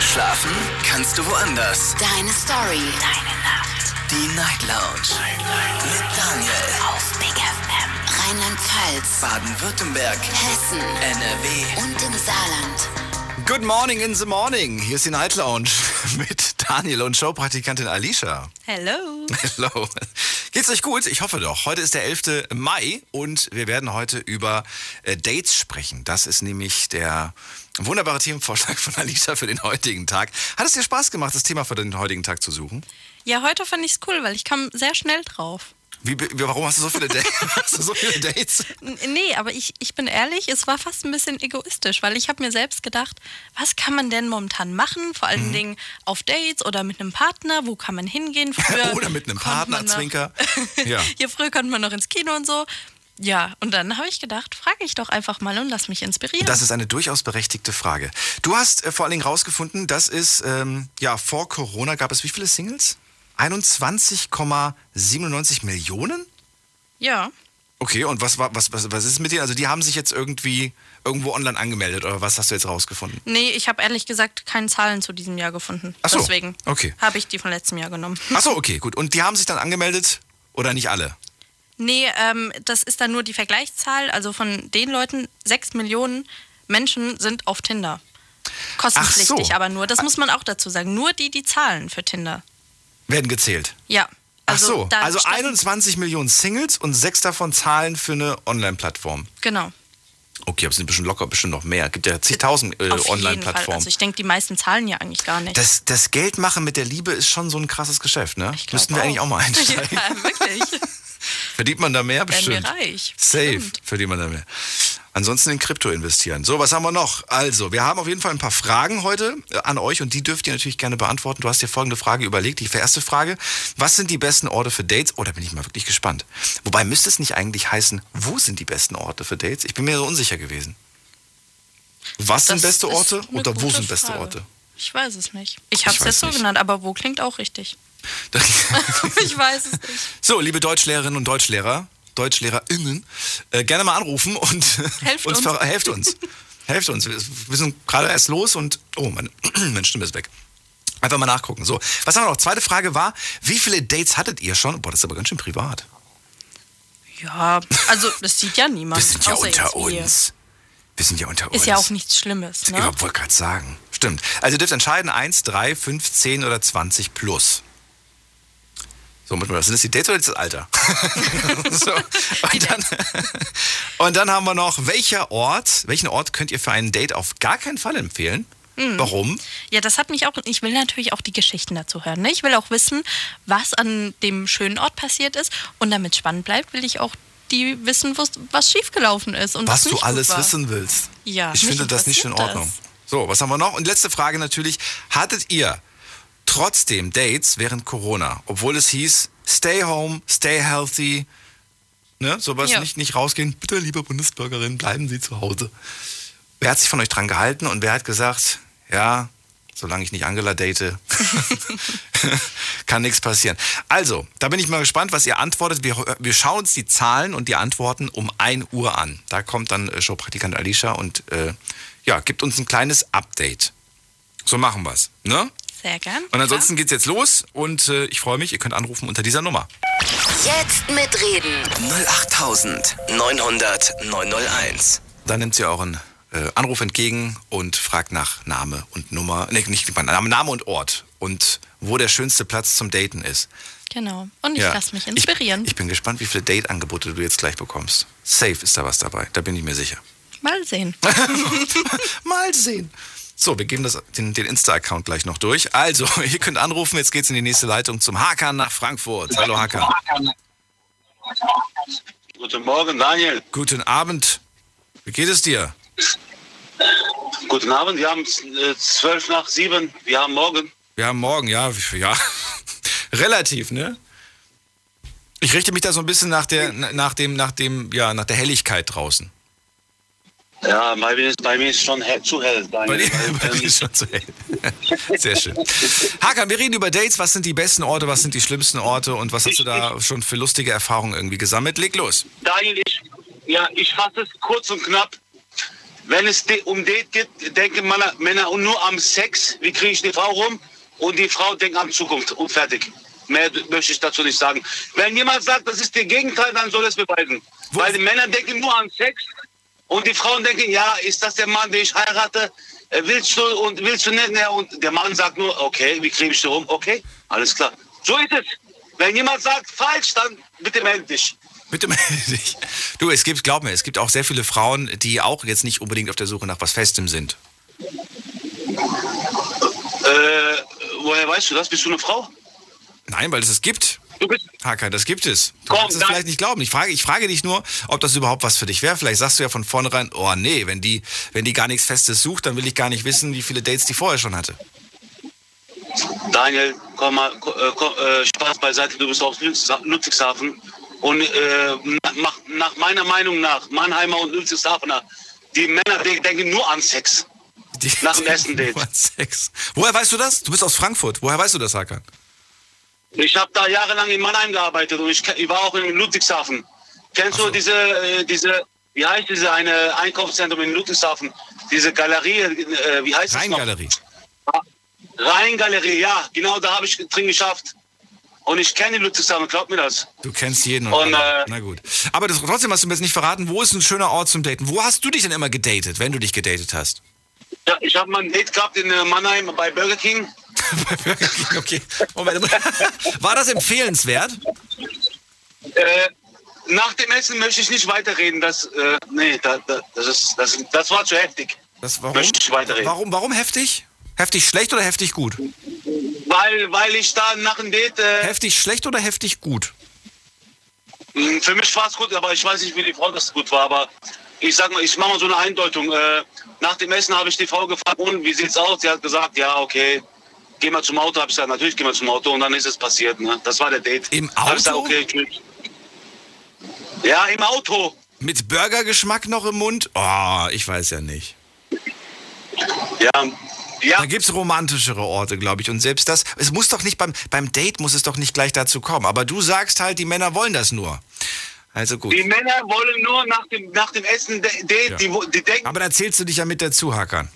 Schlafen kannst du woanders. Deine Story. Deine Nacht. Die Night Lounge. Mit Daniel. Auf Big FM. Rheinland-Pfalz. Baden-Württemberg. Hessen. NRW. Und im Saarland. Good morning in the morning. Hier ist die Night Lounge mit Daniel und Showpraktikantin Alicia. Hello. Hello. Geht's euch gut? Ich hoffe doch. Heute ist der 11. Mai und wir werden heute über äh, Dates sprechen. Das ist nämlich der wunderbare Themenvorschlag von Alicia für den heutigen Tag. Hat es dir Spaß gemacht, das Thema für den heutigen Tag zu suchen? Ja, heute fand ich es cool, weil ich kam sehr schnell drauf. Wie, warum hast du so viele, hast du so viele Dates? Nee, aber ich, ich bin ehrlich, es war fast ein bisschen egoistisch, weil ich habe mir selbst gedacht, was kann man denn momentan machen? Vor Mhm. allen Dingen auf Dates oder mit einem Partner, wo kann man hingehen? Früher Oder mit einem Partner, noch- Zwinker. Ja. ja, früher konnte man noch ins Kino und so. Ja, und dann habe ich gedacht, frage ich doch einfach mal und lass mich inspirieren. Das ist eine durchaus berechtigte Frage. Du hast äh, vor allen Dingen rausgefunden, dass es, ähm, ja, vor Corona gab es wie viele Singles? 21,97 Millionen? ja. Okay, und was, was, was, was ist mit denen? Also die haben sich jetzt irgendwie irgendwo online angemeldet oder was hast du jetzt rausgefunden? Nee, ich habe ehrlich gesagt keine Zahlen zu diesem Jahr gefunden. Ach so, Deswegen okay. habe ich die von letztem Jahr genommen. Achso, okay, gut. Und die haben sich dann angemeldet oder nicht alle? Nee, ähm, das ist dann nur die Vergleichszahl. Also von den Leuten, sechs Millionen Menschen sind auf Tinder. Kostenpflichtig so. aber nur. Das muss man auch dazu sagen. Nur die, die zahlen für Tinder. Werden gezählt. Ja. Ach so, also stand- 21 Millionen Singles und sechs davon zahlen für eine Online-Plattform. Genau. Okay, aber es sind bestimmt locker, bestimmt noch mehr. Gibt ja zigtausend äh, Fall. Online-Plattformen. Also ich denke, die meisten zahlen ja eigentlich gar nicht. Das, das Geldmachen mit der Liebe ist schon so ein krasses Geschäft, ne? Ich Müssten wir eigentlich auch mal einsteigen. ja, wirklich. Verdient man da mehr? Werden wir Bestimmt. reich. Safe Bestimmt. verdient man da mehr. Ansonsten in Krypto investieren. So, was haben wir noch? Also, wir haben auf jeden Fall ein paar Fragen heute äh, an euch und die dürft ihr natürlich gerne beantworten. Du hast dir folgende Frage überlegt. Die erste Frage, was sind die besten Orte für Dates? Oh, da bin ich mal wirklich gespannt. Wobei müsste es nicht eigentlich heißen, wo sind die besten Orte für Dates? Ich bin mir so unsicher gewesen. Was sind Das beste ist Orte oder wo sind beste Frage. Orte? Ich weiß es nicht. Ich habe es jetzt so nicht. genannt, aber wo klingt auch richtig. ich weiß es nicht. So, liebe Deutschlehrerinnen und Deutschlehrer, DeutschlehrerInnen, äh, gerne mal anrufen und Helft uns, uns. helft uns. helft uns. Wir, sind gerade erst los und oh, meine, meine Stimme ist weg. Einfach mal nachgucken. So, was haben wir noch? Zweite Frage war, wie viele Dates hattet ihr schon? Boah, das ist aber ganz schön privat. Ja, also das sieht ja niemand. Wir sind ja unter uns. Wir sind ja unter uns. Ist ja auch nichts Schlimmes. Ich Ne? wollte gerade sagen. Stimmt. Also ihr dürft entscheiden, 1, 3, 5, 10 oder 20 plus. So, mit was sind das die Dates oder das Alter? so. und, dann, und dann haben wir noch, welcher Ort, welchen Ort könnt ihr für ein Date auf gar keinen Fall empfehlen? Hm. Warum? Ja, das hat mich auch. Ich will natürlich auch die Geschichten dazu hören. Ne? Ich will auch wissen, was an dem schönen Ort passiert ist. Und damit spannend bleibt, will ich auch die wissen, was, was schiefgelaufen ist. Und Was was, du alles wissen willst. Ja, Ich finde das nicht in Ordnung. das. So, was haben wir noch? Und letzte Frage natürlich. Hattet ihr trotzdem Dates während Corona, obwohl es hieß, stay home, stay healthy, ne, sowas Ja. nicht, nicht rausgehen, bitte, liebe Bundesbürgerin, bleiben Sie zu Hause. Wer hat sich von euch dran gehalten und wer hat gesagt, ja, solange ich nicht Angela date, kann nichts passieren. Also, da bin ich mal gespannt, was ihr antwortet. Wir, wir schauen uns die Zahlen und die Antworten um 1 Uhr an. Da kommt dann äh, Showpraktikant Alicia und äh, ja, gibt uns ein kleines Update. So machen wir's, ne? Sehr gern. Und ansonsten geht's jetzt los und äh, ich freue mich, ihr könnt anrufen unter dieser Nummer. Jetzt mitreden. 08900 901. Dann nimmt sie euren äh, Anruf entgegen und fragt nach Name und Nummer, nee, nicht Name, Name und Ort und wo der schönste Platz zum Daten ist. Genau. Und ich Ja. lasse mich inspirieren. Ich, ich bin gespannt, wie viele Date-Angebote du jetzt gleich bekommst. Safe ist da was dabei, da bin ich mir sicher. Mal sehen. Mal sehen. So, wir geben das, den, den Insta-Account gleich noch durch. Also, ihr könnt anrufen, jetzt geht's in die nächste Leitung zum Hakan nach Frankfurt. Hallo Hakan. Guten Morgen, Daniel. Guten Abend. Wie geht es dir? Guten Abend. Wir haben äh, zwölf nach sieben. Wir haben morgen. Wir haben morgen, ja, ja. Relativ, ne? Ich richte mich da so ein bisschen nach der, nach dem, nach dem, ja, nach der Helligkeit draußen. Ja, bei mir ist, bei mir ist schon zu hell, Bei Daniel. dir, bei dir ist schon zu hell. Sehr schön. Hakan, wir reden über Dates. Was sind die besten Orte, was sind die schlimmsten Orte und was hast du da schon für lustige Erfahrungen irgendwie gesammelt? Leg los. Daniel, ich, ja, ich fasse es kurz und knapp. wenn es um Date geht, denken Männer, Männer nur am Sex, wie kriege ich die Frau rum? Und die Frau denkt an Zukunft und fertig. Mehr möchte ich dazu nicht sagen. Wenn jemand sagt, das ist das Gegenteil, dann soll es beweisen. Weil die Männer denken nur an Sex und die Frauen denken, ja, ist das der Mann, den ich heirate? Äh, Willst du und willst du nicht? Ja, und der Mann sagt nur, okay, wie kriege ich die rum? Okay, alles klar. So ist es. Wenn jemand sagt falsch, dann bitte melde dich. Bitte melde dich. Du, es gibt, glaub mir, es gibt auch sehr viele Frauen, die auch jetzt nicht unbedingt auf der Suche nach was Festem sind. Äh, woher weißt du das? Bist du eine Frau? Nein, weil es es gibt. Hakan, das gibt es. Du Komm, kannst es vielleicht nicht glauben. Ich frage, ich frage dich nur, ob das überhaupt was für dich wäre. Vielleicht sagst du ja von vornherein, oh nee, wenn die, wenn die gar nichts Festes sucht, dann will ich gar nicht wissen, wie viele Dates die vorher schon hatte. Daniel, komm mal, ko- äh, komm, äh, Spaß beiseite, du bist aus Ludwigs- Ludwigshafen. Und äh, nach, nach meiner Meinung nach, Mannheimer und Ludwigshafener, die Männer die denken nur an Sex. Die, Nach dem ersten Date. Woher weißt du das? Du bist aus Frankfurt. Woher weißt du das, Hakan? Ich habe da jahrelang in Mannheim gearbeitet und ich, ich war auch in Ludwigshafen. Kennst so. du diese, äh, diese, wie heißt diese eine Einkaufszentrum in Ludwigshafen? Diese Galerie, äh, wie heißt das noch? Rheingalerie. Rheingalerie, ja, genau da habe ich drin geschafft. Und ich kenne Ludwigshafen, glaub mir das. Du kennst jeden. Und äh, Na gut. Aber das, trotzdem hast du mir jetzt nicht verraten, wo ist ein schöner Ort zum Daten? Wo hast du dich denn immer gedatet, wenn du dich gedatet hast? Ja, ich habe mal ein Date gehabt in äh, Mannheim bei Burger King. Bei Burger King, okay. Moment. War das empfehlenswert? Äh, nach dem Essen möchte ich nicht weiterreden. Das, äh, nee, da, da, das, ist, das, das war zu heftig. Das, warum, Möchte ich weiterreden. warum, warum heftig? Heftig schlecht oder heftig gut? Weil, weil ich da nach dem Date, äh, Heftig schlecht oder heftig gut? mh, für mich war es gut, aber ich weiß nicht, wie die Frau das gut war. Aber ich sag mal, ich mache mal so eine Eindeutung. Äh, nach dem Essen habe ich die Frau gefragt, und wie sieht's aus? Sie hat gesagt, ja, okay. Geh mal zum Auto, habe ich gesagt, natürlich geh mal zum Auto und dann ist es passiert. Ne? Das war der Date. Im Hab ich gesagt, Auto? okay, tschüss. Ja, im Auto. Mit Burgergeschmack noch im Mund? Oh, ich weiß ja nicht. Ja, ja. Da gibt es romantischere Orte, glaube ich. Und selbst das, es muss doch nicht beim, beim Date muss es doch nicht gleich dazu kommen. Aber du sagst halt, die Männer wollen das nur. Also gut. Die Männer wollen nur nach dem, nach dem Essen de- Date, Ja. die, die denken, Aber da zählst du dich ja mit dazu, Hakan.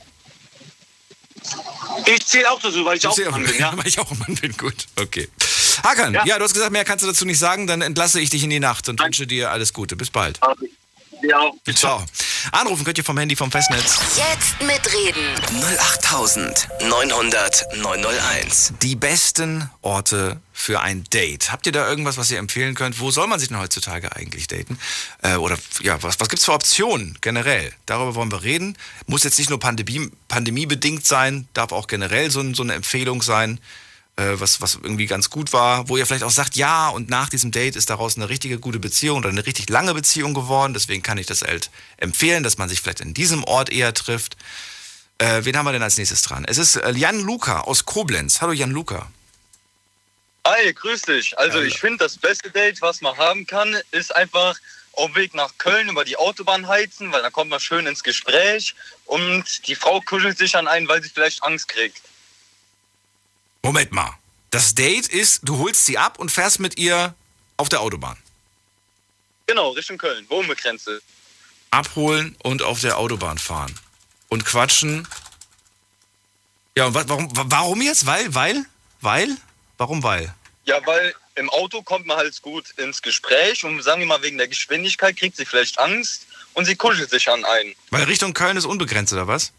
ich zähle auch dazu, weil ich auch Sehr- Mann bin, ja. Weil ich auch ein Mann bin, gut. Okay. Hakan, ja. Ja. du hast gesagt, mehr kannst du dazu nicht sagen. Dann entlasse ich dich in die Nacht und wünsche dir alles Gute. Bis bald. Ja, Ciao. Anrufen könnt ihr vom Handy vom Festnetz. Jetzt mitreden. 08900 901. Die besten Orte für ein Date. Habt ihr da irgendwas, was ihr empfehlen könnt? Wo soll man sich denn heutzutage eigentlich daten? Äh, oder ja, was, was gibt's für Optionen generell? Darüber wollen wir reden. Muss jetzt nicht nur Pandemie, pandemiebedingt sein, darf auch generell so, so eine Empfehlung sein, äh, was, was irgendwie ganz gut war, wo ihr vielleicht auch sagt, ja, und nach diesem Date ist daraus eine richtige gute Beziehung oder eine richtig lange Beziehung geworden. Deswegen kann ich das halt empfehlen, dass man sich vielleicht in diesem Ort eher trifft. Äh, wen haben wir denn als nächstes dran? Es ist äh, Jan Luca aus Koblenz. Hallo Jan Luca. Hi, grüß dich. Also Hallo. ich finde, das beste Date, was man haben kann, ist einfach auf dem Weg nach Köln über die Autobahn heizen, weil da kommt man schön ins Gespräch und die Frau kuschelt sich an einen, weil sie vielleicht Angst kriegt. Moment mal. Das Date ist, du holst sie ab und fährst mit ihr auf der Autobahn. Genau, Richtung Köln, Wohnbegrenze. Abholen und auf der Autobahn fahren. Und quatschen. Ja, und wa- warum, wa- warum jetzt? Weil, weil, weil? Warum weil? Ja, weil im Auto kommt man halt gut ins Gespräch und sagen wir mal wegen der Geschwindigkeit kriegt sie vielleicht Angst und sie kuschelt sich an einen. Weil Richtung Köln ist unbegrenzt, oder was?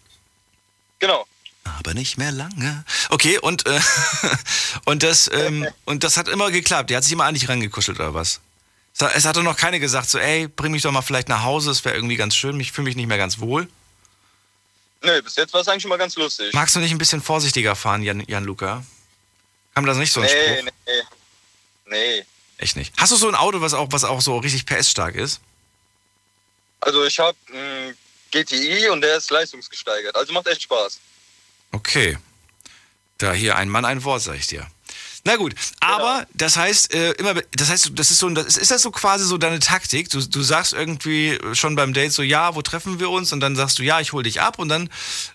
Genau. Aber nicht mehr lange. Okay, und, äh, und, das, ähm, und das hat immer geklappt. Die hat sich immer an dich rangekuschelt, oder was? Es hat- hatte noch keine gesagt, so, ey, bring mich doch mal vielleicht nach Hause, es wäre irgendwie ganz schön, ich fühle mich nicht mehr ganz wohl. Nö, bis jetzt war es eigentlich schon mal ganz lustig. Magst du nicht ein bisschen vorsichtiger fahren, Jan, Jan Luca? Kam das nicht so ein nee, Spruch? nee, nee. Echt nicht. Hast du so ein Auto, was auch, was auch so richtig PS-stark ist? Also ich habe einen GTI und der ist leistungsgesteigert. Also macht echt Spaß. Okay. Da hier ein Mann, ein Wort, sag ich dir. Na gut, aber das heißt, äh, immer, das heißt, das ist so, das ist, ist das so quasi so deine Taktik? Du, du sagst irgendwie schon beim Date so, ja, wo treffen wir uns? Und dann sagst du, ja, ich hol dich ab und dann,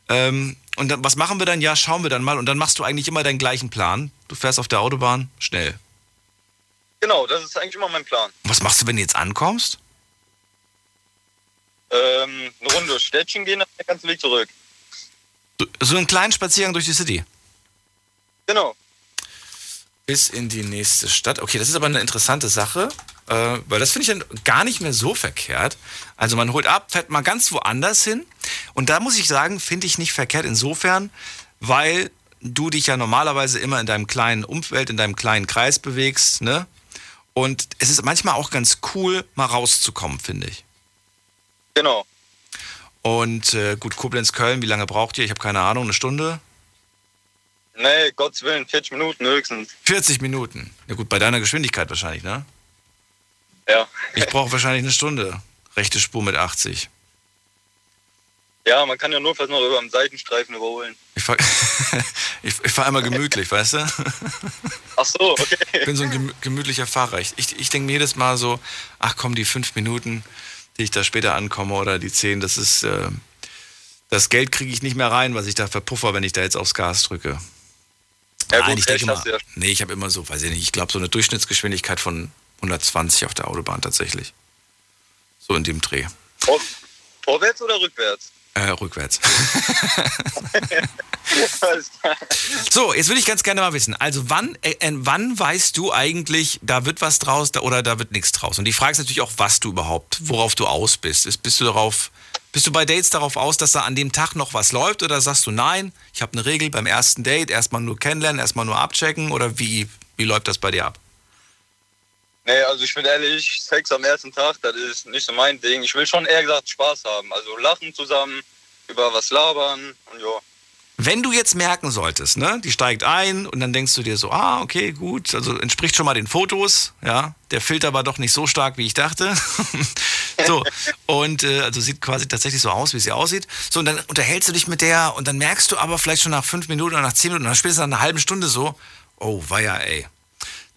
ähm, und dann, was machen wir dann? Ja, schauen wir dann mal. Und dann machst du eigentlich immer deinen gleichen Plan. Du fährst auf der Autobahn schnell. Genau, das ist eigentlich immer mein Plan. Was machst du, wenn du jetzt ankommst? ähm, eine Runde durchs Städtchen gehen, dann den ganzen Weg zurück. So, so einen kleinen Spaziergang durch die City. Genau. Bis in die nächste Stadt. Okay, das ist aber eine interessante Sache, äh, weil das finde ich dann gar nicht mehr so verkehrt. Also man holt ab, fährt mal ganz woanders hin. Und da muss ich sagen, finde ich nicht verkehrt insofern, weil du dich ja normalerweise immer in deinem kleinen Umfeld, in deinem kleinen Kreis bewegst, ne? Und es ist manchmal auch ganz cool, mal rauszukommen, finde ich. Genau. Und äh, gut, Koblenz, Köln, wie lange braucht ihr? Ich habe keine Ahnung, eine Stunde? Nee, Gottes Willen, 40 Minuten höchstens. 40 Minuten. Ja gut, bei deiner Geschwindigkeit wahrscheinlich, ne? Ja. Ich brauche wahrscheinlich eine Stunde. Rechte Spur mit 80. Ja, man kann ja nur vielleicht noch über den Seitenstreifen überholen. Ich fahre ich, ich fahr immer gemütlich, weißt du? Ach so, okay. Ich bin so ein gemü- gemütlicher Fahrer. Ich, ich, denke mir jedes Mal so, ach komm, die fünf Minuten, die ich da später ankomme oder die zehn, das ist, äh, das Geld kriege ich nicht mehr rein, was ich da verpuffer, wenn ich da jetzt aufs Gas drücke. Ja, Nein, gut, ich denke mal, ja. nee, ich habe immer so, weiß ich nicht, ich glaube so eine Durchschnittsgeschwindigkeit von 120 auf der Autobahn tatsächlich. So in dem Dreh. Vor, vorwärts oder rückwärts? Äh, rückwärts. So, jetzt würde ich ganz gerne mal wissen. Also wann, äh, äh, wann weißt du eigentlich, da wird was draus da, oder da wird nichts draus? Und die Frage ist natürlich auch, was du überhaupt, worauf du aus bist. Ist, bist du darauf, bist du bei Dates darauf aus, dass da an dem Tag noch was läuft oder sagst du nein, ich habe eine Regel beim ersten Date, erstmal nur kennenlernen, erstmal nur abchecken oder wie, wie läuft das bei dir ab? Nee, also ich bin ehrlich, Sex am ersten Tag, das ist nicht so mein Ding. Ich will schon eher gesagt Spaß haben. Also lachen zusammen, über was labern und ja. Wenn du jetzt merken solltest, ne, die steigt ein und dann denkst du dir so, ah, okay, gut, also entspricht schon mal den Fotos, ja, der Filter war doch nicht so stark, wie ich dachte. so, und äh, also sieht quasi tatsächlich so aus, wie sie aussieht. So, und dann unterhältst du dich mit der und dann merkst du aber vielleicht schon nach fünf Minuten oder nach zehn Minuten oder spätestens nach einer halben Stunde so, oh, weia, ey,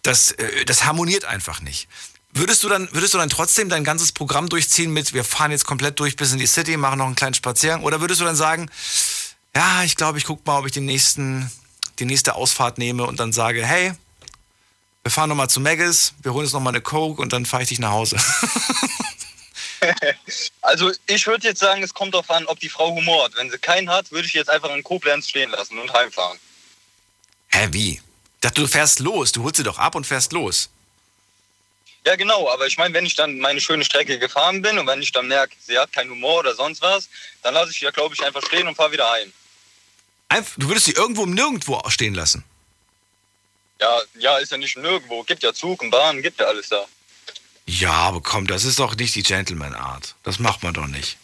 das, äh, das harmoniert einfach nicht. Würdest du, dann, würdest du dann trotzdem dein ganzes Programm durchziehen mit, wir fahren jetzt komplett durch bis in die City, machen noch einen kleinen Spaziergang? Oder würdest du dann sagen, ja, ich glaube, ich gucke mal, ob ich den nächsten, die nächste Ausfahrt nehme und dann sage, hey, wir fahren nochmal zu Maggis, wir holen uns nochmal eine Coke und dann fahre ich dich nach Hause. Also ich würde jetzt sagen, es kommt darauf an, ob die Frau Humor hat. Wenn sie keinen hat, würde ich jetzt einfach in Koblenz stehen lassen und heimfahren. Hä, wie? Ich dachte, du fährst los, du holst sie doch ab und fährst los. Ja, genau, aber ich meine, wenn ich dann meine schöne Strecke gefahren bin und wenn ich dann merke, sie hat keinen Humor oder sonst was, dann lasse ich ja, glaube ich, einfach stehen und fahre wieder heim. Einf du würdest sie irgendwo Nirgendwo stehen lassen. Ja, ja, ist ja nicht nirgendwo. Gibt ja Zug und Bahn, gibt ja alles da. Ja, aber komm, das ist doch nicht die Gentleman-Art. Das macht man doch nicht.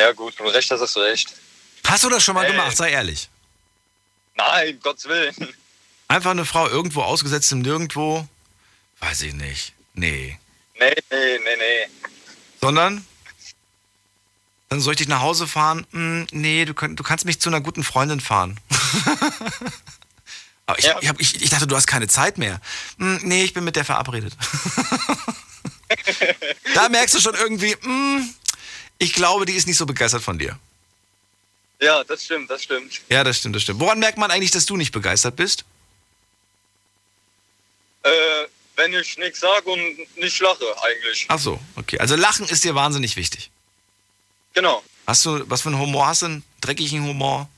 Ja, gut, du recht hast, hast du recht. Hast du das schon mal Ey. gemacht, sei ehrlich. Nein, Gottes Willen. Einfach eine Frau irgendwo ausgesetzt im Nirgendwo? Weiß ich nicht. Nee. Nee, nee, nee, nee. Sondern? Dann soll ich dich nach Hause fahren? Hm, nee, du, könnt, du kannst mich zu einer guten Freundin fahren. Aber ich, Ja. ich, hab, ich, ich dachte, du hast keine Zeit mehr. Hm, nee, ich bin mit der verabredet. da merkst du schon irgendwie, hm, ich glaube, die ist nicht so begeistert von dir. Ja, das stimmt, das stimmt. Ja, das stimmt, das stimmt. Woran merkt man eigentlich, dass du nicht begeistert bist? Äh, wenn ich nichts sage und nicht lache, eigentlich. Ach so, okay. Also Lachen ist dir wahnsinnig wichtig. Genau. Hast du, was für einen Humor hast du? Einen dreckigen Humor?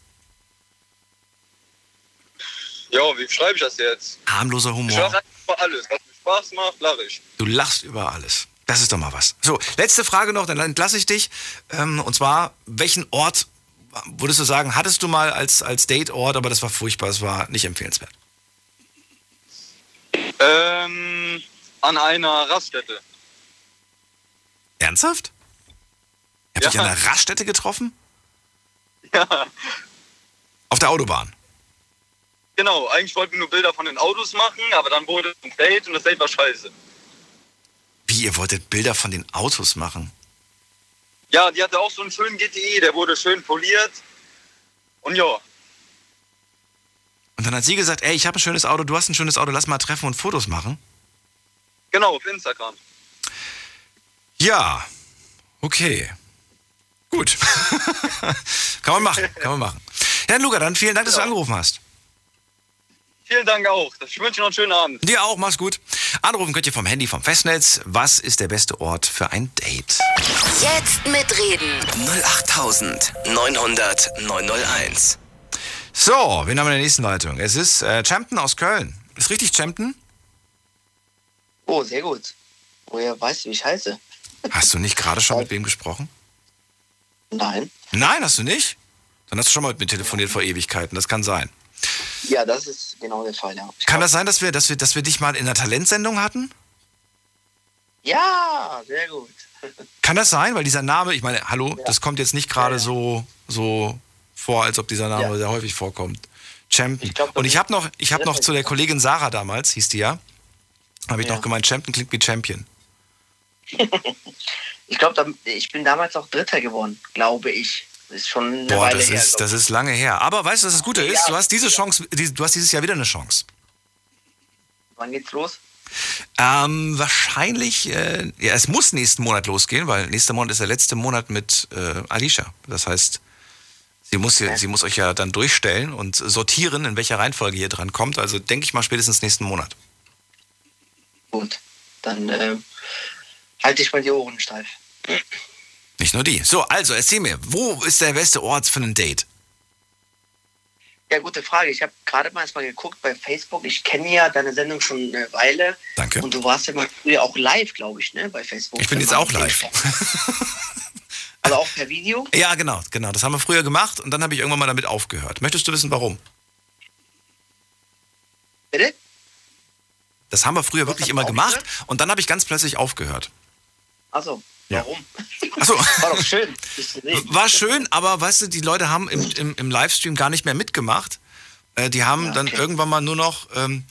Ja, wie schreibe ich das jetzt? Harmloser Ich Humor? lache einfach über alles. Was mir Spaß macht, lache ich. Du lachst über alles. Das ist doch mal was. So, letzte Frage noch, dann entlasse ich dich. Ähm, und zwar, welchen Ort würdest du sagen, hattest du mal als, als Date-Ort, aber das war furchtbar, es war nicht empfehlenswert? Ähm, an einer Raststätte. Ernsthaft? Ihr habt Ja. dich an einer Raststätte getroffen? Ja, Auf der Autobahn? genau. Eigentlich wollten wir nur Bilder von den Autos machen, aber dann wurde es ein Date und das Date war scheiße. Wie, ihr wolltet Bilder von den Autos machen? Ja, die hatte auch so einen schönen GTI, der wurde schön poliert. Und ja, Und dann hat sie gesagt, ey, ich habe ein schönes Auto, du hast ein schönes Auto, lass mal treffen und Fotos machen. genau, auf Instagram. Ja, okay. Gut. kann man machen, kann man machen. Ja, Luca, dann vielen Dank, dass du Ja. angerufen hast. Vielen Dank auch. Ich wünsche dir noch einen schönen Abend. Dir auch, mach's gut. Anrufen könnt ihr vom Handy, vom Festnetz. Was ist der beste Ort für ein Date? Jetzt mitreden. 08900 901. So, wen haben wir in der nächsten Leitung? Es ist äh, Champton aus Köln. Ist richtig Champton? Oh, sehr gut. Woher weißt du, wie ich heiße? Hast du nicht gerade schon mit wem gesprochen? Nein. Nein, hast du nicht? Dann hast du schon mal mit mir telefoniert vor Ewigkeiten. Das kann sein. Ja, das ist genau der Fall, ja. Ich Kann das sein, dass wir, dass wir, dass wir dich mal in einer Talentsendung hatten? Ja, sehr gut. Kann das sein? Weil dieser Name, ich meine, hallo, das kommt jetzt nicht gerade Ja, ja. so, so vor, als ob dieser Name Ja. sehr häufig vorkommt. Champion. Ich glaub, Und ich ist- habe noch, ich das noch ist- zu der Kollegin Sarah damals, hieß die ja, habe ich Ja. noch gemeint, Champion klingt wie Champion. Ich glaube, ich bin damals auch Dritter geworden, glaube ich. Das ist schon eine Boah, Weile das her. ist, das ist lange her. Aber weißt du, was das Gute ist? Ja. Du hast diese Chance, du hast dieses Jahr wieder eine Chance. Wann geht's los? Ähm, wahrscheinlich, äh, ja, es muss nächsten Monat losgehen, weil nächster Monat ist der letzte Monat mit äh, Alicia. Das heißt, sie muss, hier, sie muss euch ja dann durchstellen und sortieren, in welcher Reihenfolge ihr dran kommt. Also denke ich mal spätestens nächsten Monat. Gut. Dann äh, halte ich mal die Ohren steif. Nicht nur die. So, also erzähl mir, wo ist der beste Ort für ein Date? Ja, gute Frage. Ich habe gerade mal erstmal geguckt bei Facebook. Ich kenne ja deine Sendung schon eine Weile. Danke. Und du warst ja mal früher auch live, glaube ich, ne, bei Facebook. Ich bin jetzt auch live. Also auch per Video? Ja, genau, genau. Das haben wir früher gemacht und dann habe ich irgendwann mal damit aufgehört. Möchtest du wissen, warum? Bitte? Das haben wir früher wirklich immer gemacht und dann habe ich ganz plötzlich aufgehört. Achso, Ja. warum? Achso. War doch schön. War schön, aber weißt du, die Leute haben im, im, im Livestream gar nicht mehr mitgemacht. Äh, die haben Ja, dann okay. irgendwann mal nur noch, ähm,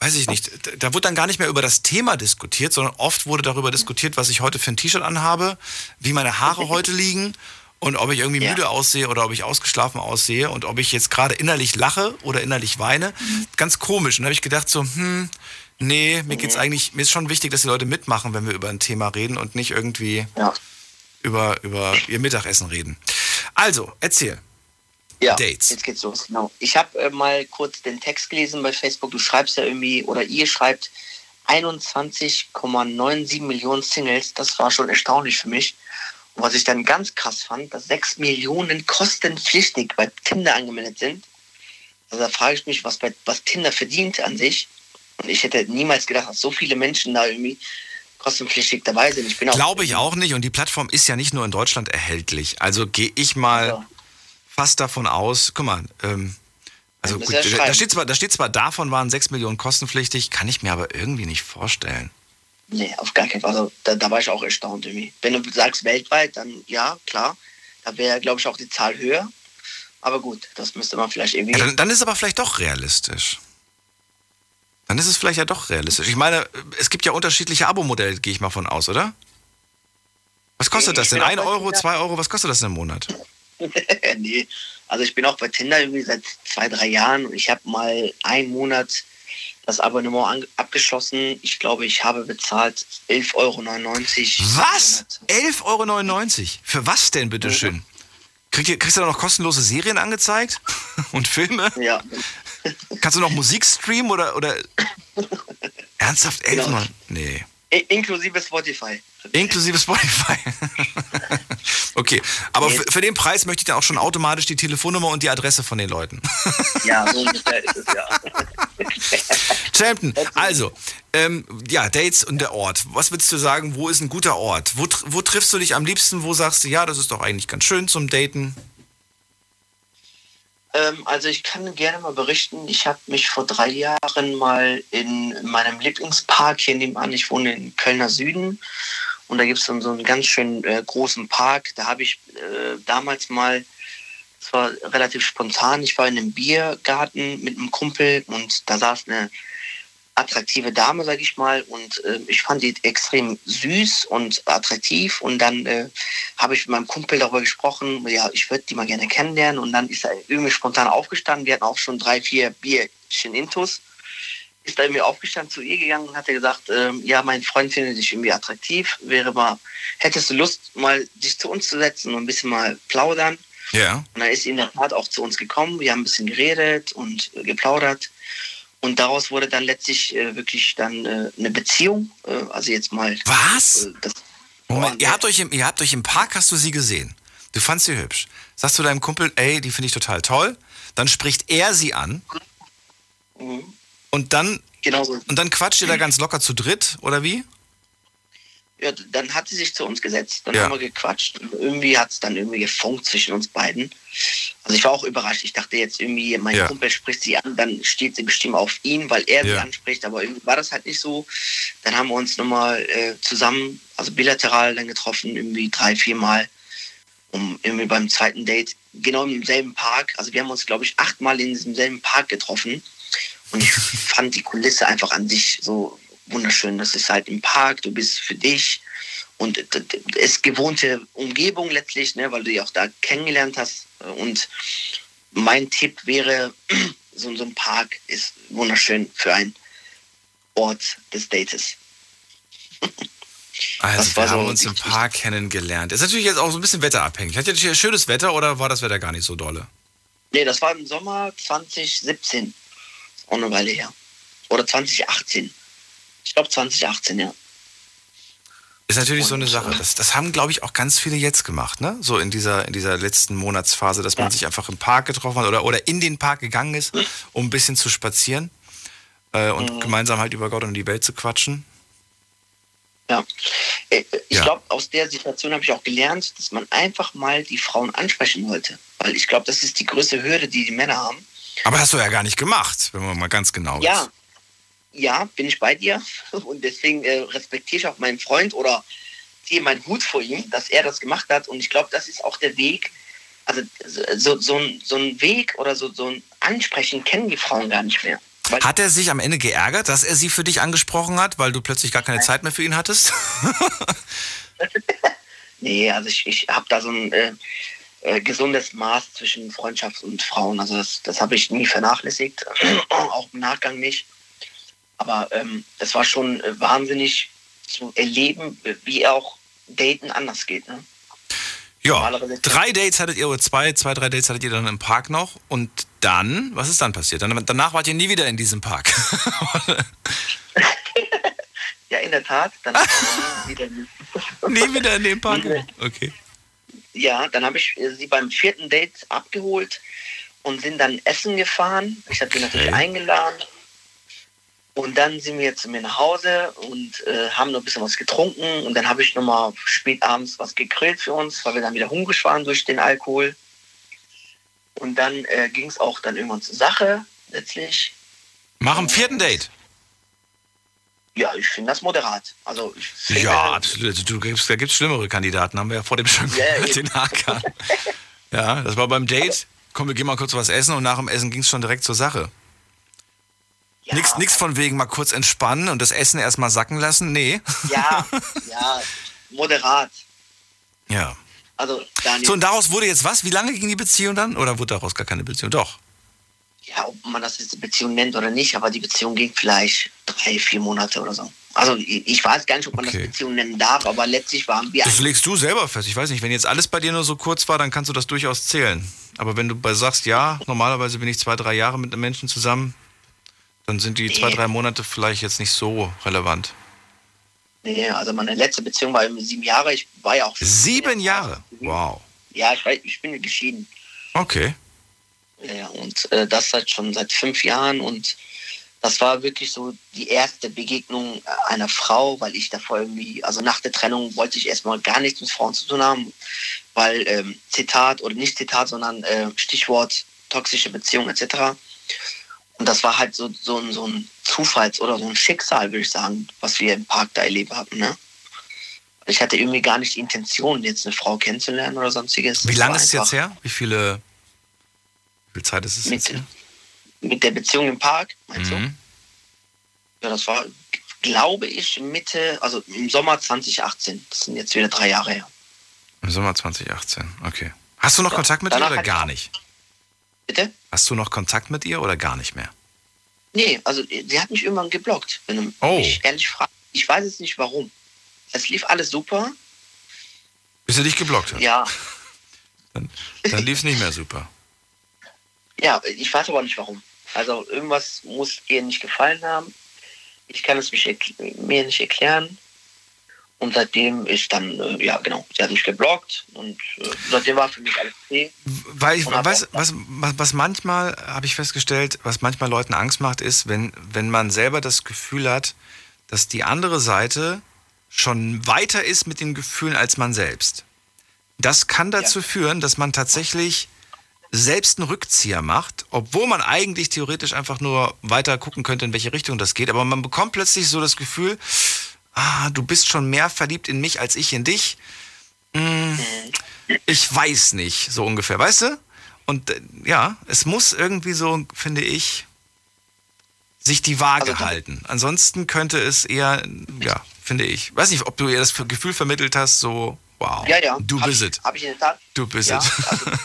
weiß ich nicht, da- wurde dann gar nicht mehr über das Thema diskutiert, sondern oft wurde darüber diskutiert, was ich heute für ein T-Shirt anhabe, wie meine Haare heute liegen und ob ich irgendwie Ja. müde aussehe oder ob ich ausgeschlafen aussehe und ob ich jetzt gerade innerlich lache oder innerlich weine. Ganz komisch. Und da habe ich gedacht so, hm, nee, mir geht's eigentlich, mir ist schon wichtig, dass die Leute mitmachen, wenn wir über ein Thema reden und nicht irgendwie Ja. über, über ihr Mittagessen reden. Also, erzähl. Ja, Dates. jetzt geht's los. Genau. Ich habe äh, mal kurz den Text gelesen bei Facebook. Du schreibst ja irgendwie, oder ihr schreibt 21,97 Millionen Singles. Das war schon erstaunlich für mich. Und was ich dann ganz krass fand, dass 6 Millionen kostenpflichtig bei Tinder angemeldet sind. Also da frage ich mich, was, bei, was Tinder verdient an sich. Und ich hätte niemals gedacht, dass so viele Menschen da irgendwie kostenpflichtig dabei sind. Ich bin Glaube ich auch nicht. Und die Plattform ist ja nicht nur in Deutschland erhältlich. Also gehe ich mal Ja. Fast davon aus. Guck mal, ähm, also gut, da steht, zwar, da steht zwar, davon waren 6 Millionen kostenpflichtig, kann ich mir aber irgendwie nicht vorstellen. Nee, auf gar keinen Fall. Also, da, da war ich auch erstaunt irgendwie. Wenn du sagst weltweit, dann ja, klar. Da wäre, glaube ich, auch die Zahl höher. Aber gut, das müsste man vielleicht irgendwie. Ja, dann, dann ist es aber vielleicht doch realistisch. Dann ist es vielleicht ja doch realistisch. Ich meine, es gibt ja unterschiedliche Abo-Modelle, gehe ich mal von aus, oder? Was kostet Ich das denn? bin auch 1 bei Euro, Tinder. 2 Euro, was kostet das denn im Monat? nee. Also ich bin auch bei Tinder irgendwie seit zwei, drei Jahren und ich habe mal einen Monat das Abonnement abgeschlossen. Ich glaube, ich habe bezahlt 11,99 Euro. Was? 11,99 Euro? Für was denn, bitteschön? Krieg, kriegst du da noch kostenlose Serien angezeigt? Und Filme? Ja, Kannst du noch Musik streamen oder. oder Ernsthaft? 11,99 Genau. Nee. inklusive Spotify. Inklusive Spotify. okay, aber für, für den Preis möchte ich dann auch schon automatisch die Telefonnummer und die Adresse von den Leuten. Ja, so ungefähr ist es ja. Champton, also, ähm, ja, Dates und der Ort. Was würdest du sagen, wo ist ein guter Ort? Wo, wo triffst du dich am liebsten? Wo sagst du, ja, das ist doch eigentlich ganz schön zum Daten? Ähm, also ich kann gerne mal berichten, ich habe mich vor drei Jahren mal in meinem Lieblingspark hier nebenan, ich wohne in Kölner Süden und da gibt es dann so einen ganz schönen äh, großen Park. Da habe ich äh, damals mal, das war relativ spontan, ich war in einem Biergarten mit einem Kumpel und da saß eine attraktive Dame, sag ich mal, und äh, ich fand die extrem süß und attraktiv. Und dann äh, habe ich mit meinem Kumpel darüber gesprochen, ja, ich würde die mal gerne kennenlernen. Und dann ist er irgendwie spontan aufgestanden, wir hatten auch schon drei, vier Bierchen Intus, ist da irgendwie aufgestanden zu ihr gegangen und hat gesagt, ähm, ja, mein Freund findet dich irgendwie attraktiv, wäre mal, hättest du Lust, mal dich zu uns zu setzen und ein bisschen mal plaudern? Ja. Und dann ist sie in der Tat auch zu uns gekommen. Wir haben ein bisschen geredet und äh, geplaudert. Und daraus wurde dann letztlich äh, wirklich dann äh, eine Beziehung. Äh, also jetzt mal. Was? Äh, Moment, ihr habt, euch im, ihr habt euch im Park, hast du sie gesehen. Du fandst sie hübsch. Sagst du deinem Kumpel, ey, die finde ich total toll. Dann spricht er sie an. Mhm. Und dann, genau so. und dann quatscht ihr da ganz locker zu dritt, oder wie? Ja, dann hat sie sich zu uns gesetzt, dann Ja. haben wir gequatscht. Und irgendwie hat es dann irgendwie gefunkt zwischen uns beiden. Also ich war auch überrascht. Ich dachte jetzt irgendwie, mein Ja. Kumpel spricht sie an, dann steht sie bestimmt auf ihn, weil er sie Ja. anspricht. Aber irgendwie war das halt nicht so. Dann haben wir uns nochmal äh, zusammen, also bilateral dann getroffen, irgendwie drei, vier Mal. Um irgendwie beim zweiten Date, genau im selben Park. Also wir haben uns, glaube ich, achtmal in diesem selben Park getroffen. Und ich fand die Kulisse einfach an sich so wunderschön. Das ist halt im Park, du bist für dich und es ist gewohnte Umgebung letztlich, ne, weil du die auch da kennengelernt hast. Und mein Tipp wäre, so, so ein Park ist wunderschön für einen Ort des Dates. Also, wir haben so uns im Park kennengelernt. Ist natürlich jetzt auch so ein bisschen wetterabhängig. Hat ihr schönes Wetter oder war das Wetter gar nicht so dolle? Nee, das war im Sommer 2017. Auch eine Weile her. Oder 2018. Ich glaube 2018, ja. Ist natürlich so eine Und, Sache. äh, Das, das haben, glaube ich, auch ganz viele jetzt gemacht, ne? So in dieser, in dieser letzten Monatsphase, dass man Ja. sich einfach im Park getroffen hat oder, oder in den Park gegangen ist, um ein bisschen zu spazieren äh, und Mhm. gemeinsam halt über Gott und die Welt zu quatschen. Ja. Äh, Ich Ja. glaube, aus der Situation habe ich auch gelernt, dass man einfach mal die Frauen ansprechen sollte. Weil ich glaube, das ist die größte Hürde, die die Männer haben. Aber hast du ja gar nicht gemacht, wenn man mal ganz genau Ja, ist. ja, bin ich bei dir. Und deswegen äh, respektiere ich auch meinen Freund oder ziehe meinen Hut vor ihm, dass er das gemacht hat. Und ich glaube, das ist auch der Weg. Also so, so, ein, so ein Weg oder so, so ein Ansprechen kennen die Frauen gar nicht mehr. Weil, Hat er sich am Ende geärgert, dass er sie für dich angesprochen hat, weil du plötzlich gar keine Zeit mehr für ihn hattest? nee, also ich, ich habe da so ein äh, äh, gesundes Maß zwischen Freundschaft und Frauen. Also das, das habe ich nie vernachlässigt, auch im Nachgang nicht. Aber ähm, es war schon äh, wahnsinnig zu erleben, wie auch Daten anders geht. Ne? Ja, drei Dates hattet ihr, oder zwei, zwei, drei Dates hattet ihr dann im Park noch. Und dann, was ist dann passiert? Dann, danach wart ihr nie wieder in diesem Park. Ja, in der Tat. Dann wieder, nie wieder in dem Park? Okay. Ja, dann habe ich äh, sie beim vierten Date abgeholt und sind dann essen gefahren. Ich habe sie natürlich Okay. eingeladen. Und dann sind wir zu mir nach Hause und äh, haben noch ein bisschen was getrunken. Und dann habe ich nochmal spät abends was gegrillt für uns, weil wir dann wieder hungrig waren durch den Alkohol. Und dann äh, ging es auch dann irgendwann zur Sache, letztlich. Mach am vierten Date. Ja, ich finde das moderat. Also ich Ja, absolut. Also, Du gibst, da gibt es schlimmere Kandidaten, haben wir ja vor dem schon Ja, gehört, den Hakan. Ja, das war beim Date. Komm, wir gehen mal kurz was essen und nach dem Essen ging es schon direkt zur Sache. ja, Nix, nix von wegen mal kurz entspannen und das Essen erstmal sacken lassen. Nee. Ja, ja, moderat. Ja. Also Daniel, So, und daraus wurde jetzt was? Wie lange ging die Beziehung dann? Oder wurde daraus gar keine Beziehung? Doch. Ja, ob man das jetzt Beziehung nennt oder nicht, aber die Beziehung ging vielleicht drei, vier Monate oder so. Also ich, weiß gar nicht, ob man Okay. das Beziehung nennen darf, aber letztlich waren wir Das legst du selber fest. Ich weiß nicht, wenn jetzt alles bei dir nur so kurz war, dann kannst du das durchaus zählen. Aber wenn du bei sagst, ja, normalerweise bin ich zwei, drei Jahre mit einem Menschen zusammen, dann sind die zwei, Nee. drei Monate vielleicht jetzt nicht so relevant. Nee, also meine letzte Beziehung war eben sieben Jahre. Ich war ja auch Sieben Jahre? Wow. Ja, ich, ich bin geschieden. Okay. Ja, und äh, das seit schon seit fünf Jahren und das war wirklich so die erste Begegnung einer Frau, weil ich davor irgendwie, also nach der Trennung wollte ich erstmal gar nichts mit Frauen zu tun haben, weil ähm, Zitat oder nicht Zitat, sondern äh, Stichwort toxische Beziehung etc. Und das war halt so, so, ein- so ein Zufalls- oder so ein Schicksal, würde ich sagen, was wir im Park da erlebt hatten. Ne? Ich hatte irgendwie gar nicht die Intention, jetzt eine Frau kennenzulernen oder sonstiges. Wie lange ist es jetzt her? Wie viele wie viel Zeit ist es Mit, jetzt mit der Beziehung im Park, meinst du? Mhm. Ja, das war, glaube ich, Mitte, also im Sommer 2018. Das sind jetzt wieder drei Jahre her. Im Sommer 2018. Okay. Hast du noch Ja, Kontakt mit ihr oder gar nicht? Bitte? Hast du noch Kontakt mit ihr oder gar nicht mehr? Nee, also sie hat mich irgendwann geblockt, wenn du Oh. mich ehrlich fragst. Ich weiß jetzt nicht warum. Es lief alles super. Bis sie dich geblockt hat. Ja, Dann, dann lief es nicht mehr super. Ja, ich weiß aber nicht warum. Also irgendwas muss ihr nicht gefallen haben. Ich kann es mir nicht erklären. Und seitdem ist dann, äh, ja genau, sie hat mich geblockt und äh, seitdem war für mich alles okay. Weil ich weiß, was, was, was manchmal, habe ich festgestellt, was manchmal Leuten Angst macht, ist, wenn, wenn man selber das Gefühl hat, dass die andere Seite schon weiter ist mit den Gefühlen als man selbst. Das kann dazu führen, dass man tatsächlich selbst einen Rückzieher macht, obwohl man eigentlich theoretisch einfach nur weiter gucken könnte, in welche Richtung das geht. Aber man bekommt plötzlich so das Gefühl, ah, du bist schon mehr verliebt in mich als ich in dich. Hm, ich weiß nicht, so ungefähr, weißt du? Und äh, ja, es muss irgendwie so, finde ich, sich die Waage Also, halten. Ansonsten könnte es eher, ja, finde ich. Weiß nicht, ob du ihr das Gefühl vermittelt hast, so, wow, Ja, ja. du hab bist es. Hab ich in der Tat. Du bist Ja, es. also, gu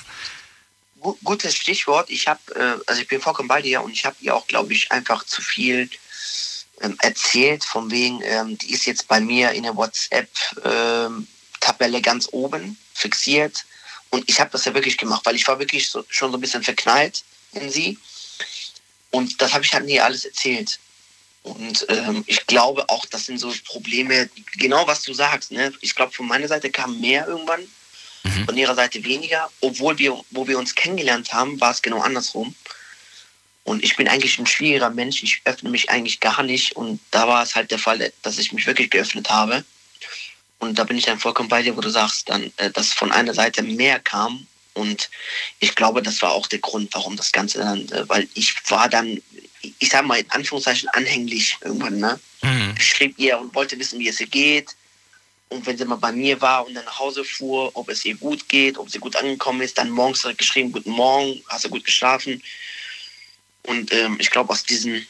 gutes Stichwort. Ich habe, äh, also ich bin vollkommen bei dir und ich habe ihr auch, glaube ich, einfach zu viel ähm, erzählt, von wegen, ähm, die ist jetzt bei mir in der WhatsApp-Tabelle ganz oben fixiert. Und ich habe das ja wirklich gemacht, weil ich war wirklich so, schon so ein bisschen verknallt in sie. Und das habe ich halt nie alles erzählt. Und ähm, ich glaube auch, das sind so Probleme, genau was du sagst. Ne? Ich glaube, von meiner Seite kam mehr irgendwann, von ihrer Seite weniger. Obwohl wir, wo wir uns kennengelernt haben, war es genau andersrum. Und ich bin eigentlich ein schwieriger Mensch. Ich öffne mich eigentlich gar nicht. Und da war es halt der Fall, dass ich mich wirklich geöffnet habe. Und da bin ich dann vollkommen bei dir, wo du sagst, dann, äh, dass von einer Seite mehr kam. Und ich glaube, das war auch der Grund, warum das Ganze dann, äh, weil ich war dann, ich sag mal in Anführungszeichen, anhänglich irgendwann, ne? Mhm. Ich schrieb ihr und wollte wissen, wie es ihr geht. Und wenn sie mal bei mir war und dann nach Hause fuhr, ob es ihr gut geht, ob sie gut angekommen ist, dann morgens direkt geschrieben, guten Morgen, hast du gut geschlafen? Und ähm, ich glaube, aus diesen,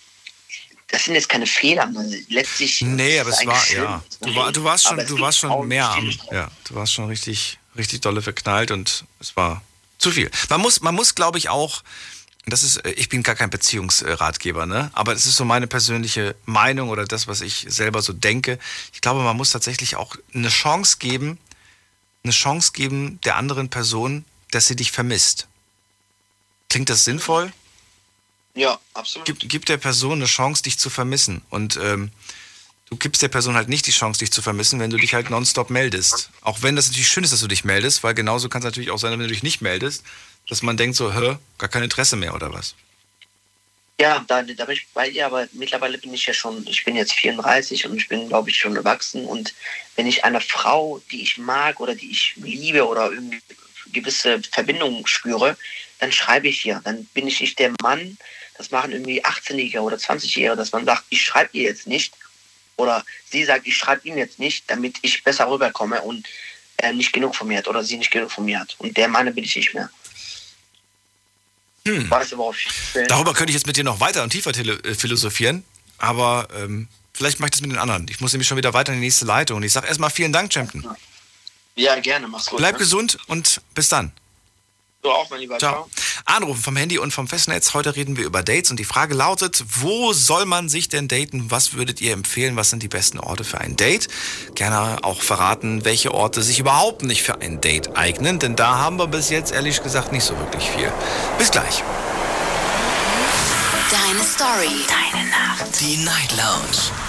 das sind jetzt keine Fehler, letztlich. Nee, aber es war, ja. Du, war, du warst schon, du warst schon mehr am, ja, du warst schon richtig, richtig dolle verknallt und es war zu viel. Man muss, man muss, glaube ich, auch, das ist, äh, ich bin gar kein Beziehungsratgeber, ne? Aber das ist so meine persönliche Meinung oder das, was ich selber so denke. Ich glaube, man muss tatsächlich auch eine Chance geben, eine Chance geben der anderen Person, dass sie dich vermisst. Klingt das sinnvoll? Ja, absolut. gib, gib der Person eine Chance, dich zu vermissen. Und ähm, du gibst der Person halt nicht die Chance, dich zu vermissen, wenn du dich halt nonstop meldest. Auch wenn das natürlich schön ist, dass du dich meldest, weil genauso kann es natürlich auch sein, wenn du dich nicht meldest, dass man denkt so, hä, gar kein Interesse mehr oder was. Ja, da, da bin ich bei dir, aber mittlerweile bin ich ja schon, ich bin jetzt 34 und ich bin, glaube ich, schon erwachsen. Und wenn ich eine Frau, die ich mag oder die ich liebe oder irgendwie gewisse Verbindungen spüre, dann schreibe ich ihr. Dann bin ich nicht der Mann, das machen irgendwie 18-Jährige oder 20-Jährige, dass man sagt, ich schreibe ihr jetzt nicht. Oder sie sagt, ich schreibe ihm jetzt nicht, damit ich besser rüberkomme und er nicht genug von mir hat oder sie nicht genug von mir hat. Und der Mann bin ich nicht mehr. Hm. Weißt du, worauf ich will? Darüber könnte ich jetzt mit dir noch weiter und tiefer äh, philosophieren, aber ähm, vielleicht mache ich das mit den anderen. Ich muss nämlich schon wieder weiter in die nächste Leitung. Und ich sage erstmal vielen Dank, Champion. Ja, gerne, mach's gut. Bleib ne? gesund und bis dann. Du auch, mein Lieber. Ciao. Anrufen vom Handy und vom Festnetz. Heute reden wir über Dates und die Frage lautet, wo soll man sich denn daten? Was würdet ihr empfehlen? Was sind die besten Orte für ein Date? Gerne auch verraten, welche Orte sich überhaupt nicht für ein Date eignen, denn da haben wir bis jetzt ehrlich gesagt nicht so wirklich viel. Bis gleich. Deine Story. Deine Nacht. Die Night Lounge.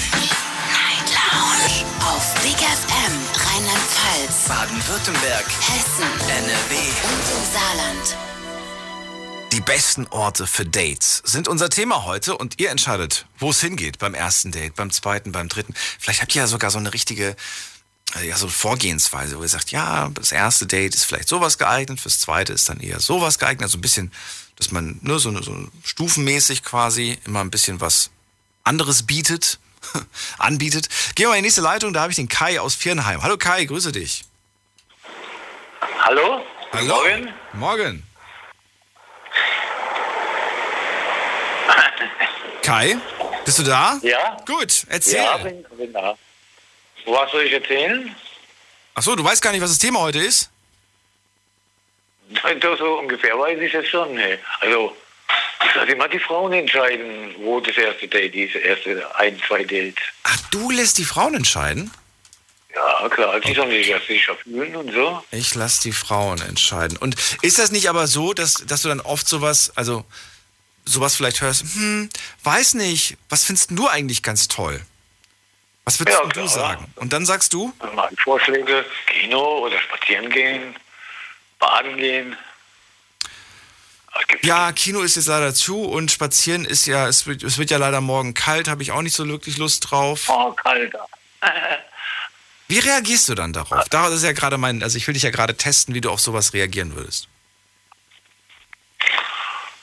Lounge. Auf Big FM Rheinland-Pfalz, Baden-Württemberg, Hessen NRW. und im Saarland. Die besten Orte für Dates sind unser Thema heute und ihr entscheidet, wo es hingeht beim ersten Date, beim zweiten, beim dritten. Vielleicht habt ihr ja sogar so eine richtige äh, ja, so Vorgehensweise, wo ihr sagt, ja, das erste Date ist vielleicht sowas geeignet, fürs zweite ist dann eher sowas geeignet. Also ein bisschen, dass man nur so, so stufenmäßig quasi immer ein bisschen was anderes bietet, anbietet. Gehen wir mal in die nächste Leitung, da habe ich den Kai aus Viernheim. Hallo Kai, grüße dich. Hallo? Hallo. Morgen. Morgen. Kai, bist du da? Ja? Gut, erzähl. Ja, bin, bin da. Was soll ich erzählen? Ach so, du weißt gar nicht, was das Thema heute ist? So ungefähr weiß ich es schon. Ne? Also, ich lasse immer die Frauen entscheiden, wo das erste Date ist, erste ein, zwei Dates. Ach, du lässt die Frauen entscheiden? Ja, klar, die sollen sich erst sicher fühlen und so. Ich lasse die Frauen entscheiden. Und ist das nicht aber so, dass, dass du dann oft sowas, also sowas vielleicht hörst, hm, weiß nicht, was findest du eigentlich ganz toll? Was würdest Ja, du sagen? Und dann sagst du, ich Vorschläge, Kino oder spazieren gehen, baden gehen. Ja, Kino ist jetzt leider zu und spazieren ist ja, es wird, es wird ja leider morgen kalt, habe ich auch nicht so wirklich Lust drauf. Oh, kalter. Wie reagierst du dann darauf? Da ist ja gerade mein, also ich will dich ja gerade testen, wie du auf sowas reagieren würdest.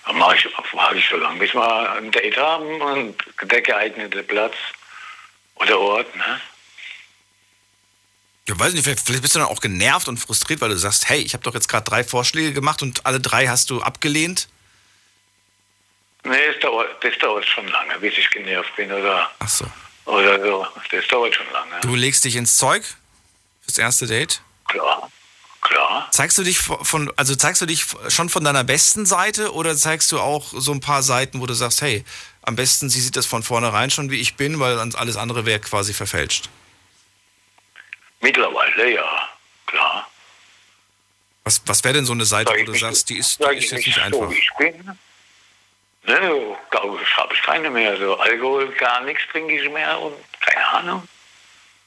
Dann mache ich, warte ich so lange, bis wir ein Date haben und der geeignete Platz oder Ort. Ne? Ja, weiß nicht, vielleicht vielleicht bist du dann auch genervt und frustriert, weil du sagst, hey, ich habe doch jetzt gerade drei Vorschläge gemacht und alle drei hast du abgelehnt. Nee, das dauert, das dauert schon lange, bis ich genervt bin oder, Ach so. oder so. Das dauert schon lange. Du legst dich ins Zeug fürs erste Date. Klar, klar. Zeigst du dich von, also zeigst du dich schon von deiner besten Seite oder zeigst du auch so ein paar Seiten, wo du sagst, hey, am besten sie sieht das von vornherein schon, wie ich bin, weil alles andere wäre quasi verfälscht. Mittlerweile, ja, klar. Was, was wäre denn so eine Seite, Sag wo ich du mich- sagst, die ist, die ist ich jetzt nicht so, einfach? wie ich bin. Ne, glaube ich, habe ich keine mehr. So Alkohol, gar nichts trinke ich mehr und keine Ahnung.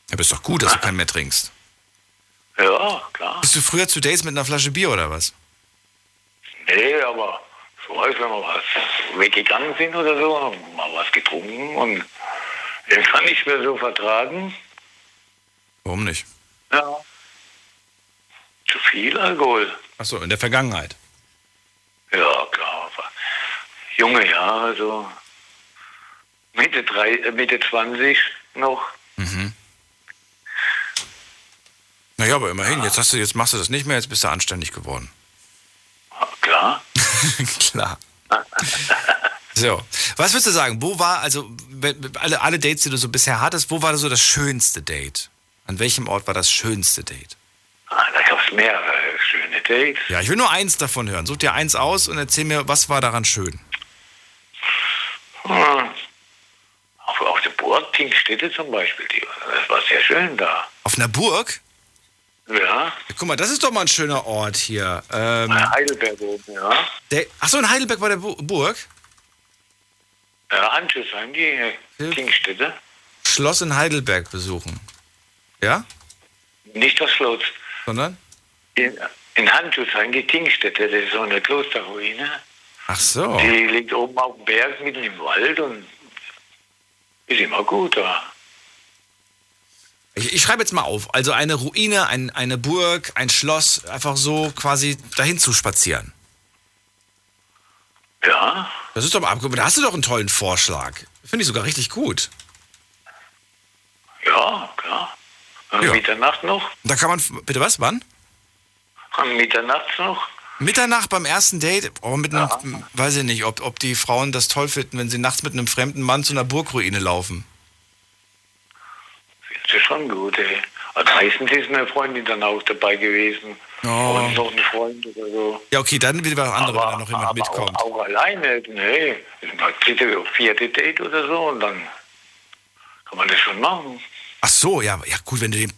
Ja, aber ist doch gut, dass du keinen mehr trinkst. Ja, klar. Bist du früher zu Dates mit einer Flasche Bier oder was? Nee, aber so weiß, wenn wir was weggegangen sind oder so, haben mal was getrunken und irgendwann nicht mehr so vertragen. Warum nicht? Ja. Zu viel Alkohol. Achso, in der Vergangenheit. Ja, klar. aber Junge Jahre, so Mitte, drei, äh, Mitte 20 noch. Mhm. Naja, aber immerhin, jetzt, hast du, jetzt machst du das nicht mehr, jetzt bist du anständig geworden. Klar. Klar. So, was würdest du sagen? Wo war, also alle, alle Dates, die du so bisher hattest, wo war so das schönste Date? An welchem Ort war das schönste Date? Ah, da gab es mehrere schöne Dates. Ja, ich will nur eins davon hören. Such dir eins aus und erzähl mir, was war daran schön? Hm. Auf, auf der Burg Tingstätte zum Beispiel, die, das war sehr schön da. Auf einer Burg? Ja, Ja, guck mal, das ist doch mal ein schöner Ort hier. Ähm, Heidelberg oben, ja. der, achso, in Heidelberg war der Bu Burg? Ja, Hanschesheim, die. Tingstätte. Schloss in Heidelberg besuchen. Ja? Nicht das Schloss. Sondern? In, in Hanschesheim, die Tingstätte, das ist so eine Klosterruine. Ach so. Die liegt oben auf dem Berg, mitten im Wald und ist immer gut da. Ich, ich schreibe jetzt mal auf. Also eine Ruine, ein, eine Burg, ein Schloss, einfach so quasi dahin zu spazieren. Ja, Das ist doch mal Da hast du doch einen tollen Vorschlag. Finde ich sogar richtig gut. ja, klar. Und Ja. Mitternacht noch? Da kann man. Bitte was? Wann? Am Mitternacht noch? Mitternacht beim ersten Date? Oh, mit einem, weiß ich nicht, ob, ob die Frauen das toll finden, wenn sie nachts mit einem fremden Mann zu einer Burgruine laufen. Das ist schon gut, ey. Also meistens ist eine Freundin dann auch dabei gewesen. Oh. Und noch ein Freund oder so. Ja, okay, dann wieder was anderes, wenn da noch jemand aber mitkommt. Auch, auch alleine, nee. Das dritte, vierte Date oder so und dann kann man das schon machen. Ach so, ja, ja gut, wenn du den,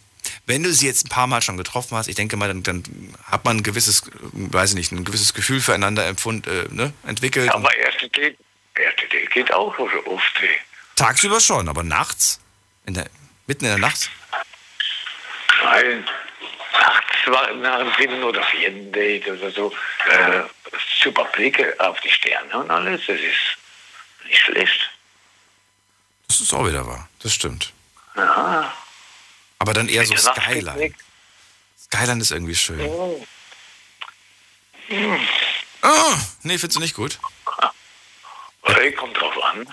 wenn du sie jetzt ein paar Mal schon getroffen hast, ich denke mal, dann, dann hat man ein gewisses, äh, weiß ich nicht, ein gewisses Gefühl füreinander empfund, äh, ne, entwickelt. Ja, aber erste Date, erste Date geht auch oft, ey. Tagsüber schon, aber nachts, in der, mitten in der Nacht. Nein, nachts war nach dem dritten oder vierten Date oder so, äh, super Blicke auf die Sterne und alles, das ist nicht schlecht. Das ist auch wieder wahr, das stimmt. Ja, Aber dann eher so Skyline. Skyline ist irgendwie schön. Oh. Oh, nee, findest du nicht gut? Hey, kommt drauf an.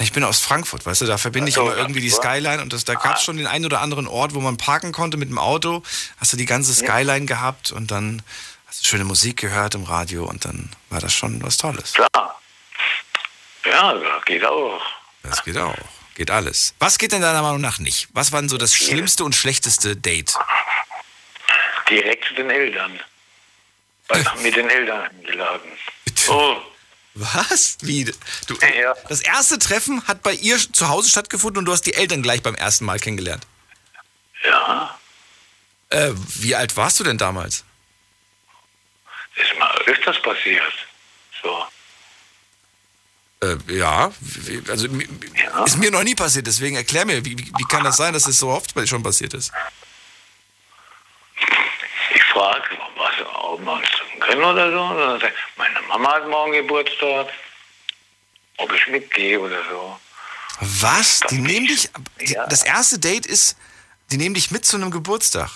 Ich bin aus Frankfurt, weißt du, da verbinde ich immer irgendwie die. Skyline und das, da gab es schon den einen oder anderen Ort, wo man parken konnte mit dem Auto. Hast du die ganze Skyline gehabt und dann hast du schöne Musik gehört im Radio und dann war das schon was Tolles. Klar. Ja, Ja, das geht auch. Das geht auch. Geht alles. Was geht denn deiner Meinung nach nicht? Was war denn so das schlimmste und schlechteste Date? Direkt zu den Eltern. Weil mit den Eltern eingeladen. Oh, Was? Wie? Du, Ja. Das erste Treffen hat bei ihr zu Hause stattgefunden und du hast die Eltern gleich beim ersten Mal kennengelernt. ja. Äh, wie alt warst du denn damals? Ist mal öfters passiert. So. Äh, ja, also Ja. ist mir noch nie passiert, deswegen erklär mir, wie, wie kann das sein, dass es so oft schon passiert ist? Ich frage, was, ob wir uns können oder so. Und dann sagt, meine Mama hat morgen Geburtstag. Ob ich mitgehe oder so. Was? Die nehmen dich. Ja. Das erste Date ist, die nehmen dich mit zu einem Geburtstag.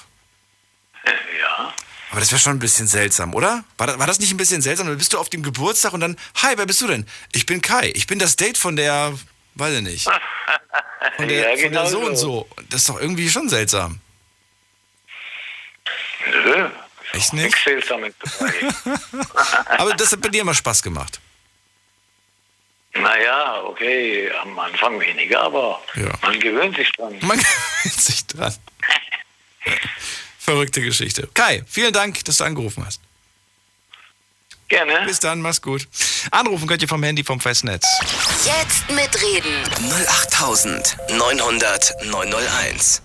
Ja. Aber das wäre schon ein bisschen seltsam, oder? War das, war das nicht ein bisschen seltsam? Dann bist du auf dem Geburtstag und dann, hi, wer bist du denn? Ich bin Kai. Ich bin das Date von der, weiß ich nicht. Von der, Ja, von der genau so und so. Das ist doch irgendwie schon seltsam. Nö. Echt Nichts nicht? Seltsames dabei. Aber das hat bei dir immer Spaß gemacht. naja, okay, am Anfang weniger, aber Ja. man gewöhnt sich dran. Man gewöhnt sich dran. Verrückte Geschichte. Kai, vielen Dank, dass du angerufen hast. Gerne. Bis dann, mach's gut. Anrufen könnt ihr vom Handy vom Festnetz. Jetzt mitreden. 08900 901.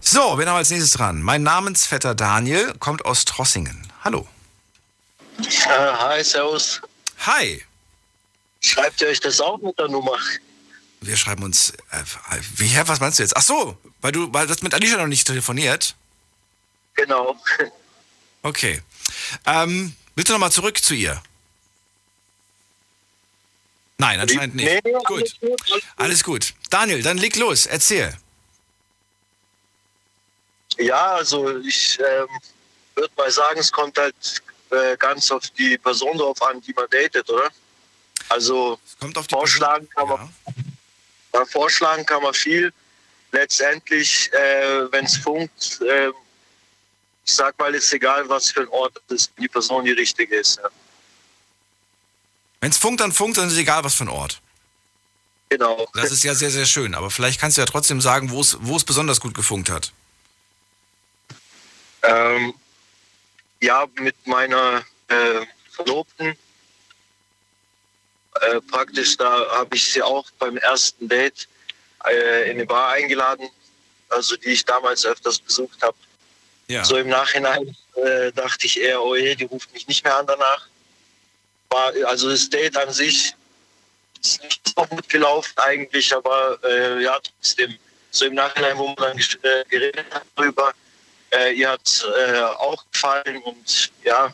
So, wen haben wir als nächstes dran? Mein Namensvetter Daniel kommt aus Trossingen. Hallo. Äh, hi, servus. Hi. Schreibt ihr euch das auch mit der Nummer? Wir schreiben uns. Äh, wie, hä, was meinst du jetzt? Ach so, weil du weil das mit Alicia noch nicht telefoniert. Genau. Okay. Ähm, willst du nochmal zurück zu ihr? Nein, anscheinend nicht. Nee, gut. alles gut, alles gut. Alles gut. Daniel, dann leg los, erzähl. Ja, also ich ähm, würde mal sagen, es kommt halt äh, ganz auf die Person drauf an, die man datet, oder? Also vorschlagen kann man, ja, vorschlagen kann man viel. Letztendlich, äh, wenn es funkt, äh, ich sag mal, ist egal, was für ein Ort es ist, die Person die richtige ist. Ja. Wenn es funkt, dann funkt, dann ist es egal, was für ein Ort. Genau. Das ist ja sehr, sehr schön. Aber vielleicht kannst du ja trotzdem sagen, wo es wo es besonders gut gefunkt hat. Ähm, ja, mit meiner äh, Verlobten. Äh, praktisch, da habe ich sie auch beim ersten Date äh, in eine Bar eingeladen, also die ich damals öfters besucht habe. Ja. So im Nachhinein äh, dachte ich eher, oh je, die ruft mich nicht mehr an danach. War, also das Date an sich ist nicht so gut gelaufen eigentlich, aber äh, ja, trotzdem, so im Nachhinein, wo man dann äh, geredet hat darüber, äh, ihr hat äh, auch gefallen und ja,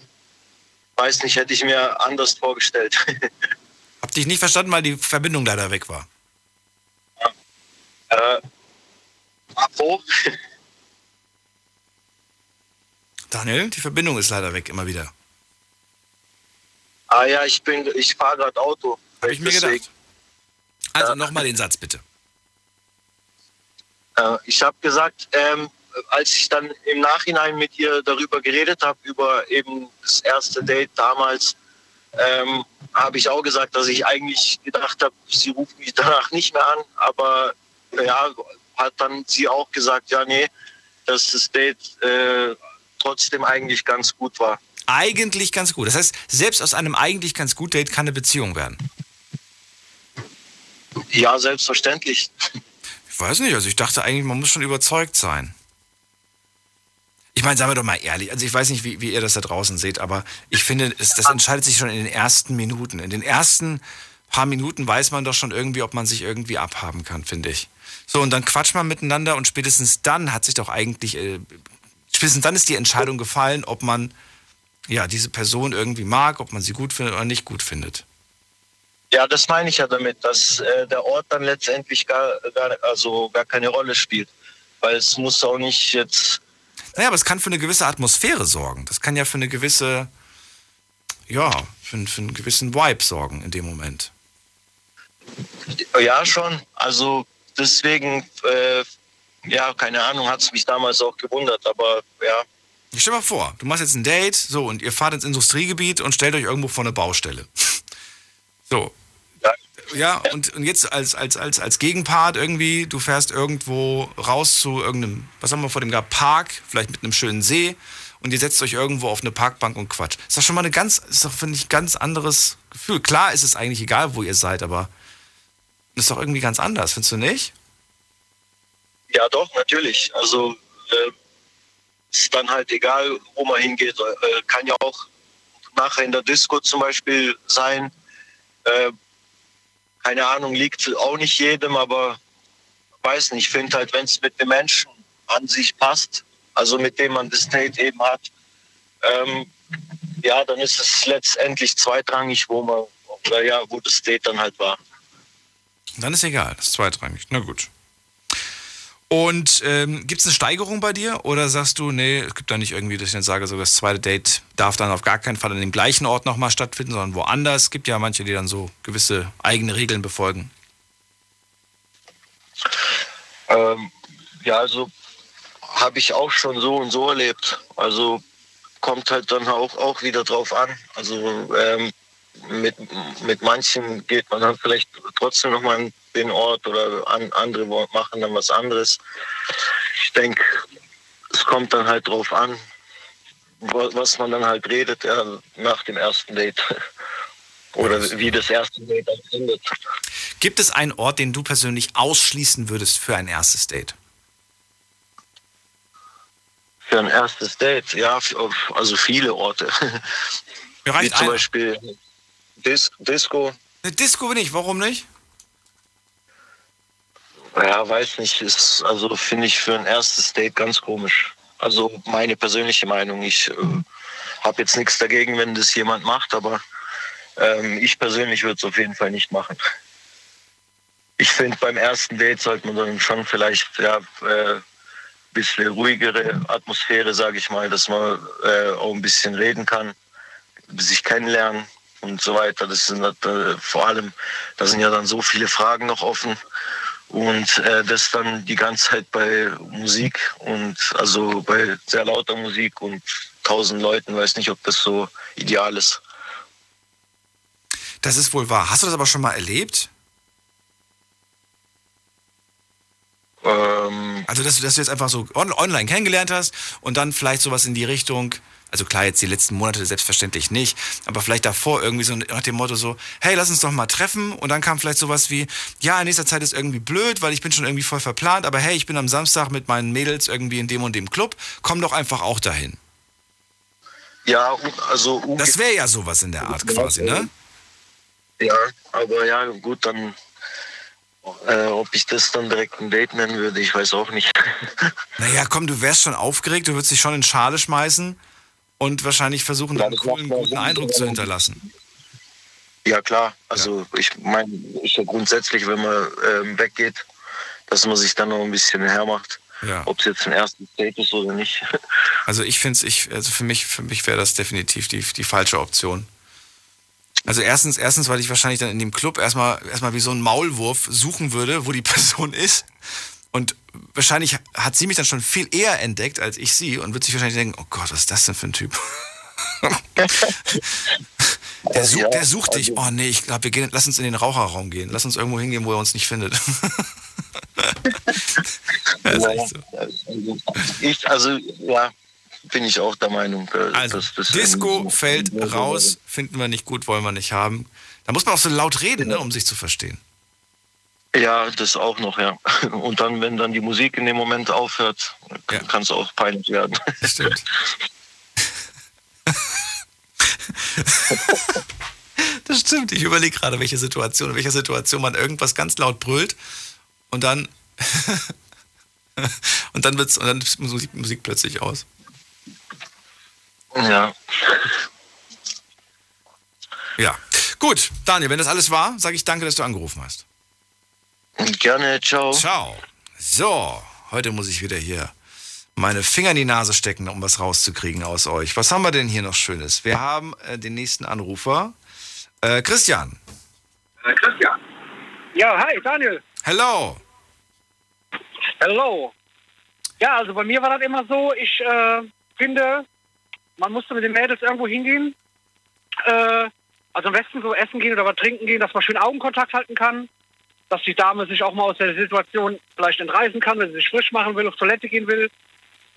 weiß nicht, hätte ich mir anders vorgestellt. Hab dich nicht verstanden, weil die Verbindung leider weg war. äh, apropos, Daniel, die Verbindung ist leider weg, immer wieder. ah ja, ich bin, ich fahre gerade Auto. Habe ich mir Deswegen. gedacht. Also Ja. nochmal den Satz bitte. Äh, ich habe gesagt, ähm, als ich dann im Nachhinein mit ihr darüber geredet habe, über eben das erste Date damals, ähm, habe ich auch gesagt, dass ich eigentlich gedacht habe, sie ruft mich danach nicht mehr an, aber ja, hat dann sie auch gesagt, ja, nee, dass das Date äh, trotzdem eigentlich ganz gut war. Eigentlich ganz gut. Das heißt, selbst aus einem eigentlich ganz gut Date kann eine Beziehung werden. Ja, selbstverständlich. Ich weiß nicht, also ich dachte eigentlich, man muss schon überzeugt sein. Ich meine, sagen wir doch mal ehrlich, also ich weiß nicht, wie, wie ihr das da draußen seht, aber ich finde, es, das entscheidet sich schon in den ersten Minuten. In den ersten paar Minuten weiß man doch schon irgendwie, ob man sich irgendwie abhaben kann, finde ich. So, und dann quatscht man miteinander und spätestens dann hat sich doch eigentlich, äh, spätestens dann ist die Entscheidung gefallen, ob man ja diese Person irgendwie mag, ob man sie gut findet oder nicht gut findet. Ja, das meine ich ja damit, dass äh, der Ort dann letztendlich gar, gar, also gar keine Rolle spielt. Weil es muss auch nicht jetzt Naja, aber es kann für eine gewisse Atmosphäre sorgen. Das kann ja für eine gewisse, ja, für, für einen gewissen Vibe sorgen in dem Moment. Ja, schon. Also deswegen, äh, ja, keine Ahnung, hat es mich damals auch gewundert, aber ja. Ich stell mal vor, du machst jetzt ein Date, so, und ihr fahrt ins Industriegebiet und stellt euch irgendwo vor eine Baustelle. So. Ja. ja, und, und jetzt als, als, als, als Gegenpart irgendwie, du fährst irgendwo raus zu irgendeinem, was haben wir vor dem gehabt, Park, vielleicht mit einem schönen See und ihr setzt euch irgendwo auf eine Parkbank und quatscht. Ist doch schon mal eine ganz, ist doch, finde ich, ein ganz anderes Gefühl. Klar ist es eigentlich egal, wo ihr seid, aber ist doch irgendwie ganz anders, findest du nicht? Ja, doch, natürlich. Also äh, ist dann halt egal, wo man hingeht. Äh, kann ja auch nachher in der Disco zum Beispiel sein. Äh, keine Ahnung, liegt auch nicht jedem, aber weiß nicht. Ich finde halt, wenn es mit dem Menschen an sich passt, also mit dem man das Date eben hat, ähm, ja, dann ist es letztendlich zweitrangig, wo man, oder ja, wo das Date dann halt war. Dann ist egal, das ist zweitrangig. Na gut. Und ähm, gibt es eine Steigerung bei dir oder sagst du, nee, es gibt da nicht irgendwie, dass ich dann sage, so das zweite Date darf dann auf gar keinen Fall an dem gleichen Ort nochmal stattfinden, sondern woanders? Es gibt ja manche, die dann so gewisse eigene Regeln befolgen. Ähm, ja, also habe ich auch schon so und so erlebt. Also kommt halt dann auch, auch wieder drauf an. Also ähm, mit, mit manchen geht man dann vielleicht trotzdem nochmal an den Ort oder an, andere machen dann was anderes. Ich denke, es kommt dann halt drauf an, was man dann halt redet ja, nach dem ersten Date. Oder wie das erste Date dann endet. Gibt es einen Ort, den du persönlich ausschließen würdest für ein erstes Date? Für ein erstes Date, ja, also viele Orte. Wie zum. Beispiel Dis Disco. Eine Disco bin ich, warum nicht? Ja, weiß nicht, ist also finde ich für ein erstes Date ganz komisch. Also meine persönliche Meinung. Ich äh, habe jetzt nichts dagegen, wenn das jemand macht, aber ähm, ich persönlich würde es auf jeden Fall nicht machen. Ich finde, beim ersten Date sollte man dann schon vielleicht ja, äh, bisschen ruhigere Atmosphäre, sage ich mal, dass man äh, auch ein bisschen reden kann, sich kennenlernen und so weiter. Das sind äh, vor allem, da sind ja dann so viele Fragen noch offen. Und äh, das dann die ganze Zeit bei Musik und also bei sehr lauter Musik und tausend Leuten, weiß nicht, ob das so ideal ist. Das ist wohl wahr. Hast du das aber schon mal erlebt? Ähm, also, dass du, dass du jetzt einfach so on online kennengelernt hast und dann vielleicht sowas in die Richtung, also klar, jetzt die letzten Monate selbstverständlich nicht, aber vielleicht davor irgendwie so nach dem Motto so, hey, lass uns doch mal treffen und dann kam vielleicht sowas wie, ja, in nächster Zeit ist irgendwie blöd, weil ich bin schon irgendwie voll verplant, aber hey, ich bin am Samstag mit meinen Mädels irgendwie in dem und dem Club, komm doch einfach auch dahin. Ja, also... Das wäre ja sowas in der Art quasi, ne? Ja, aber ja, gut, dann äh, ob ich das dann direkt ein Date nennen würde, ich weiß auch nicht. naja, komm, du wärst schon aufgeregt, du würdest dich schon in Schale schmeißen und wahrscheinlich versuchen, einen coolen, guten Eindruck zu hinterlassen. Ja, klar. Also ja. ich meine, ist ja grundsätzlich, wenn man ähm, weggeht, dass man sich dann noch ein bisschen hermacht. Ja. Ob es jetzt ein erstes Date ist oder nicht. Also ich finde es, ich, also für mich, für mich wäre das definitiv die, die falsche Option. Also erstens, erstens, weil ich wahrscheinlich dann in dem Club erstmal, erstmal wie so ein Maulwurf suchen würde, wo die Person ist. Und wahrscheinlich hat sie mich dann schon viel eher entdeckt als ich sie und wird sich wahrscheinlich denken, oh Gott, was ist das denn für ein Typ? der, such, der sucht dich. Oh nee, ich glaube, wir gehen, lass uns in den Raucherraum gehen. Lass uns irgendwo hingehen, wo er uns nicht findet. ja, so. Ich, also, ja, bin ich auch der Meinung. Also, das Disco fällt raus, finden wir nicht gut, wollen wir nicht haben. Da muss man auch so laut reden, ne, um sich zu verstehen. Ja, das auch noch, ja. Und dann, wenn dann die Musik in dem Moment aufhört, ja. kann es auch peinlich werden. Das stimmt. das stimmt. Ich überlege gerade, welche Situation, in welcher Situation man irgendwas ganz laut brüllt und dann und dann wird's und dann ist Musik, Musik plötzlich aus. Ja. Ja. Gut, Daniel, wenn das alles war, sage ich danke, dass du angerufen hast. Gerne, ciao. Ciao. So, heute muss ich wieder hier meine Finger in die Nase stecken, um was rauszukriegen aus euch. Was haben wir denn hier noch Schönes? Wir haben äh, den nächsten Anrufer. Äh, Christian. Äh, Christian. Ja, hi, Daniel. Hello. Hello. Ja, also bei mir war das immer so, ich äh, finde, man musste mit den Mädels irgendwo hingehen, äh, also am besten so essen gehen oder was trinken gehen, dass man schön Augenkontakt halten kann. Dass die Dame sich auch mal aus der Situation vielleicht entreißen kann, wenn sie sich frisch machen will, auf Toilette gehen will.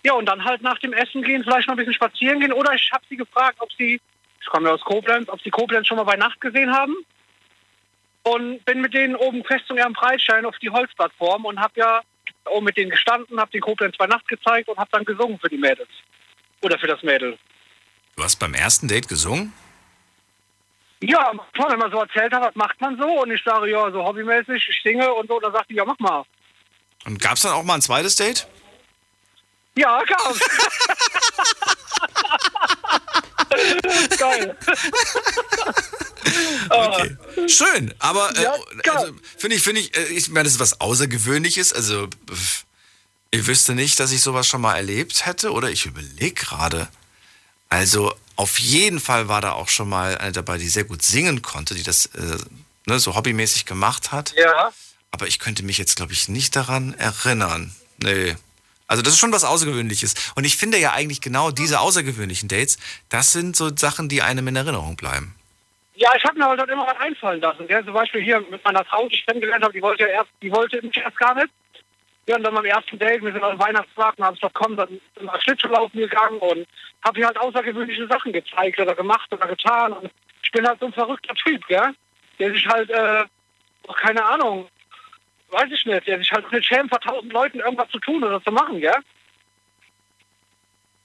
Ja, und dann halt nach dem Essen gehen, vielleicht noch ein bisschen spazieren gehen. Oder ich habe sie gefragt, ob sie, ich komme ja aus Koblenz, ob sie Koblenz schon mal bei Nacht gesehen haben. Und bin mit denen oben Festung am Breitstein auf die Holzplattform und habe ja oben mit denen gestanden, habe den Koblenz bei Nacht gezeigt und habe dann gesungen für die Mädels. Oder für das Mädel. Du hast beim ersten Date gesungen? Ja, man so erzählt hat, was macht man so? Und ich sage, ja, so hobbymäßig, ich singe und so. Dann sagt die, ja, mach mal. Und gab es dann auch mal ein zweites Date? Ja, gab's. Geil. Okay. Schön, aber äh, Ja, also, finde ich, finde ich, äh, ich meine, das ist was Außergewöhnliches. Also, pff, ich wüsste nicht, dass ich sowas schon mal erlebt hätte, oder ich überlege gerade. Also, auf jeden Fall war da auch schon mal eine dabei, die sehr gut singen konnte, die das äh, ne, so hobbymäßig gemacht hat. Ja. Aber ich könnte mich jetzt, glaube ich, nicht daran erinnern. Nee. Also das ist schon was Außergewöhnliches. Und ich finde ja eigentlich genau diese außergewöhnlichen Dates, das sind so Sachen, die einem in Erinnerung bleiben. Ja, ich habe mir halt immer was einfallen lassen. Gell? Zum Beispiel hier mit meiner Frau, die ich kennengelernt habe, die wollte ja erst, die wollte mich erst gar nicht. Ja, und dann beim ersten Date, wir sind am Weihnachtsmarkt und haben gesagt, komm, dann sind wir Schlittschuhlaufen gegangen und habe ihr halt außergewöhnliche Sachen gezeigt oder gemacht oder getan. Und ich bin halt so ein verrückter Typ, gell? Der sich halt, äh, keine Ahnung, weiß ich nicht, der sich halt nicht schämt, vor tausend Leuten irgendwas zu tun oder zu machen, gell?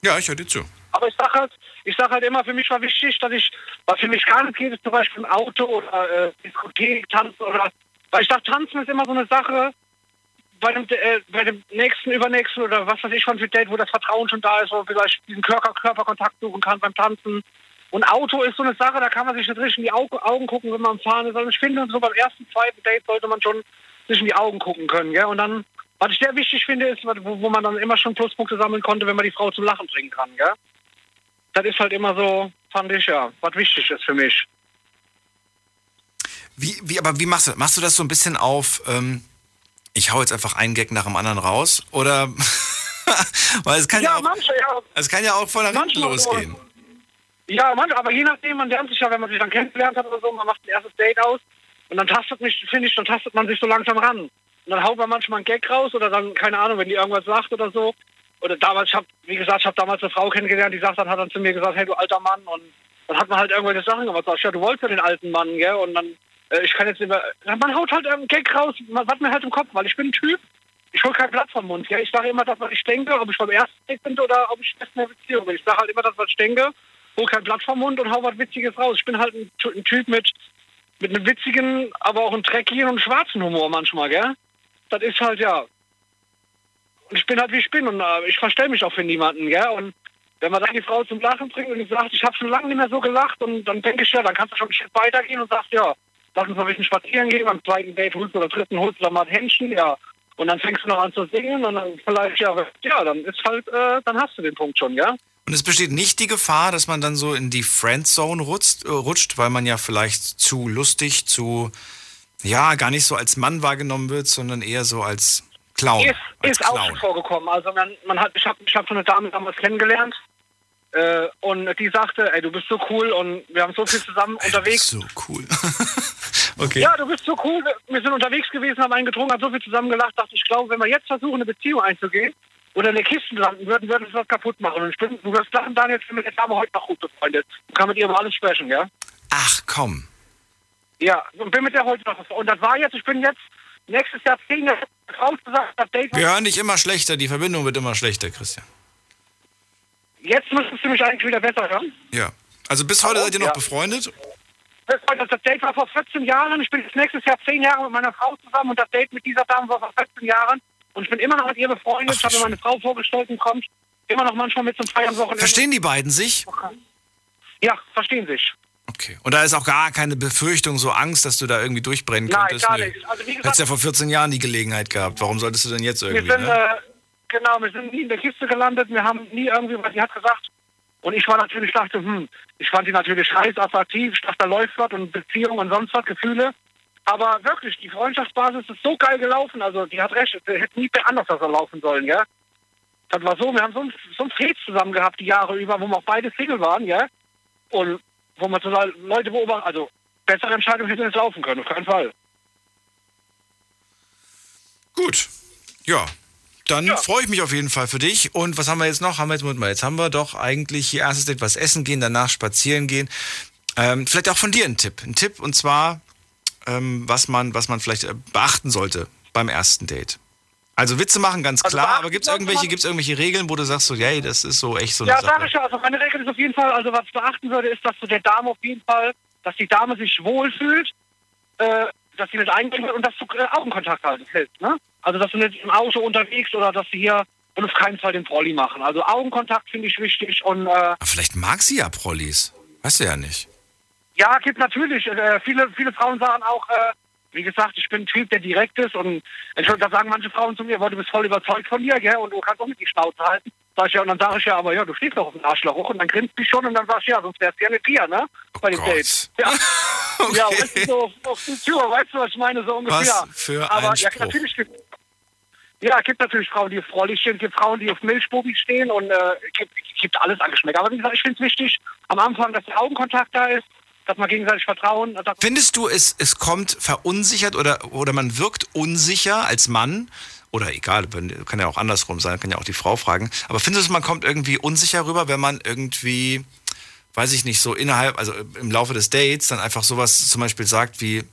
Ja, ich höre dir zu. Aber ich sag halt, ich sag halt immer, für mich war wichtig, dass ich, was für mich gar nicht geht, ist zum Beispiel ein Auto oder äh, Diskothek, Tanzen oder, weil ich dachte, Tanzen ist immer so eine Sache, bei dem, äh, bei dem nächsten, übernächsten oder was weiß ich von für Date, wo das Vertrauen schon da ist, wo man vielleicht diesen Körper, Körperkontakt suchen kann beim Tanzen. Und Auto ist so eine Sache, da kann man sich nicht richtig in die Augen, Augen gucken, wenn man am Fahren ist. Also ich finde, so beim ersten, zweiten Date sollte man schon sich in die Augen gucken können, gell? Und dann, was ich sehr wichtig finde, ist, wo, wo man dann immer schon Pluspunkte sammeln konnte, wenn man die Frau zum Lachen bringen kann, gell? Das ist halt immer so, fand ich ja, was wichtig ist für mich. Wie, wie, aber wie machst du das? Machst du das so ein bisschen auf, ähm, ich hau jetzt einfach einen Gag nach dem anderen raus? Oder, weil es kann ja, Ja, auch, manche, ja. es kann ja auch von Manchmal so. losgehen. Ja, manchmal, aber je nachdem, man lernt sich ja, wenn man sich dann kennengelernt hat oder so, man macht ein erstes Date aus und dann tastet mich, finde ich, dann tastet man sich so langsam ran. Und dann haut man manchmal einen Gag raus oder dann, keine Ahnung, wenn die irgendwas sagt oder so. Oder damals, ich hab, wie gesagt, ich habe damals eine Frau kennengelernt, die sagt dann, hat dann zu mir gesagt, hey du alter Mann und dann hat man halt irgendwelche Sachen gemacht. Sag ja, du wolltest ja den alten Mann, gell? Und dann, äh, ich kann jetzt mehr, man haut halt einen Gag raus, was mir halt im Kopf, weil ich bin ein Typ, ich hol kein Blatt vom Mund, gell? Ich sage immer das, was ich denke, ob ich beim ersten Date bin oder ob ich fest in einer Beziehung bin. Ich sage halt immer das, was ich denke, hol kein Blatt vom Mund und hau was Witziges raus. Ich bin halt ein, ein Typ mit, mit einem witzigen, aber auch einem dreckigen und schwarzen Humor manchmal, gell? Das ist halt, ja. Und ich bin halt, wie ich bin und äh, ich verstell mich auch für niemanden, gell? Und wenn man dann die Frau zum Lachen bringt und sagt, ich habe schon lange nicht mehr so gelacht und dann denke ich, ja, dann kannst du schon einen Schritt weitergehen und sagst, ja, lass uns mal ein bisschen spazieren gehen, beim zweiten Date holst du oder dritten holst du dann mal ein Händchen, ja. Und dann fängst du noch an zu singen und dann vielleicht, ja, ja, dann ist halt, äh, dann hast du den Punkt schon, ja? Und es besteht nicht die Gefahr, dass man dann so in die Friendzone rutscht, äh, rutscht, weil man ja vielleicht zu lustig, zu, ja, gar nicht so als Mann wahrgenommen wird, sondern eher so als Clown. Ist, als ist auch schon vorgekommen. Also man, man hat, ich habe ich hab so eine Dame damals kennengelernt äh, und die sagte, ey, du bist so cool und wir haben so viel zusammen unterwegs. So cool. okay. Ja, du bist so cool. Wir sind unterwegs gewesen, haben einen getrunken, haben so viel zusammen gelacht. Dachte ich, glaube, wenn wir jetzt versuchen, eine Beziehung einzugehen oder in der Kiste landen würden, würden wir das kaputt machen. Und ich bin, du wirst lachen, Daniel, ich bin mit der Dame heute noch gut befreundet. Ich kann mit ihr über alles sprechen, ja? Ach komm. Ja, und bin mit der heute noch. Und das war jetzt, ich bin jetzt nächstes Jahr zehn Jahre raus gesagt, das Date Wir hören dich immer schlechter, die Verbindung wird immer schlechter, Christian. Jetzt müsstest du mich eigentlich wieder besser hören. Ja. Also bis heute seid ihr noch Ja. befreundet? Das Das Date war vor 14 Jahren. Ich bin jetzt nächstes Jahr 10 Jahre mit meiner Frau zusammen und das Date mit dieser Dame war vor 14 Jahren. Und ich bin immer noch mit ihr befreundet. ich habe meine Frau vorgestellt und kommt immer noch manchmal mit zum Feiern Wochenende. Verstehen die beiden sich? Ja, verstehen sich. Okay. Und da ist auch gar keine Befürchtung, so Angst, dass du da irgendwie durchbrennen Nein, könntest? gar Nö. nicht. Also wie Hättest gesagt, ja vor 14 Jahren die Gelegenheit gehabt. Warum solltest du denn jetzt wir irgendwie? sind, Ne? äh, genau, wir sind nie in der Kiste gelandet. Wir haben nie irgendwie, was sie hat gesagt. Und ich war natürlich, dachte, hm, ich fand die natürlich scheiß attraktiv. Ich dachte, da läuft was und Beziehung und sonst was, Gefühle. Aber wirklich, die Freundschaftsbasis ist so geil gelaufen. Also, die hat recht. Es hätte nie anders das laufen sollen, ja. Das war so, wir haben so ein, so ein Fest zusammen gehabt, die Jahre über, wo wir auch beide Single waren, ja. Und wo man so Leute beobachtet, also bessere Entscheidungen hätten jetzt laufen können, auf keinen Fall. Gut. Ja. Dann freue ich mich auf jeden Fall für dich. Und was haben wir jetzt noch? Haben wir jetzt, mal, jetzt haben wir doch eigentlich hier erstes Date was essen gehen, danach spazieren gehen. Ähm, vielleicht auch von dir ein Tipp. Ein Tipp und zwar, ähm, was, man, was man vielleicht äh, beachten sollte beim ersten Date. Also Witze machen, ganz Also klar, beachten aber gibt es irgendwelche, gibt's irgendwelche Regeln, wo du sagst so, hey, das ist so echt so eine Ja, Sache? sag ich ja. Also meine Regel ist auf jeden Fall, also was ich beachten würde, ist, dass du der Dame auf jeden Fall, dass die Dame sich wohlfühlt, äh, dass sie nicht wird und dass du äh, Augenkontakt halt hältst, ne? Also dass du nicht im Auto unterwegs oder dass sie hier und auf keinen Fall den Prolli machen. Also Augenkontakt finde ich wichtig und äh, Aber vielleicht mag sie ja Prollis. Weißt du ja nicht. ja, gibt natürlich. Äh, viele, viele Frauen sagen auch, äh, wie gesagt, ich bin ein Typ, der direkt ist und da sagen manche Frauen zu mir, boah, du bist voll überzeugt von dir, gell, und du kannst auch nicht die Schnauze halten. Sag ich ja, und dann sage ich ja, aber ja, du stehst doch auf dem Arschloch hoch und dann grinst du schon und dann sagst du, ja, sonst wärst du ja nicht hier, ne? Bei dem Gott. Date. Ja, ja weißt du, so auf, die Tür, weißt du, was ich meine, so ungefähr. Was für aber ein ja, Spruch. natürlich gibt ja, es gibt natürlich Frauen, die auf Frolli stehen, es gibt Frauen, die auf Milchbubi stehen und äh, es gibt, gibt alles an Geschmäcker. Aber wie gesagt, ich finde es wichtig, am Anfang, dass der Augenkontakt da ist, dass man gegenseitig vertrauen. Findest du, es, es kommt verunsichert oder, oder man wirkt unsicher als Mann? Oder egal, kann ja auch andersrum sein, kann ja auch die Frau fragen. Aber findest du, man kommt irgendwie unsicher rüber, wenn man irgendwie, weiß ich nicht, so innerhalb, also im Laufe des Dates dann einfach sowas zum Beispiel sagt wie,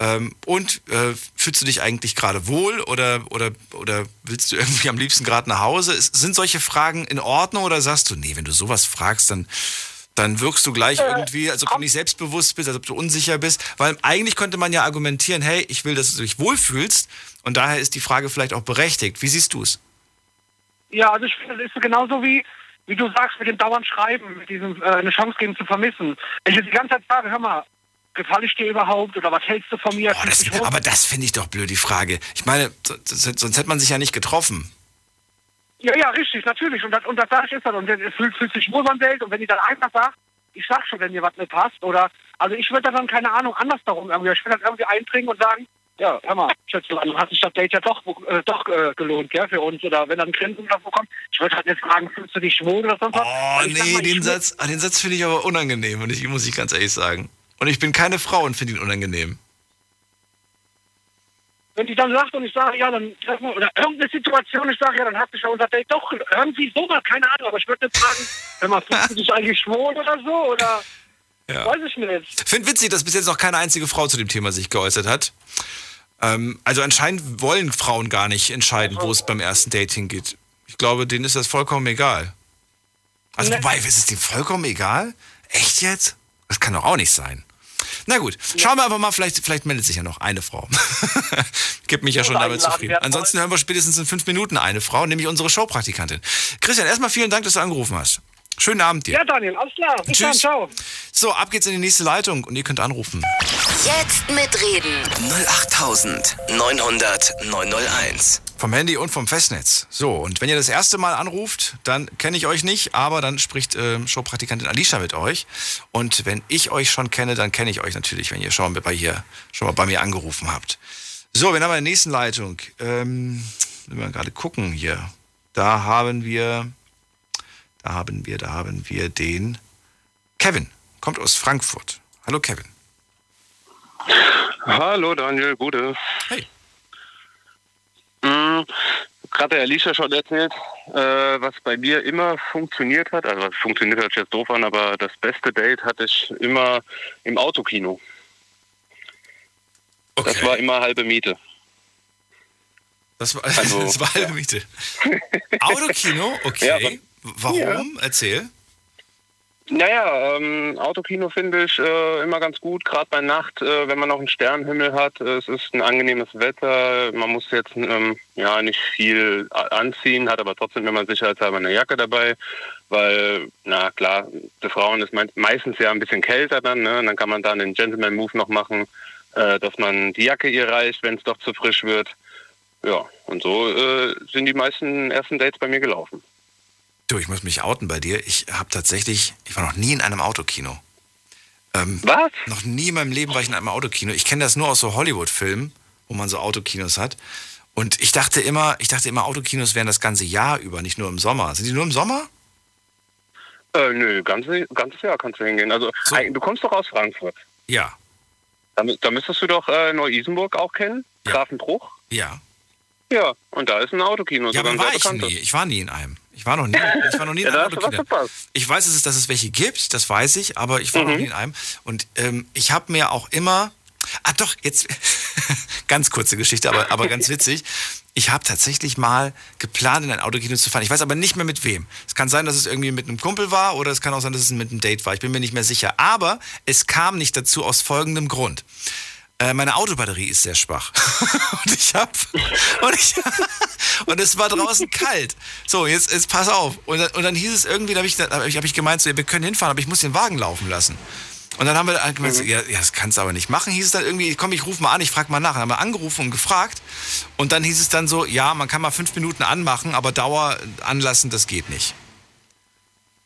ähm, und äh, fühlst du dich eigentlich gerade wohl oder, oder, oder willst du irgendwie am liebsten gerade nach Hause? Ist, sind solche Fragen in Ordnung oder sagst du, nee, wenn du sowas fragst, dann, dann wirkst du gleich irgendwie, als ob du nicht selbstbewusst bist, als ob du unsicher bist. Weil eigentlich könnte man ja argumentieren, hey, ich will, dass du dich wohlfühlst. Und daher ist die Frage vielleicht auch berechtigt. Wie siehst du es? Ja, also ich finde, das ist so genauso wie, wie du sagst, mit dem dauernd Schreiben, mit diesem äh, eine Chance geben zu vermissen. Wenn ich jetzt die ganze Zeit sage, hör mal, gefalle ich dir überhaupt oder was hältst du von mir? Boah, das, aber das finde ich doch blöd, die Frage. Ich meine, so- so- sonst hätte man sich ja nicht getroffen. Ja, ja, richtig, natürlich. Und das, und das sag ich ist dann. Und der fühlt, fühlt sich wohl beim Date. Und wenn die dann einfach sagt, ich sag schon, wenn mir was nicht passt, oder, also ich würde dann, keine Ahnung, anders darum irgendwie, ich würde dann irgendwie einbringen und sagen, ja, hör mal, Schätzchen, hat sich das Date ja doch, äh, doch äh, gelohnt, gell, für uns, oder wenn dann Grinsen so kommt. Ich würde halt jetzt fragen, fühlst du dich wohl oder sonst was? Oh, nee, mal, den Satz, ah, den Satz finde ich aber unangenehm, und ich, muss ich ganz ehrlich sagen. Und ich bin keine Frau und finde ihn unangenehm. Wenn die dann sagt und ich sage, ja, dann treffen wir, oder irgendeine Situation, ich sage, ja, dann hat sich ja unser Date doch, irgendwie sowas, keine Ahnung, aber ich würde nicht fragen, wenn man fühlt sich eigentlich schwul oder so, oder, Ja. weiß ich nicht. Finde witzig, dass bis jetzt noch keine einzige Frau zu dem Thema sich geäußert hat. Ähm, also anscheinend wollen Frauen gar nicht entscheiden, wo es beim ersten Date hingeht. Ich glaube, denen ist das vollkommen egal. Also Ne. wobei, ist es denen vollkommen egal? Echt jetzt? Das kann doch auch nicht sein. Na gut, schauen wir einfach mal, vielleicht, vielleicht meldet sich ja noch eine Frau. Gibt mich ja schon Oder damit zufrieden. Ansonsten hören wir spätestens in fünf Minuten eine Frau, nämlich unsere Showpraktikantin. Christian, erstmal vielen Dank, dass du angerufen hast. Schönen Abend dir. Ja, Daniel, alles klar. Bis dann, Tschüss. ciao. So, ab geht's in die nächste Leitung und ihr könnt anrufen. Jetzt mitreden. 08900 901. Vom Handy und vom Festnetz. So, und wenn ihr das erste Mal anruft, dann kenne ich euch nicht, aber dann spricht ähm, Showpraktikantin Alicia mit euch. Und wenn ich euch schon kenne, dann kenne ich euch natürlich, wenn ihr schon, bei hier, schon mal bei mir angerufen habt. So, wir haben eine nächste Leitung. Ähm, müssen wir gerade gucken hier. Da haben wir, da haben wir, da haben wir den Kevin. Kommt aus Frankfurt. Hallo Kevin. Hallo Daniel, Gute. Hey. Mhm, Gerade der Alicia schon erzählt, äh, was bei mir immer funktioniert hat. Also was funktioniert hört sich jetzt doof an, aber das beste Date hatte ich immer im Autokino. Das war immer halbe Miete. Das war, Also, das war halbe Miete. Autokino? Okay. Ja, Warum? Erzähl. Naja, ähm, Autokino finde ich äh, immer ganz gut, gerade bei Nacht, äh, wenn man noch einen Sternenhimmel hat. Äh, es ist ein angenehmes Wetter, man muss jetzt ähm, ja nicht viel anziehen, hat aber trotzdem immer sicherheitshalber eine Jacke dabei, weil, na klar, für Frauen ist mei- meistens ja ein bisschen kälter dann, ne? Und dann kann man dann den Gentleman-Move noch machen, äh, dass man die Jacke ihr reicht, wenn es doch zu frisch wird. Ja, und so äh, sind die meisten ersten Dates bei mir gelaufen. Du, ich muss mich outen bei dir. Ich habe tatsächlich, ich war noch nie in einem Autokino. Ähm, Was? Noch nie in meinem Leben war ich in einem Autokino. Ich kenne das nur aus so Hollywood-Filmen, wo man so Autokinos hat. Und ich dachte immer, ich dachte immer, Autokinos wären das ganze Jahr über, nicht nur im Sommer. Sind die nur im Sommer? Äh, nö, ganze, ganzes Jahr kannst du hingehen. Also ein- du kommst doch aus Frankfurt. Ja. Da, da müsstest du doch äh, Neu-Isenburg auch kennen, Grafenbruch. Ja. Ja, und da ist ein Autokino. Ja, aber war ich nie. Ich war nie in einem. Ich war noch nie, ich war noch nie in einem Autokino. Ich weiß, dass es, dass es welche gibt, das weiß ich, aber ich war noch Mhm. nie in einem. Und ähm, ich habe mir auch immer. Ah, doch, jetzt. ganz kurze Geschichte, aber, aber ganz witzig. Ich habe tatsächlich mal geplant, in ein Autokino zu fahren. Ich weiß aber nicht mehr mit wem. Es kann sein, dass es irgendwie mit einem Kumpel war oder es kann auch sein, dass es mit einem Date war. Ich bin mir nicht mehr sicher. Aber es kam nicht dazu aus folgendem Grund. Äh, meine Autobatterie ist sehr schwach. und ich hab. Und, ich, und es war draußen kalt. So, jetzt, jetzt pass auf. Und dann, und dann hieß es irgendwie, da habe ich, da hab ich, hab ich gemeint, so, wir können hinfahren, aber ich muss den Wagen laufen lassen. Und dann haben wir halt gemeint, so, ja, ja, das kannst du aber nicht machen. Hieß es dann irgendwie, komm, ich rufe mal an, ich frage mal nach. Dann haben wir angerufen und gefragt. Und dann hieß es dann so, ja, man kann mal fünf Minuten anmachen, aber Dauer anlassen, das geht nicht.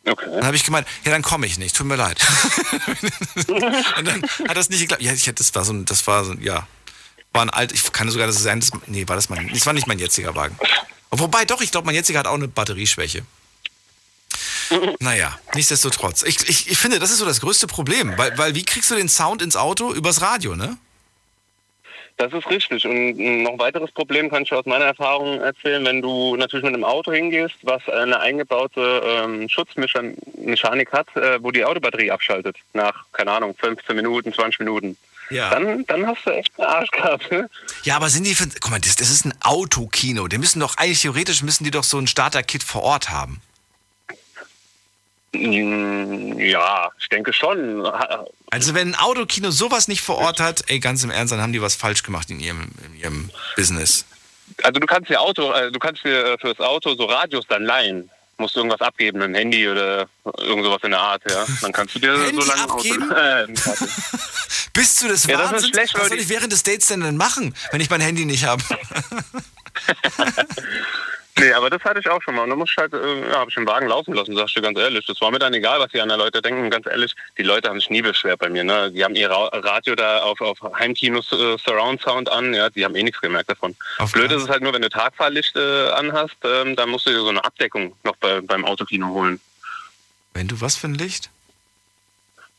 Okay. Dann habe ich gemeint, ja, dann komme ich nicht, tut mir leid. und dann hat das nicht geklappt. Ja, ich, das war so ein, das war so, ein- ja, war ein alt, ich kann sogar das sein, das, nee, war das mein, das war nicht mein jetziger Wagen. Wobei, doch, ich glaube, mein jetziger hat auch eine Batterieschwäche. Naja, nichtsdestotrotz. Ich, ich, ich finde, das ist so das größte Problem, weil, weil wie kriegst du den Sound ins Auto? Übers Radio, ne? Das ist richtig. Und noch ein weiteres Problem kann ich aus meiner Erfahrung erzählen, wenn du natürlich mit einem Auto hingehst, was eine eingebaute ähm, Schutzmechanik hat, äh, wo die Autobatterie abschaltet nach, keine Ahnung, 15 Minuten, 20 Minuten. Ja. Dann, dann hast du echt eine Arschkarte. Ja, aber sind die für, guck mal, das, das ist ein Autokino. Die müssen doch, eigentlich theoretisch müssen die doch so ein Starter-Kit vor Ort haben. Mm, Ja, ich denke schon. Also wenn ein Autokino sowas nicht vor Ort hat, ey, ganz im Ernst, dann haben die was falsch gemacht in ihrem, in ihrem Business. Also du kannst dir Auto, äh, du kannst dir äh, fürs Auto so Radios dann leihen. Musst du irgendwas abgeben, ein Handy oder irgend sowas in der Art, ja. Dann kannst du dir Handy so lange ein Auto. abgeben? Äh. Bist du des Ja, das ist Wahnsinns? schlecht, Was soll ich während des Dates denn dann machen, wenn ich mein Handy nicht habe? Nee, aber das hatte ich auch schon mal. Und dann muss ich halt, äh, ja, habe ich den Wagen laufen lassen, sag ich dir ganz ehrlich. Das war mir dann egal, was die anderen Leute denken. Ganz ehrlich, die Leute haben sich nie beschwert bei mir. Ne? Die haben ihr Ra Radio da auf, auf Heimkinos äh, Surround Sound an. Ja, die haben eh nichts gemerkt davon. Blöd ist es halt nur, wenn du Tagfahrlicht äh, anhast, ähm, dann musst du dir so eine Abdeckung noch bei, beim Autokino holen. Wenn du was für ein Licht?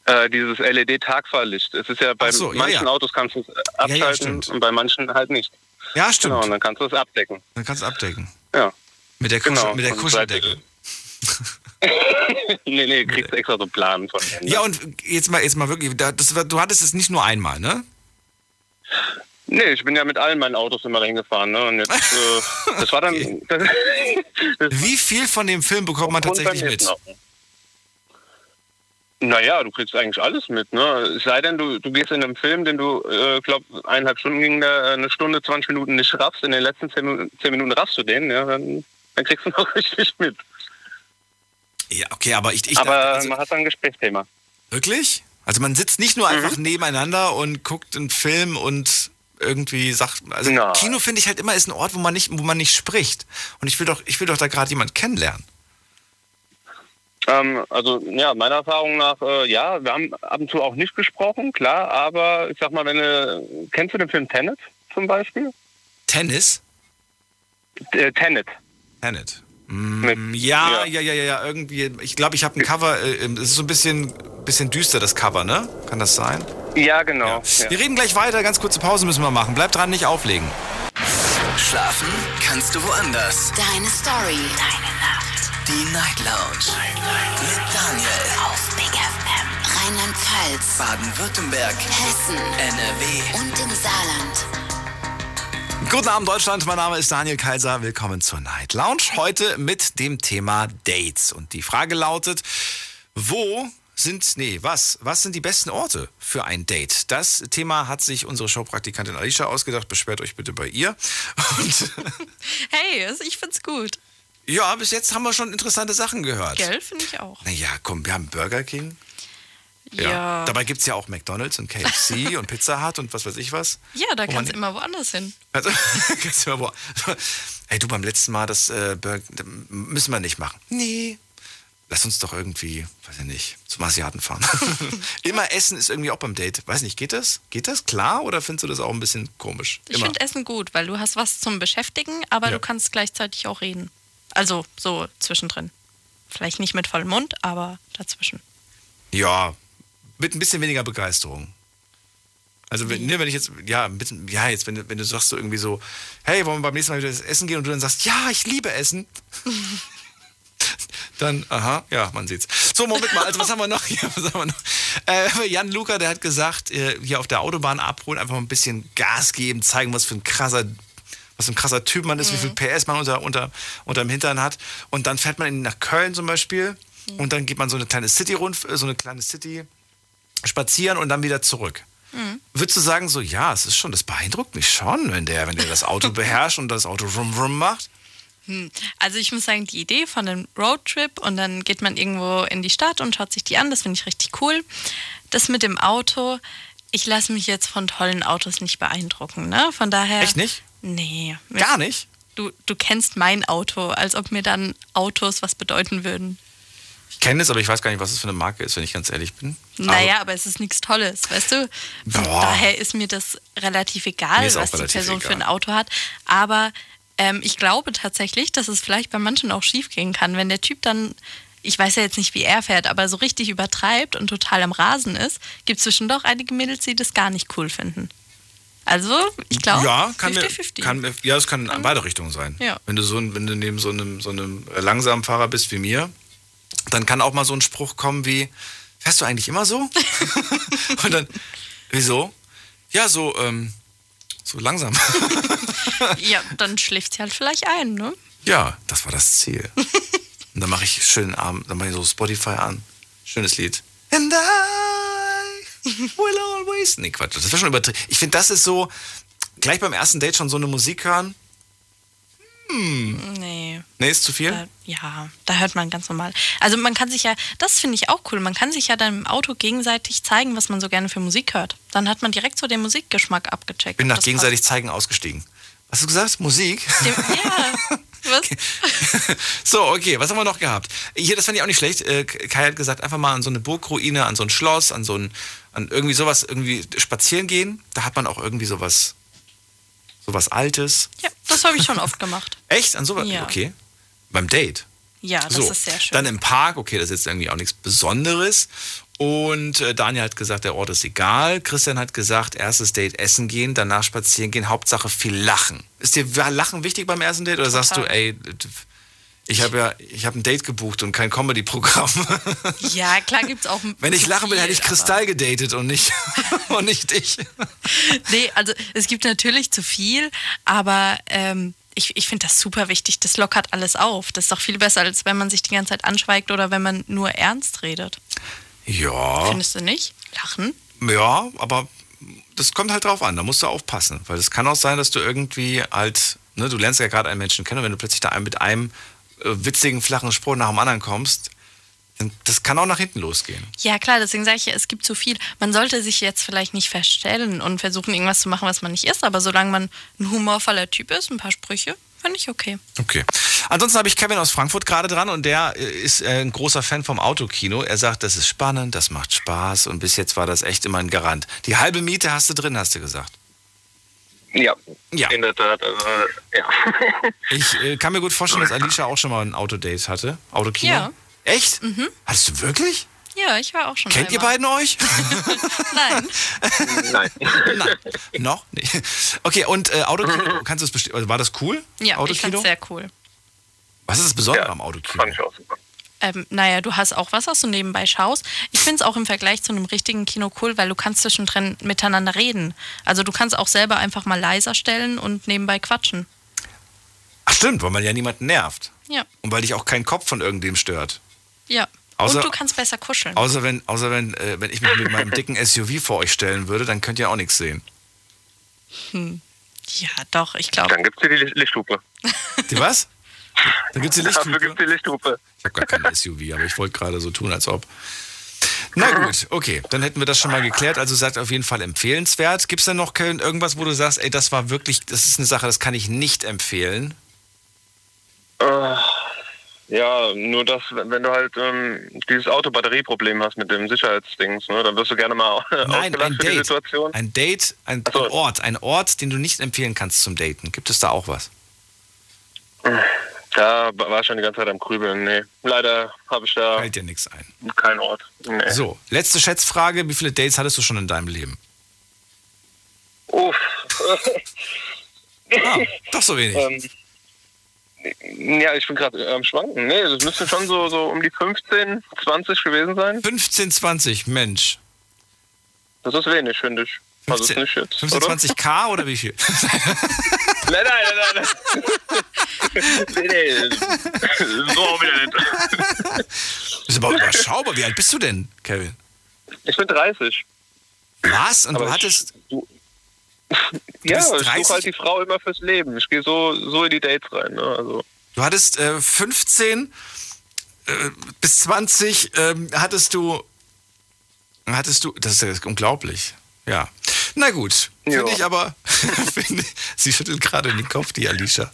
Äh, dieses LED-Tagfahrlicht. Es ist ja bei so, ja, manchen ja. Autos kannst du es Ja, ja, abschalten stimmt. und bei manchen halt nicht. Ja, stimmt. Genau, und dann kannst du es abdecken. Dann kannst du abdecken. Ja. Mit der, Kuschel, Genau, mit der Kuscheldecke. nee, nee, kriegst extra so Plan von denen. Ja, und jetzt mal, jetzt mal wirklich, da- das, du hattest es nicht nur einmal, ne? Nee, ich bin ja mit allen meinen Autos immer hingefahren. Ne? Und jetzt, äh, das war dann. Wie viel von dem Film bekommt man tatsächlich mit? auch. Naja, du kriegst eigentlich alles mit. Ne? Es sei denn, du, du gehst in einem Film, den du, äh, glaub, eineinhalb Stunden ging, der, äh, eine Stunde, 20 Minuten nicht raffst. In den letzten 10, Minuten- 10 Minuten raffst du den, ja, dann, dann kriegst du noch richtig mit. Ja, okay, aber ich, ich Aber dachte, also, man hat dann ein Gesprächsthema. wirklich? Also man sitzt nicht nur einfach nebeneinander und guckt einen Film und irgendwie sagt, also Nein. Kino finde ich halt immer ist ein Ort, wo man nicht, wo man nicht spricht. Und ich will doch, ich will doch da gerade jemand kennenlernen. Ähm, also ja, meiner Erfahrung nach, äh, ja, wir haben ab und zu auch nicht gesprochen, klar, aber ich sag mal, wenn du, kennst du den Film Tenet zum Beispiel? Tennis? Äh, Tenet. Tenet. Mm, ja, ja, ja, ja, ja, irgendwie. Ich glaube, ich habe ein Cover. äh, Es ist so ein bisschen, bisschen düster, das Cover, ne? Kann das sein? Ja, genau. Ja. Wir reden gleich weiter. Ganz kurze Pause müssen wir machen. Bleibt dran, nicht auflegen. Schlafen kannst du woanders. Deine Story. Deine Nacht. Die Night Lounge. Mit Daniel. Auf Big FM. Rheinland-Pfalz. Baden-Württemberg. Hessen. NRW. Und im Saarland. Guten Abend, Deutschland. Mein Name ist Daniel Kaiser. Willkommen zur Night Lounge. Heute mit dem Thema Dates. Und die Frage lautet, wo sind, nee, was? Was sind die besten Orte für ein Date? Das Thema hat sich unsere Showpraktikantin Alicia ausgedacht. Beschwert euch bitte bei ihr. Und Hey, also ich find's gut. Ja, bis jetzt haben wir schon interessante Sachen gehört. Gell, finde ich auch. Naja, komm, wir haben Burger King. Ja. Dabei gibt es ja auch McDonalds und KFC und Pizza Hut und was weiß ich was. Ja, da kannst du immer woanders hin. Also, kannst du mal wo. Ey, du beim letzten Mal, das äh, Burger, müssen wir nicht machen. Nee. Lass uns doch irgendwie, weiß ich nicht, zum Asiaten fahren. Immer essen ist irgendwie auch beim Date. Weiß nicht, geht das? Geht das klar oder findest du das auch ein bisschen komisch? Ich Immer. finde Essen gut, weil du hast was zum Beschäftigen, aber Ja. du kannst gleichzeitig auch reden. Also so zwischendrin. Vielleicht nicht mit vollem Mund, aber dazwischen. Ja, mit ein bisschen weniger Begeisterung. Also wenn, ne, wenn ich jetzt, ja, ein bisschen, ja, jetzt, wenn, du- wenn du sagst so irgendwie so, hey, wollen wir beim nächsten Mal wieder das Essen gehen und du dann sagst, ja, ich liebe Essen. dann, aha, ja, man sieht's. So, Moment mal, also was haben wir noch hier? Was haben wir noch? Äh, Jan Luca, der hat gesagt, äh, hier auf der Autobahn abholen, einfach mal ein bisschen Gas geben, zeigen, was für ein krasser, was ein krasser Typ man ist, wie viel PS man unter, unter, unterm Hintern hat. Und dann fährt man in- nach Köln zum Beispiel und dann geht man so eine kleine City rund, so eine kleine City spazieren und dann wieder zurück. Mhm. Würdest du sagen, so, ja, es ist schon, das beeindruckt mich schon, wenn der, wenn der das Auto beherrscht und das Auto rum rum macht? Hm. Also ich muss sagen, die Idee von einem Roadtrip und dann geht man irgendwo in die Stadt und schaut sich die an, das finde ich richtig cool. Das mit dem Auto, ich lasse mich jetzt von tollen Autos nicht beeindrucken, ne? Von daher. Echt nicht? Nee. Gar nicht? Du, du kennst mein Auto, als ob mir dann Autos was bedeuten würden. Ich kenne es, aber ich weiß gar nicht, was es für eine Marke ist, wenn ich ganz ehrlich bin. Naja, aber es ist nichts Tolles, weißt du? Boah. daher ist mir das relativ egal, was die relativ Person für egal. ein Auto hat. Aber ähm, ich glaube tatsächlich, dass es vielleicht bei manchen auch schief gehen kann, wenn der Typ dann, ich weiß ja jetzt nicht, wie er fährt, aber so richtig übertreibt und total am Rasen ist, gibt es zwischendurch einige Mädels, die das gar nicht cool finden. Also, ich glaube, ja, kann mir, 50-50. kann ja, es kann in beide Richtungen sein. Ja. Wenn du so ein, wenn du neben so einem, so einem langsamen Fahrer bist wie mir, dann kann auch mal so ein Spruch kommen wie, fährst du eigentlich immer so? und dann, wieso? Ja, so, ähm, so langsam. Ja, dann schläft sie halt vielleicht ein, ne? ja, das war das Ziel. und dann mache ich schönen Abend, dann mache ich so Spotify an. Schönes Lied. And I will always. Nee, Quatsch, das war schon übertrieben. Ich finde, das ist so, gleich beim ersten Date schon so eine Musik hören. Hm. Nee. Nee, ist zu viel? Da, ja, da hört man ganz normal. Also man kann sich ja, das finde ich auch cool, man kann sich ja dann im Auto gegenseitig zeigen, was man so gerne für Musik hört. Dann hat man direkt so den Musikgeschmack abgecheckt. bin nach gegenseitig zeigen ausgestiegen. Was hast du gesagt? Musik? passt. Dem, ja, was? So, okay, was haben wir noch gehabt? Hier, das fand ich auch nicht schlecht. Äh, Kai hat gesagt, einfach mal an so eine Burgruine, an so ein Schloss, an so ein, an irgendwie sowas, irgendwie spazieren gehen. Da hat man auch irgendwie sowas, sowas Altes. Ja, das habe ich schon oft gemacht. Echt? An sowas? Ja. Okay. Beim Date. Ja, das so, ist sehr schön. Dann im Park, okay, das ist jetzt irgendwie auch nichts Besonderes. Und äh, Daniel hat gesagt, der Ort ist egal. Christian hat gesagt, erstes Date essen gehen, danach spazieren gehen, Hauptsache viel lachen. Ist dir Lachen wichtig beim ersten Date oder sagst du, Total. ey, ich habe ja, ich habe ein Date gebucht und kein Comedy-Programm. ja, klar gibt es auch. Wenn ich lachen will, hätte ich aber- Kristall gedatet und nicht, und nicht dich. Nee, also es gibt natürlich zu viel, aber ähm, ich, ich finde das super wichtig. Das lockert alles auf. Das ist doch viel besser, als wenn man sich die ganze Zeit anschweigt oder wenn man nur ernst redet. Ja. Findest du nicht? Lachen? Ja, aber das kommt halt drauf an, da musst du aufpassen. Weil es kann auch sein, dass du irgendwie halt, ne, du lernst ja gerade einen Menschen kennen und wenn du plötzlich da mit einem witzigen, flachen Spruch nach dem anderen kommst, das kann auch nach hinten losgehen. Ja, klar, deswegen sage ich ja, es gibt zu viel. Man sollte sich jetzt vielleicht nicht verstellen und versuchen, irgendwas zu machen, was man nicht ist, aber solange man ein humorvoller Typ ist, ein paar Sprüche, finde ich okay. Okay. Ansonsten habe ich Kevin aus Frankfurt gerade dran und der äh, ist äh, ein großer Fan vom Autokino. Er sagt, das ist spannend, das macht Spaß und bis jetzt war das echt immer ein Garant. Die halbe Miete hast du drin, hast du gesagt. Ja, ja. in der Tat. Also, ja. Ich äh, kann mir gut vorstellen, dass Alicia auch schon mal ein Autodate hatte. Autokino. Ja. Echt? Mhm. Hattest du wirklich? Ja, ich war auch schon Kennt ihr einmal. beiden euch? Nein. Nein. Nein. Noch? Nee. Okay, und äh, Autokino, kannst du es bestätigen? Also war das cool? Ja, ich Autokino? fand's sehr cool. Was ist das Besondere am Autokino? Fand ich auch super. Ähm, naja, du hast auch was, was du nebenbei schaust. Ich finde es auch im Vergleich zu einem richtigen Kino cool, weil du kannst zwischendrin miteinander reden. Also du kannst auch selber einfach mal leiser stellen und nebenbei quatschen. Ach stimmt, weil man ja niemanden nervt. Ja, Und weil dich auch kein Kopf von irgendwem stört. ja. Außer- und du kannst besser kuscheln. Außer wenn, außer wenn, äh, wenn ich mich mit meinem dicken SUV vor euch stellen würde, dann könnt ihr auch nichts sehen. Hm. Ja, doch, ich glaube. Dann gibt es die Licht- Lichthupe. Die was? Dann gibt's die Dafür Lichthupe. gibt es die Lichthupe. Ich habe gar kein SUV, aber ich wollte gerade so tun, als ob. Na gut, okay, dann hätten wir das schon mal geklärt. Also sagt auf jeden Fall empfehlenswert. Gibt es denn noch irgendwas, wo du sagst, ey, das war wirklich, das ist eine Sache, das kann ich nicht empfehlen? Äh, ja, nur dass, wenn du halt ähm, dieses Autobatterieproblem hast mit dem Sicherheitsdings, ne, dann wirst du gerne mal Nein, ein die Date. Situation. Ein Date, ein, ein Ort, ein Ort, den du nicht empfehlen kannst zum Daten. Gibt es da auch was? Da war ich schon die ganze Zeit am Grübeln. Nee, leider habe ich da Fällt dir nichts ein. keinen Ort. Nee. So, letzte Schätzfrage. Wie viele Dates hattest du schon in deinem Leben? Uff. Ah, doch so wenig. ähm, ja, ich bin gerade am Schwanken. Nee, das müssten schon so, so um die 15, 20 gewesen sein. 15, 20, Mensch. Das ist wenig, finde ich. Also ist 15, nicht jetzt. 15 oder? 20k oder wie viel? Nein, nein, nein, nein. nee, nee. So auch wieder nicht. Das ist aber überschaubar. Wie alt bist du denn, Kevin? Ich bin 30. Was? Und Aber du ich- hattest. Ja, bist ich 30? suche halt die Frau immer fürs Leben. Ich gehe so, so in die Dates rein. Ne? Also, Du hattest äh, 15 äh, bis 20 ähm, hattest du. Hattest du. Das ist ja unglaublich. Ja. Na gut. Finde ich aber. finde, sie schüttelt gerade den Kopf, die Alicia.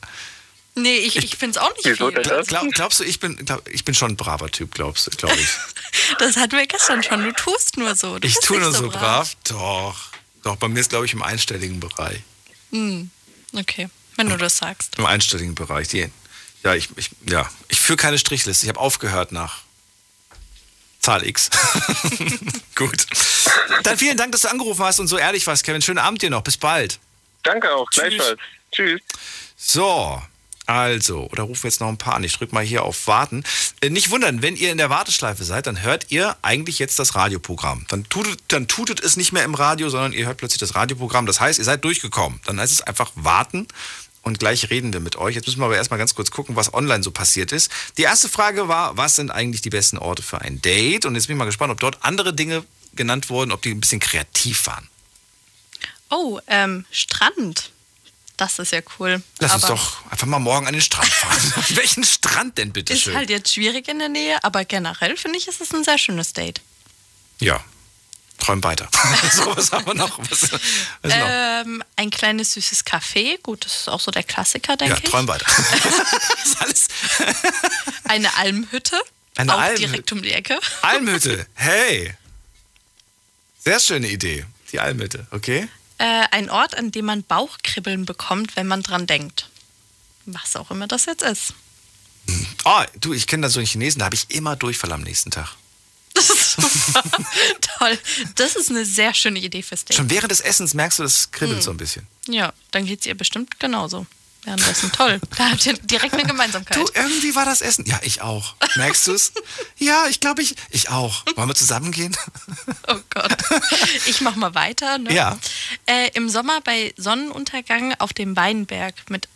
Nee, ich, ich finde es auch nicht Wieso viel. Glaub, glaubst du, ich bin, glaub, ich bin schon ein braver Typ, glaubst du, glaube ich. Das hatten wir gestern schon. Du tust nur so. Du ich tue nur so brav. Doch. Doch, bei mir ist, glaube ich, im einstelligen Bereich. Hm. Okay, wenn du das sagst. Im einstelligen Bereich. Die, ja, ich, ich, ja, ich führe keine Strichliste. Ich habe aufgehört nach Zahl X. Gut. Dann vielen Dank, dass du angerufen hast und so ehrlich warst, Kevin. Schönen Abend dir noch. Bis bald. danke auch, gleichfalls. Tschüss. So, also, oder rufen wir jetzt noch ein paar an. Ich drücke mal hier auf Warten. Äh, nicht wundern, wenn ihr in der Warteschleife seid, dann hört ihr eigentlich jetzt das Radioprogramm. Dann tutet, dann tutet es nicht mehr im Radio, sondern ihr hört plötzlich das Radioprogramm. Das heißt, ihr seid durchgekommen. Dann heißt es einfach warten und gleich reden wir mit euch. Jetzt müssen wir aber erstmal ganz kurz gucken, was online so passiert ist. Die erste Frage war, was sind eigentlich die besten Orte für ein Date? Und jetzt bin ich mal gespannt, ob dort andere Dinge genannt wurden, ob die ein bisschen kreativ waren. Oh, ähm, Strand. Das ist ja cool. Lass uns Aber doch einfach mal morgen an den Strand fahren. Welchen Strand denn bitte Ist schön? halt jetzt schwierig in der Nähe, aber generell finde ich, ist es ein sehr schönes Date. Ja. Träum weiter. so, was haben wir noch? Was, was noch? Ähm, ein kleines süßes Café. Gut, das ist auch so der Klassiker, denke ja, ich. träum weiter. das ist alles. Eine Almhütte. Eine auch Almhü- direkt um die Ecke. Almhütte. Hey. Sehr schöne Idee. Die Almhütte, okay? Äh, ein Ort, an dem man Bauchkribbeln bekommt, wenn man dran denkt. Was auch immer das jetzt ist. Oh, du, ich kenne da so einen Chinesen, da habe ich immer Durchfall am nächsten Tag. Das ist super. Toll. Das ist eine sehr schöne Idee fürs Date. Schon während des Essens merkst du, das kribbelt Hm. so ein bisschen. Ja, dann geht es ihr bestimmt genauso. Währenddessen toll. Da habt ihr direkt eine Gemeinsamkeit. Du, irgendwie war das Essen. Ja, ich auch. Merkst du es? ja, ich glaube, ich, ich auch. Wollen wir zusammen gehen? Oh Gott. Ich mach mal weiter. Ne? Ja. Äh, Im Sommer bei Sonnenuntergang auf dem Weinberg mit.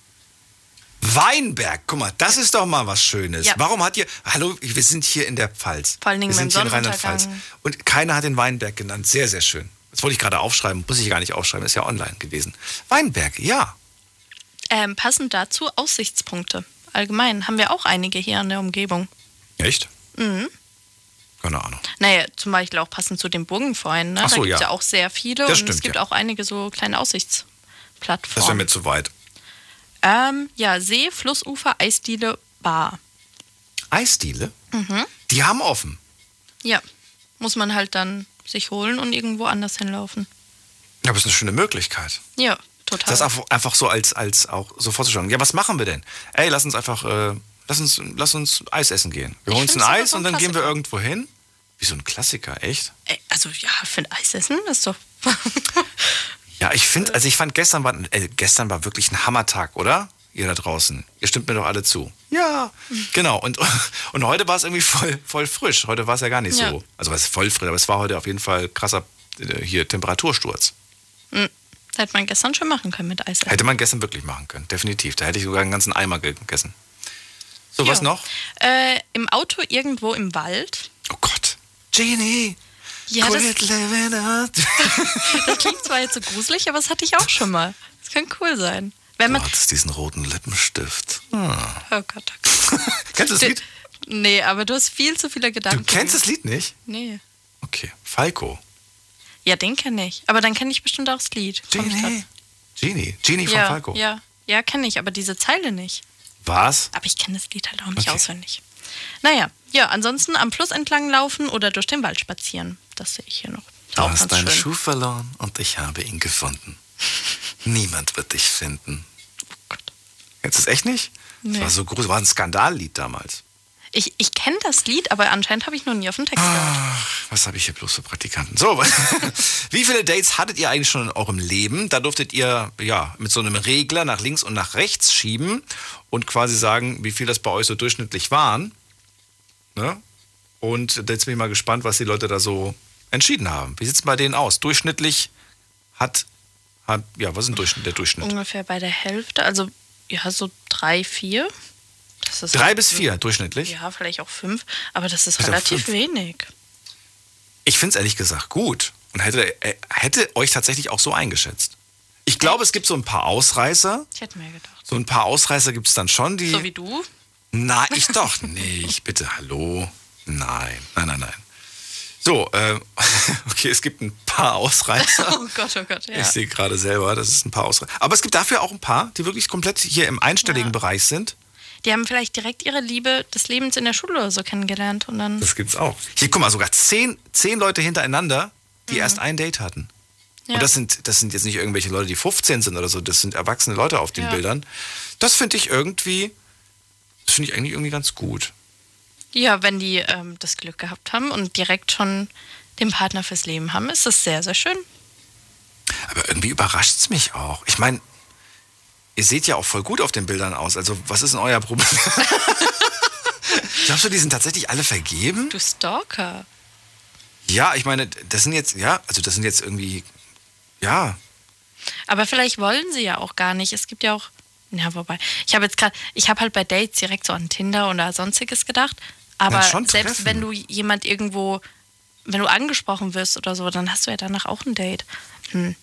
Weinberg, guck mal, das ist doch mal was Schönes. Ja. Warum hat ihr, hallo, wir sind hier in der Pfalz. Vor allen Dingen wir sind hier in Rheinland-Pfalz. Und keiner hat den Weinberg genannt. Sehr, sehr schön. Das wollte ich gerade aufschreiben, muss ich gar nicht aufschreiben, ist ja online gewesen. Weinberg, ja. Ähm, passend dazu Aussichtspunkte. Allgemein haben wir auch einige hier in der Umgebung. Echt? Mhm. Keine Ahnung. Naja, zum Beispiel auch passend zu den Burgenfreunden. Ne? Ach so, da gibt es ja. ja auch sehr viele Das und stimmt, es gibt ja. auch einige so kleine Das wäre Aussichtsplattformen. mir zu weit. Ähm, ja, See, Flussufer, Eisdiele, Bar. Eisdiele? Mhm. Die haben offen. Ja, muss man halt dann sich holen und irgendwo anders hinlaufen. Ja, aber ist eine schöne Möglichkeit. Ja, total. Das einfach, einfach so als, als auch so vorzustellen. Ja, was machen wir denn? Ey, lass uns einfach, äh, lass uns, lass uns Eis essen gehen. Wir Ich holen uns ein Eis und dann gehen wir irgendwo hin. Wie so ein Klassiker, echt? Ey, also ja, für ein Eis essen ist doch. Ja, ich finde, also ich fand gestern war, äh, gestern war wirklich ein Hammertag, oder? Ihr da draußen. Ihr stimmt mir doch alle zu. Ja. Genau. Und, und heute war es irgendwie voll, voll frisch. Heute war es ja gar nicht Ja. so. Also was voll frisch, aber es war heute auf jeden Fall krasser äh, hier Temperatursturz. Hm, hätte man gestern schon machen können mit Eis. Hätte man gestern wirklich machen können, definitiv. Da hätte ich sogar einen ganzen Eimer gegessen. So, Ja. was noch? Äh, Im Auto irgendwo im Wald. Oh Gott. Genie. Ja, das, das klingt zwar jetzt so gruselig, aber das hatte ich auch schon mal. Das kann cool sein. Wenn Du man. hattest diesen roten Lippenstift. Ah. Oh Gott, oh Gott. Kennst du das Lied? Nee, aber du hast viel zu viele Du Gedanken. kennst das Lied nicht? Nee. Okay. Falco. Ja, den kenne ich. Aber dann kenne ich bestimmt auch das Lied. Genie. Genie. Genie von ja, Falco. Ja, ja kenne ich, aber diese Zeile nicht. Was? Aber ich kenne das Lied halt auch nicht Okay. auswendig. Naja, ja, ansonsten am Fluss entlang laufen oder durch den Wald spazieren. Das sehe ich hier noch. Ist Du auch hast deinen schön. Schuh verloren und ich habe ihn gefunden. Niemand wird dich finden. Gott. Kennst du das echt nicht? Nee. Das war so groß, war ein Skandallied damals. Ich, ich kenne das Lied, aber anscheinend habe ich noch nie auf den Text gehört. Was habe ich hier bloß für Praktikanten? So, wie viele Dates hattet ihr eigentlich schon in eurem Leben? Da durftet ihr ja mit so einem Regler nach links und nach rechts schieben und quasi sagen, wie viel das bei euch so durchschnittlich waren. Ne? Und jetzt bin ich mal gespannt, was die Leute da so entschieden haben. Wie sieht es bei denen aus? Durchschnittlich hat, hat ja, was ist Durchschnitt, der Durchschnitt? Ungefähr bei der Hälfte, also ja, so drei, vier. Drei halt bis vier durchschnittlich? Ja, vielleicht auch fünf, aber das ist auch relativ fünf. wenig. Ich finde es ehrlich gesagt gut und hätte, äh, hätte euch tatsächlich auch so eingeschätzt. Ich glaube, es gibt so ein paar Ausreißer. Ich hätte mir gedacht. So ein paar Ausreißer gibt es dann schon, die. So wie du? Nein, ich doch nicht. Bitte, hallo. Nein, nein, nein, nein. So, äh, okay, es gibt ein paar Ausreißer. Oh Gott, oh Gott, ja. Ich sehe gerade selber, das ist ein paar Ausreißer. Aber es gibt dafür auch ein paar, die wirklich komplett hier im einstelligen Bereich sind. Die haben vielleicht direkt ihre Liebe des Lebens in der Schule oder so kennengelernt und dann. Das gibt's auch. Hier, guck mal, sogar zehn, zehn Leute hintereinander, die erst ein Date hatten. Mhm. Ja. Und das sind, das sind jetzt nicht irgendwelche Leute, die 15 sind oder so, das sind erwachsene Leute auf den Ja. Bildern. Das finde ich irgendwie, das finde ich eigentlich irgendwie ganz gut. Ja, wenn die ähm, das Glück gehabt haben und direkt schon den Partner fürs Leben haben, ist das sehr, sehr schön. Aber irgendwie überrascht es mich auch. Ich meine, ihr seht ja auch voll gut auf den Bildern aus. Also, was ist denn euer Problem? Glaubst du, die sind tatsächlich alle vergeben? Du Stalker. Ja, ich meine, das sind jetzt, ja, also das sind jetzt irgendwie, ja, Aber vielleicht wollen sie ja auch gar nicht. Es gibt ja auch. Ja, wobei. Ich habe jetzt gerade, ich habe halt bei Dates direkt so an Tinder oder sonstiges gedacht. Aber Ja, selbst treffen. wenn du jemand irgendwo, wenn du angesprochen wirst oder so, dann hast du ja danach auch ein Date. Hm.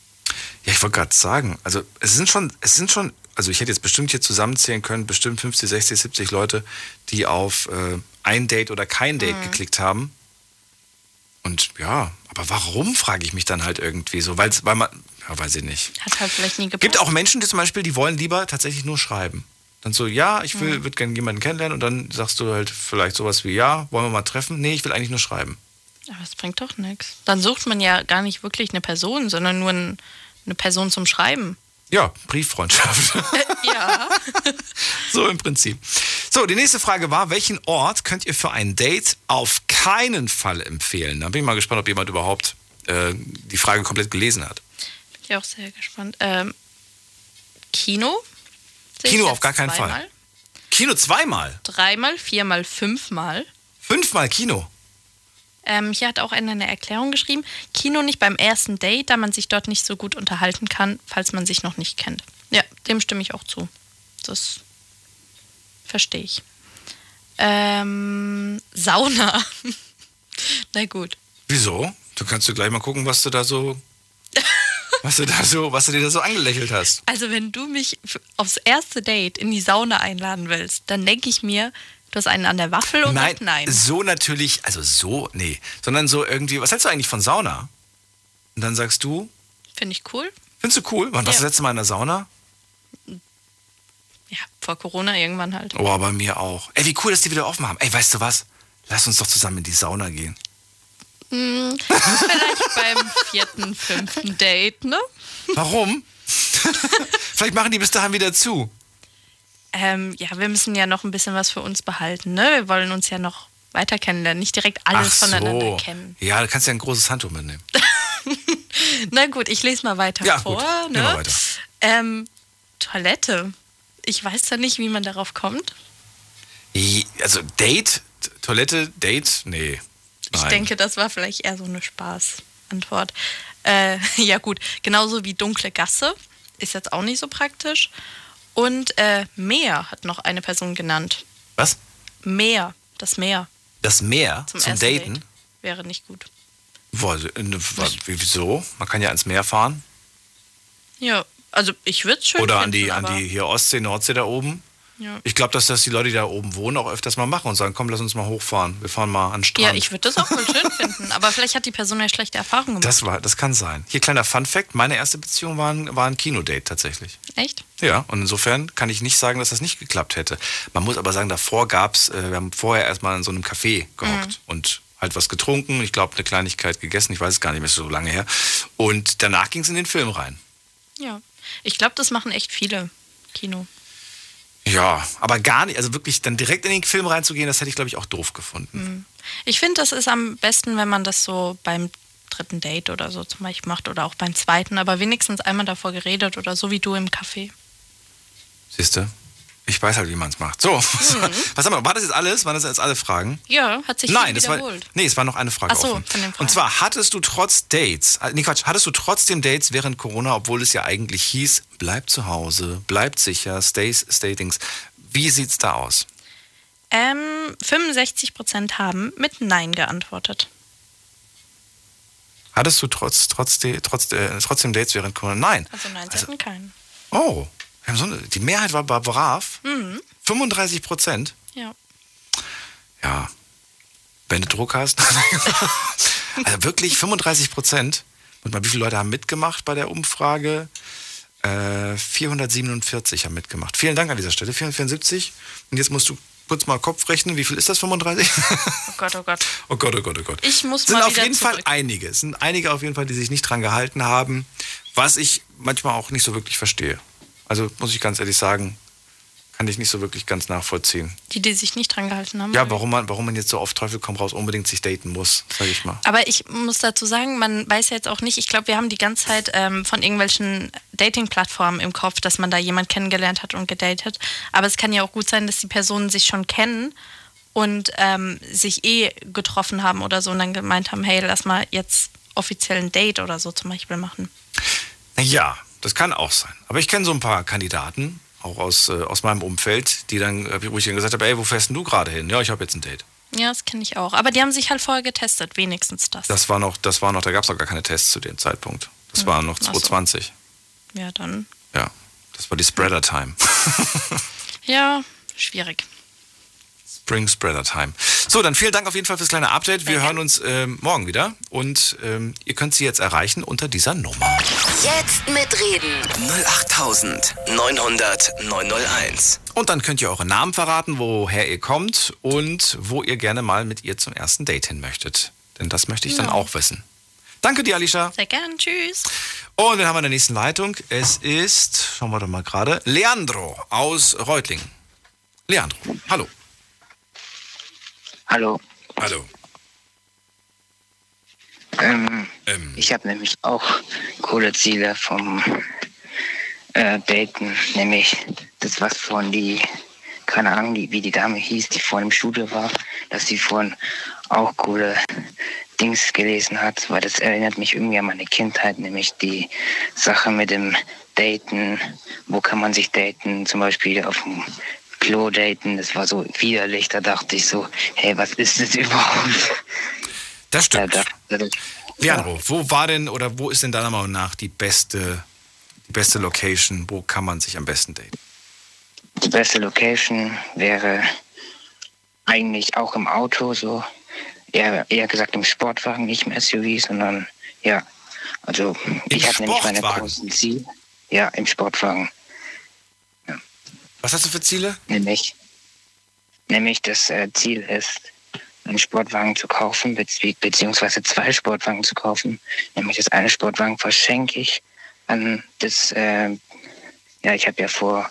Ja, ich wollte gerade sagen, also es sind schon, es sind schon, also ich hätte jetzt bestimmt hier zusammenzählen können, bestimmt 50, 60, 70 Leute, die auf äh, ein Date oder kein Date Mhm. geklickt haben. Und ja, aber warum, frage ich mich dann halt irgendwie so, weil's, weil man, ja, weiß ich nicht. Hat halt vielleicht nie gepasst. Gibt auch Menschen, die zum Beispiel, die wollen lieber tatsächlich nur schreiben. Dann so, ja, ich will, Mhm. würde gerne jemanden kennenlernen und dann sagst du halt vielleicht sowas wie, ja, wollen wir mal treffen? Nee, ich will eigentlich nur schreiben. Aber das bringt doch nichts. Dann sucht man ja gar nicht wirklich eine Person, sondern nur ein, eine Person zum Schreiben. Ja, Brieffreundschaft. ja. So im Prinzip. So, die nächste Frage war, welchen Ort könnt ihr für ein Date auf keinen Fall empfehlen? Da bin ich mal gespannt, ob jemand überhaupt äh, die Frage komplett gelesen hat. Bin ich auch sehr gespannt. Ähm, Kino? Ich Kino jetzt auf gar keinen zweimal. Fall. Kino zweimal. Dreimal, viermal, fünfmal. Fünfmal Kino. Ähm, hier hat auch einer eine Erklärung geschrieben. Kino nicht beim ersten Date, da man sich dort nicht so gut unterhalten kann, falls man sich noch nicht kennt. Ja, dem stimme ich auch zu. Das verstehe ich. Ähm, Sauna. Na gut. Wieso? Du kannst du gleich mal gucken, was du da so, was du da so, was du dir da so angelächelt hast. Also wenn du mich aufs erste Date in die Sauna einladen willst, dann denke ich mir, du hast einen an der Waffel und Nein, nein. so natürlich, also so, nee, sondern so irgendwie, was hältst du eigentlich von Sauna? Und dann sagst du, Finde ich cool. findest du cool? Wann warst du das letzte Mal in der Sauna? Ja, vor Corona irgendwann halt. Oh, bei mir auch. Ey, wie cool, dass die wieder offen haben. Ey, weißt du was? Lass uns doch zusammen in die Sauna gehen. Hm, vielleicht beim vierten, fünften Date, ne? Warum? Vielleicht machen die bis dahin wieder zu. Ähm, ja, wir müssen ja noch ein bisschen was für uns behalten, ne? Wir wollen uns ja noch weiter kennenlernen, nicht direkt alles voneinander kennen. Ja, da kannst du ja ein großes Handtuch mitnehmen. Na gut, ich lese mal weiter Ja, vor. gut. Ne? Wir weiter. Ähm, Toilette. Ich weiß da nicht, wie man darauf kommt. Also Date, Toilette, Date, nee. Ich Nein. denke, das war vielleicht eher so eine Spaßantwort. Äh, ja gut, genauso wie dunkle Gasse ist jetzt auch nicht so praktisch. Und äh, Meer hat noch eine Person genannt. Was? Meer, das Meer Das Meer zum, zum, Daten? Date wäre nicht gut. Boah, äh, wieso? Man kann ja ans Meer fahren. Ja, also ich würde es schön Oder finden, an die, an die hier Ostsee, Nordsee da oben. Ja. Ich glaube, dass das die Leute, die da oben wohnen, auch öfters mal machen und sagen, komm, lass uns mal hochfahren. Wir fahren mal an den Strand. Ja, ich würde das auch voll schön finden. Aber vielleicht hat die Person ja schlechte Erfahrungen gemacht. das, war, das kann sein. Hier kleiner Fun Fact, meine erste Beziehung war ein, war ein Kinodate tatsächlich. Echt? Ja, und insofern kann ich nicht sagen, dass das nicht geklappt hätte. Man muss aber sagen, davor gab's, äh, wir haben vorher erstmal in so einem Café gehockt Mhm. und halt was getrunken, ich glaube eine Kleinigkeit gegessen, ich weiß es gar nicht mehr ist so lange her. Und danach ging es in den Film rein. Ja. Ich glaube, das machen echt viele Kino. Ja, aber gar nicht, also wirklich dann direkt in den Film reinzugehen, das hätte ich, glaube ich, auch doof gefunden. Ich finde, das ist am besten, wenn man das so beim dritten Date oder so zum Beispiel macht oder auch beim zweiten, aber wenigstens einmal davor geredet oder so wie du im Café. Siehst du? Ich weiß halt, wie man es macht. So, was haben wir? War das jetzt alles? Waren das jetzt alle Fragen? Ja, hat sich Nein, das war, wiederholt. nee, es war noch eine Frage Ach so, offen. von den Fragen. Und zwar, hattest du trotz Dates, äh, nee Quatsch, hattest du trotzdem Dates während Corona, obwohl es ja eigentlich hieß, bleib zu Hause, bleibt sicher, stay, stay things. Wie sieht's da aus? Ähm, 65 Prozent haben mit Nein geantwortet. Hattest du trotz, trotz, trotz, äh, trotzdem Dates während Corona? Nein. Also nein, sie hatten keinen. Oh, so eine, die Mehrheit war brav. Mhm. 35 Prozent. Ja. Ja. Wenn du Druck hast. also wirklich 35 Prozent. Und mal, wie viele Leute haben mitgemacht bei der Umfrage? Äh, 447 haben mitgemacht. Vielen Dank an dieser Stelle. 474. Und jetzt musst du kurz mal Kopf rechnen. Wie viel ist das? 35? Oh Gott, oh Gott. oh Gott, oh Gott, oh Gott. Ich muss Es sind mal auf jeden zurück. Fall einige. Es sind einige auf jeden Fall, die sich nicht dran gehalten haben. Was ich manchmal auch nicht so wirklich verstehe. Also muss ich ganz ehrlich sagen, kann ich nicht so wirklich ganz nachvollziehen. Die, die sich nicht dran gehalten haben. Ja, warum man, warum man jetzt so auf Teufel komm raus unbedingt sich daten muss, sag ich mal. Aber ich muss dazu sagen, man weiß ja jetzt auch nicht, ich glaube, wir haben die ganze Zeit ähm, von irgendwelchen Dating-Plattformen im Kopf, dass man da jemand kennengelernt hat und gedatet. Aber es kann ja auch gut sein, dass die Personen sich schon kennen und ähm, sich eh getroffen haben oder so und dann gemeint haben, hey, lass mal jetzt offiziell ein Date oder so zum Beispiel machen. Ja, das kann auch sein. Aber ich kenne so ein paar Kandidaten, auch aus, äh, aus meinem Umfeld, die dann, äh, wo ich dann gesagt habe, ey, wo fährst denn du gerade hin? Ja, ich habe jetzt ein Date. Ja, das kenne ich auch. Aber die haben sich halt vorher getestet, wenigstens das. Das war noch, das war noch, da gab es noch gar keine Tests zu dem Zeitpunkt. Das Hm, war noch ach so. 2020. Ja, dann. Ja, das war die Spreader Time. Ja, schwierig. Spring Spreader Time. So, dann vielen Dank auf jeden Fall fürs kleine Update. Wir hören uns ähm, morgen wieder und ähm, ihr könnt sie jetzt erreichen unter dieser Nummer. Jetzt mitreden. 08900 901. Und dann könnt ihr eure Namen verraten, woher ihr kommt und wo ihr gerne mal mit ihr zum ersten Date hin möchtet. Denn das möchte ich dann Ja. auch wissen. Danke dir, Alicia. Sehr gern. Tschüss. Und wir haben in der nächsten Leitung. Es ist, schauen wir doch mal gerade, Leandro aus Reutlingen. Leandro, hallo. Hallo. Hallo. Ähm, Ich habe nämlich auch coole Ziele vom äh, Daten, nämlich das, was von die, keine Ahnung, die, wie die Dame hieß, die vor im Studio war, dass sie vorhin auch coole Dings gelesen hat, weil das erinnert mich irgendwie an meine Kindheit, nämlich die Sache mit dem Daten, wo kann man sich daten, zum Beispiel auf dem Klo daten, das war so widerlich, da dachte ich so, hey, was ist das überhaupt? Das stimmt. Da, Leandro, wo war denn oder wo ist denn deiner Meinung nach die beste, die beste Location? Wo kann man sich am besten daten? Die beste Location wäre eigentlich auch im Auto, so eher, eher gesagt im Sportwagen, nicht im SUV, sondern ja, also ich habe nämlich meine großen Ziele. Ja, im Sportwagen. Was hast du für Ziele? Nämlich, nämlich das äh, Ziel ist, einen Sportwagen zu kaufen, bezieh beziehungsweise zwei Sportwagen zu kaufen. Nämlich das eine Sportwagen verschenke ich an das, äh, ja, ich habe ja vor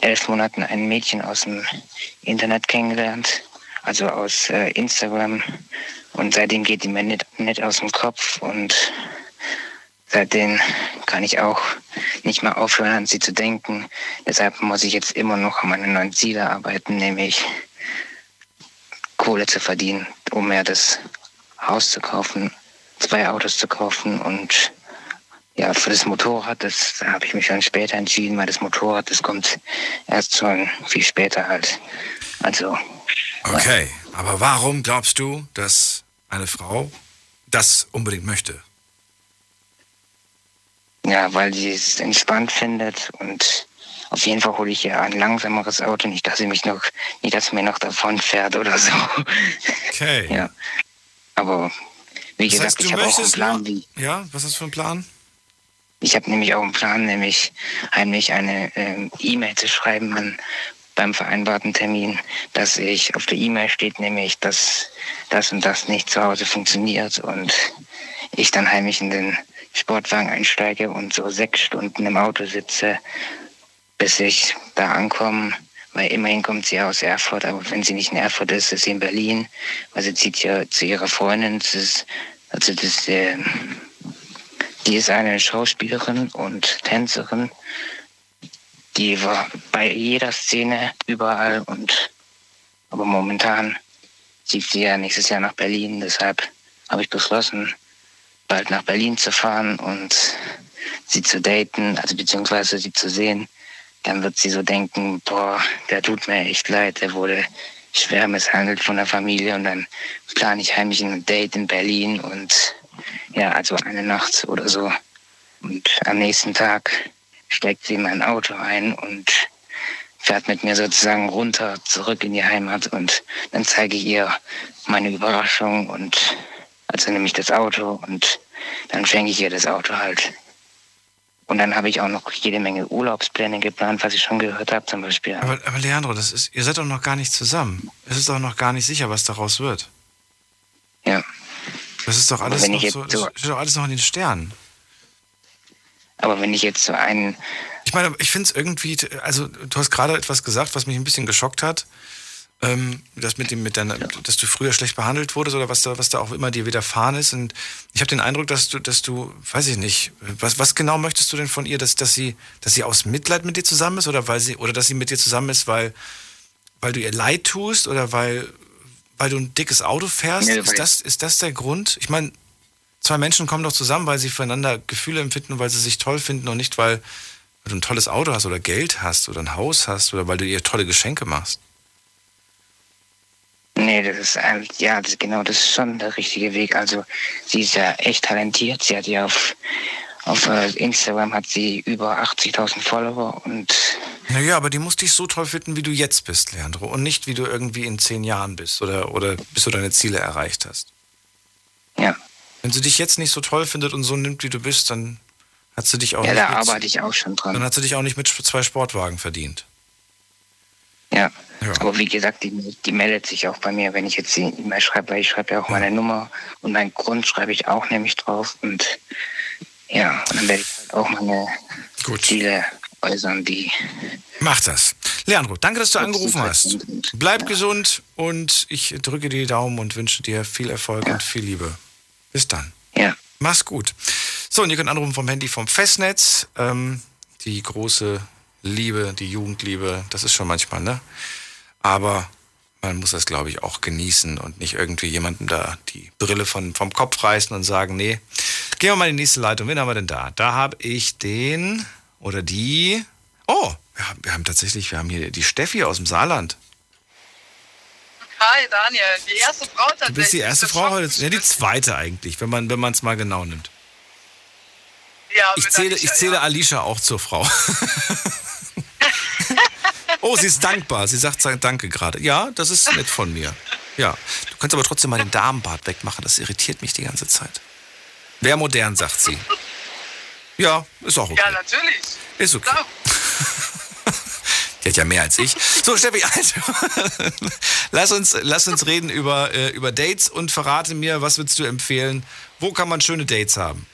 elf Monaten ein Mädchen aus dem Internet kennengelernt, also aus äh, Instagram. Und seitdem geht die mir nicht, nicht aus dem Kopf und seitdem kann ich auch nicht mehr aufhören, an sie zu denken. Deshalb muss ich jetzt immer noch an meine neuen Ziele arbeiten, nämlich Kohle zu verdienen, um mir das Haus zu kaufen, zwei Autos zu kaufen und ja, für das Motorrad, das habe ich mich schon später entschieden, weil das Motorrad, das kommt erst schon viel später halt. Also, Okay, aber warum glaubst du, dass eine Frau das unbedingt möchte? Ja, weil sie es entspannt findet und auf jeden Fall hole ich ja ein langsameres Auto, nicht, dass sie mich noch, nicht, dass sie mir noch davon fährt oder so. Okay. Ja. Aber wie Das gesagt, heißt, ich habe auch einen Plan, wie. Ja, was ist für ein Plan? Ich habe nämlich auch einen Plan, nämlich heimlich eine ähm, E-Mail zu schreiben an, beim vereinbarten Termin, dass ich auf der E-Mail steht, nämlich, dass das und das nicht zu Hause funktioniert und ich dann heimlich in den Sportwagen einsteige und so sechs Stunden im Auto sitze, bis ich da ankomme, weil immerhin kommt sie aus Erfurt, aber wenn sie nicht in Erfurt ist, ist sie in Berlin, weil sie zieht ja zu ihrer Freundin. Das ist, also das, äh, die ist eine Schauspielerin und Tänzerin. Die war bei jeder Szene überall und aber momentan zieht sie ja nächstes Jahr nach Berlin. Deshalb habe ich beschlossen, bald nach Berlin zu fahren und sie zu daten, also beziehungsweise sie zu sehen. Dann wird sie so denken, boah, der tut mir echt leid, der wurde schwer misshandelt von der Familie und dann plane ich heimlich ein Date in Berlin und ja, also eine Nacht oder so. Und am nächsten Tag steigt sie in mein Auto ein und fährt mit mir sozusagen runter zurück in die Heimat und dann zeige ich ihr meine Überraschung und also nehme ich das Auto und dann schenke ich ihr das Auto halt. Und dann habe ich auch noch jede Menge Urlaubspläne geplant, was ich schon gehört habe, zum Beispiel. Aber, aber Leandro, das ist, ihr seid doch noch gar nicht zusammen. Es ist doch noch gar nicht sicher, was daraus wird. Ja. Das ist doch alles noch so, so- steht doch alles noch in den Sternen. Aber wenn ich jetzt so einen Ich meine, ich finde es irgendwie, also du hast gerade etwas gesagt, was mich ein bisschen geschockt hat. Ähm, das mit dem, mit deiner, dass du früher schlecht behandelt wurdest oder was da, was da auch immer dir widerfahren ist. Und ich habe den Eindruck, dass du, dass du, weiß ich nicht, was, was genau möchtest du denn von ihr, dass, dass sie, dass sie aus Mitleid mit dir zusammen ist oder weil sie, oder dass sie mit dir zusammen ist, weil, weil du ihr leid tust oder weil, weil du ein dickes Auto fährst? Weil- ist das, ist das der Grund? Ich meine, zwei Menschen kommen doch zusammen, weil sie füreinander Gefühle empfinden, weil sie sich toll finden und nicht, weil, weil du ein tolles Auto hast oder Geld hast oder ein Haus hast oder weil du ihr tolle Geschenke machst. Nee, das ist ja, das, genau, das ist schon der richtige Weg. Also sie ist ja echt talentiert. Sie hat ja auf, auf äh, Instagram hat sie über 80.000 Follower und Naja, aber die muss dich so toll finden, wie du jetzt bist, Leandro. Und nicht, wie du irgendwie in zehn Jahren bist oder, oder bis du deine Ziele erreicht hast. Ja. Wenn sie dich jetzt nicht so toll findet und so nimmt, wie du bist, dann hat sie dich auch ja, nicht da mit, arbeite ich auch schon dran. dann hat sie dich auch nicht mit zwei Sportwagen verdient. Ja. Ja. Aber wie gesagt, die, die meldet sich auch bei mir, wenn ich jetzt die E-Mail schreibe, weil ich schreibe ja auch meine Nummer und meinen Grund schreibe ich auch nämlich drauf und ja, und dann werde ich halt auch meine Ziele äußern, die Mach das. Leandro, danke, dass du angerufen hast. Bleib gesund und ich drücke dir die Daumen und wünsche dir viel Erfolg und viel Liebe. Bis dann. Ja. Mach's gut. So, und ihr könnt anrufen vom Handy vom Festnetz. Ähm, die große Liebe, die Jugendliebe, das ist schon manchmal, ne? Aber man muss das, glaube ich, auch genießen und nicht irgendwie jemandem da die Brille von, vom Kopf reißen und sagen, nee. Gehen wir mal in die nächste Leitung. Wen haben wir denn da? Da habe ich den oder die. Oh, wir haben, wir haben tatsächlich, wir haben hier die Steffi aus dem Saarland. Hi Daniel, die erste Frau tatsächlich. Du bist die erste Frau heute, ja, die zweite eigentlich, wenn man wenn es mal genau nimmt. Ja, Ich zähle, Alicia, ich zähle Alicia auch zur Frau. oh, sie ist dankbar. Sie sagt Danke gerade. Ja, das ist nett von mir. Ja. Du kannst aber trotzdem mal den Damenbart wegmachen. Das irritiert mich die ganze Zeit. Wer modern, sagt sie. Ja, ist auch okay. Ja, natürlich. Ist okay. Die hat ja mehr als ich. So, Steffi, also, lass, uns, lass uns reden über, äh, über Dates und verrate mir, was würdest du empfehlen? Wo kann man schöne Dates haben?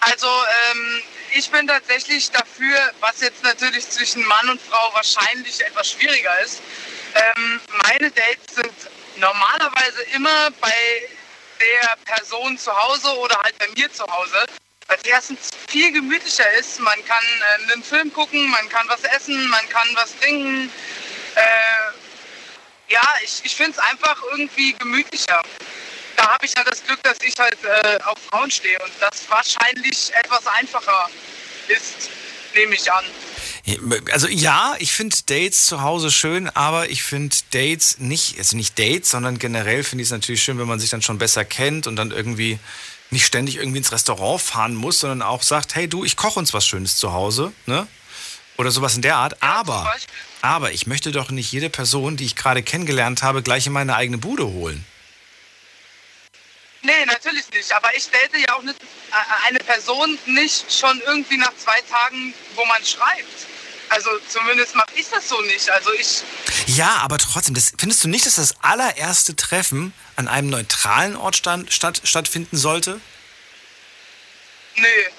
Also ähm, ich bin tatsächlich dafür, was jetzt natürlich zwischen Mann und Frau wahrscheinlich etwas schwieriger ist. Ähm, meine Dates sind normalerweise immer bei der Person zu Hause oder halt bei mir zu Hause. Weil es erstens viel gemütlicher ist. Man kann äh, einen Film gucken, man kann was essen, man kann was trinken. Äh, ja, ich, ich finde es einfach irgendwie gemütlicher. Da habe ich ja das Glück, dass ich halt äh, auf Frauen stehe und das wahrscheinlich etwas einfacher ist, nehme ich an. Also ja, ich finde Dates zu Hause schön, aber ich finde Dates nicht, also nicht Dates, sondern generell finde ich es natürlich schön, wenn man sich dann schon besser kennt und dann irgendwie nicht ständig irgendwie ins Restaurant fahren muss, sondern auch sagt, hey du, ich koche uns was Schönes zu Hause, ne? Oder sowas in der Art. aber, aber ich möchte doch nicht jede Person, die ich gerade kennengelernt habe, gleich in meine eigene Bude holen. Nee, natürlich nicht. Aber ich date ja auch nicht, äh, eine Person nicht schon irgendwie nach zwei Tagen, wo man schreibt. Also zumindest mache ich das so nicht. Also ich, Ja, aber trotzdem, das, findest du nicht, dass das allererste Treffen an einem neutralen Ort stand, statt, stattfinden sollte? nicht.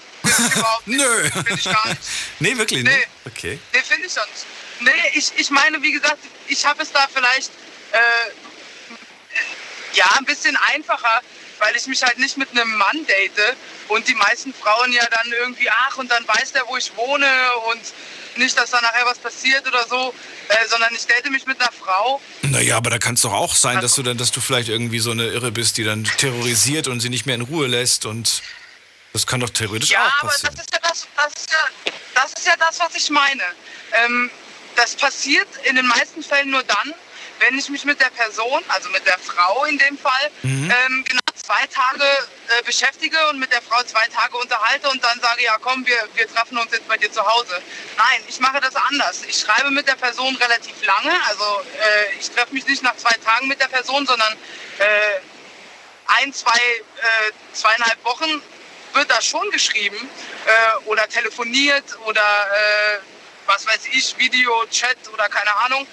Nö. Finde ich gar nicht. Nee, wirklich Nee. nicht? Okay. Nee, finde ich sonst. Nee, ich, ich meine, wie gesagt, ich habe es da vielleicht äh, ja ein bisschen einfacher, weil ich mich halt nicht mit einem Mann date und die meisten Frauen ja dann irgendwie, ach, und dann weiß der, wo ich wohne und nicht, dass da nachher was passiert oder so, äh, sondern ich date mich mit einer Frau. Naja, aber da kann es doch auch sein, dass du dann, dass du vielleicht irgendwie so eine Irre bist, die dann terrorisiert und sie nicht mehr in Ruhe lässt und das kann doch theoretisch Ja, auch aber passieren. das ist ja das, das, ist ja, das ist ja das, was ich meine. Ähm, das passiert in den meisten Fällen nur dann, wenn ich mich mit der Person, also mit der Frau in dem Fall, Mhm. ähm, genau zwei Tage äh, beschäftige und mit der Frau zwei Tage unterhalte und dann sage, ja komm, wir, wir treffen uns jetzt bei dir zu Hause. Nein, ich mache das anders. Ich schreibe mit der Person relativ lange, also äh, ich treffe mich nicht nach zwei Tagen mit der Person, sondern äh, ein, zwei, äh, zweieinhalb Wochen wird da schon geschrieben äh, oder telefoniert oder äh, was weiß ich, Video, Chat oder keine Ahnung,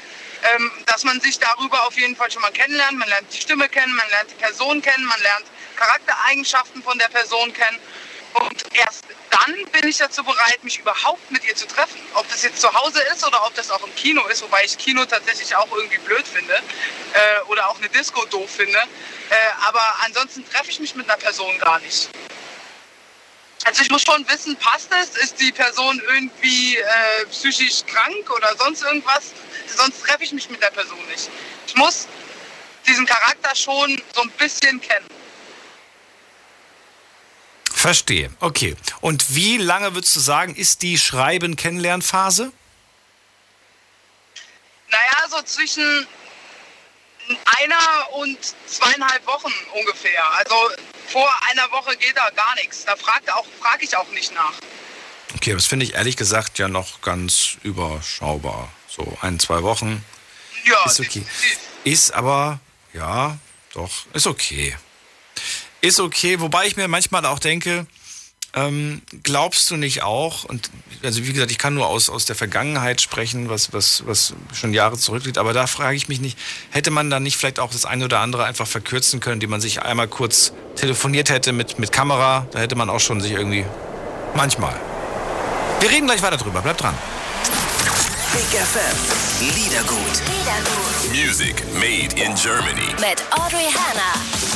ähm, dass man sich darüber auf jeden Fall schon mal kennenlernt. Man lernt die Stimme kennen, man lernt die Person kennen, man lernt Charaktereigenschaften von der Person kennen. Und erst dann bin ich dazu bereit, mich überhaupt mit ihr zu treffen. Ob das jetzt zu Hause ist oder ob das auch im Kino ist, wobei ich Kino tatsächlich auch irgendwie blöd finde äh, oder auch eine Disco doof finde. Äh, aber ansonsten treffe ich mich mit einer Person gar nicht. Also ich muss schon wissen, passt es? Ist die Person irgendwie äh, psychisch krank oder sonst irgendwas? Sonst treffe ich mich mit der Person nicht. Ich muss diesen Charakter schon so ein bisschen kennen. Verstehe. Okay. Und wie lange würdest du sagen, ist die Schreiben-Kennenlernphase? Naja, so zwischen einer und zweieinhalb Wochen ungefähr. Also vor einer Woche geht da gar nichts. Da frage frag ich auch nicht nach. Okay, das finde ich ehrlich gesagt ja noch ganz überschaubar. So ein, zwei Wochen. Ja, ist okay. Ist aber, ja, doch, ist okay. Ist okay, wobei ich mir manchmal auch denke, ähm, glaubst du nicht auch, und also wie gesagt, ich kann nur aus, aus der Vergangenheit sprechen, was, was, was schon Jahre zurückliegt, aber da frage ich mich nicht, hätte man dann nicht vielleicht auch das eine oder andere einfach verkürzen können, indem man sich einmal kurz telefoniert hätte mit, mit Kamera, da hätte man auch schon sich irgendwie, manchmal. Wir reden gleich weiter drüber, bleibt dran. Big FM. Liedergut. Music made in Germany. Mit Audrey Hanna.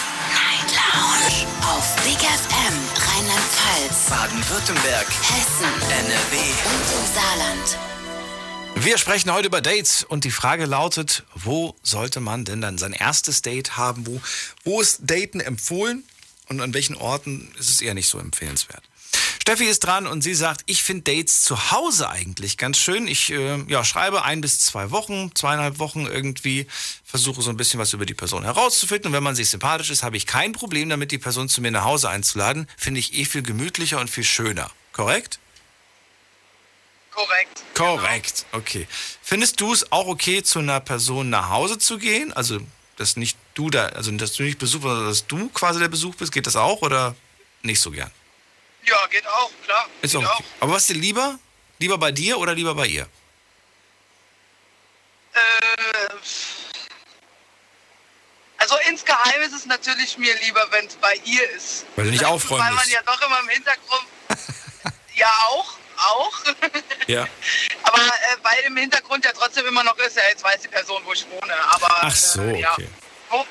Lounge. Auf Big FM Rheinland-Pfalz, Baden-Württemberg. Hessen, NRW. und im Saarland. Wir sprechen heute über Dates und die Frage lautet, wo sollte man denn dann sein erstes Date haben? Wo, wo ist Daten empfohlen und an welchen Orten ist es eher nicht so empfehlenswert? Steffi ist dran und sie sagt, ich finde Dates zu Hause eigentlich ganz schön. Ich äh, ja, schreibe ein bis zwei Wochen, zweieinhalb Wochen irgendwie, versuche so ein bisschen was über die Person herauszufinden. Und wenn man sich sympathisch ist, habe ich kein Problem damit, die Person zu mir nach Hause einzuladen. Finde ich eh viel gemütlicher und viel schöner. Korrekt? Korrekt. Korrekt, okay. Findest du es auch okay, zu einer Person nach Hause zu gehen? Also, dass nicht du da, also dass du nicht Besuch, sondern dass du quasi der Besuch bist, geht das auch oder nicht so gern? Ja, geht auch, klar. Ist geht auch okay. Aber was ist dir lieber? Lieber bei dir oder lieber bei ihr? Äh, also insgeheim ist es natürlich mir lieber, wenn es bei ihr ist. Weil du nicht aufräumen Weil man ja doch immer im Hintergrund. ja, auch, auch. Ja. Aber äh, weil im Hintergrund ja trotzdem immer noch ist, ja, jetzt weiß die Person, wo ich wohne. Aber, Ach so, äh, ja. okay. Wo,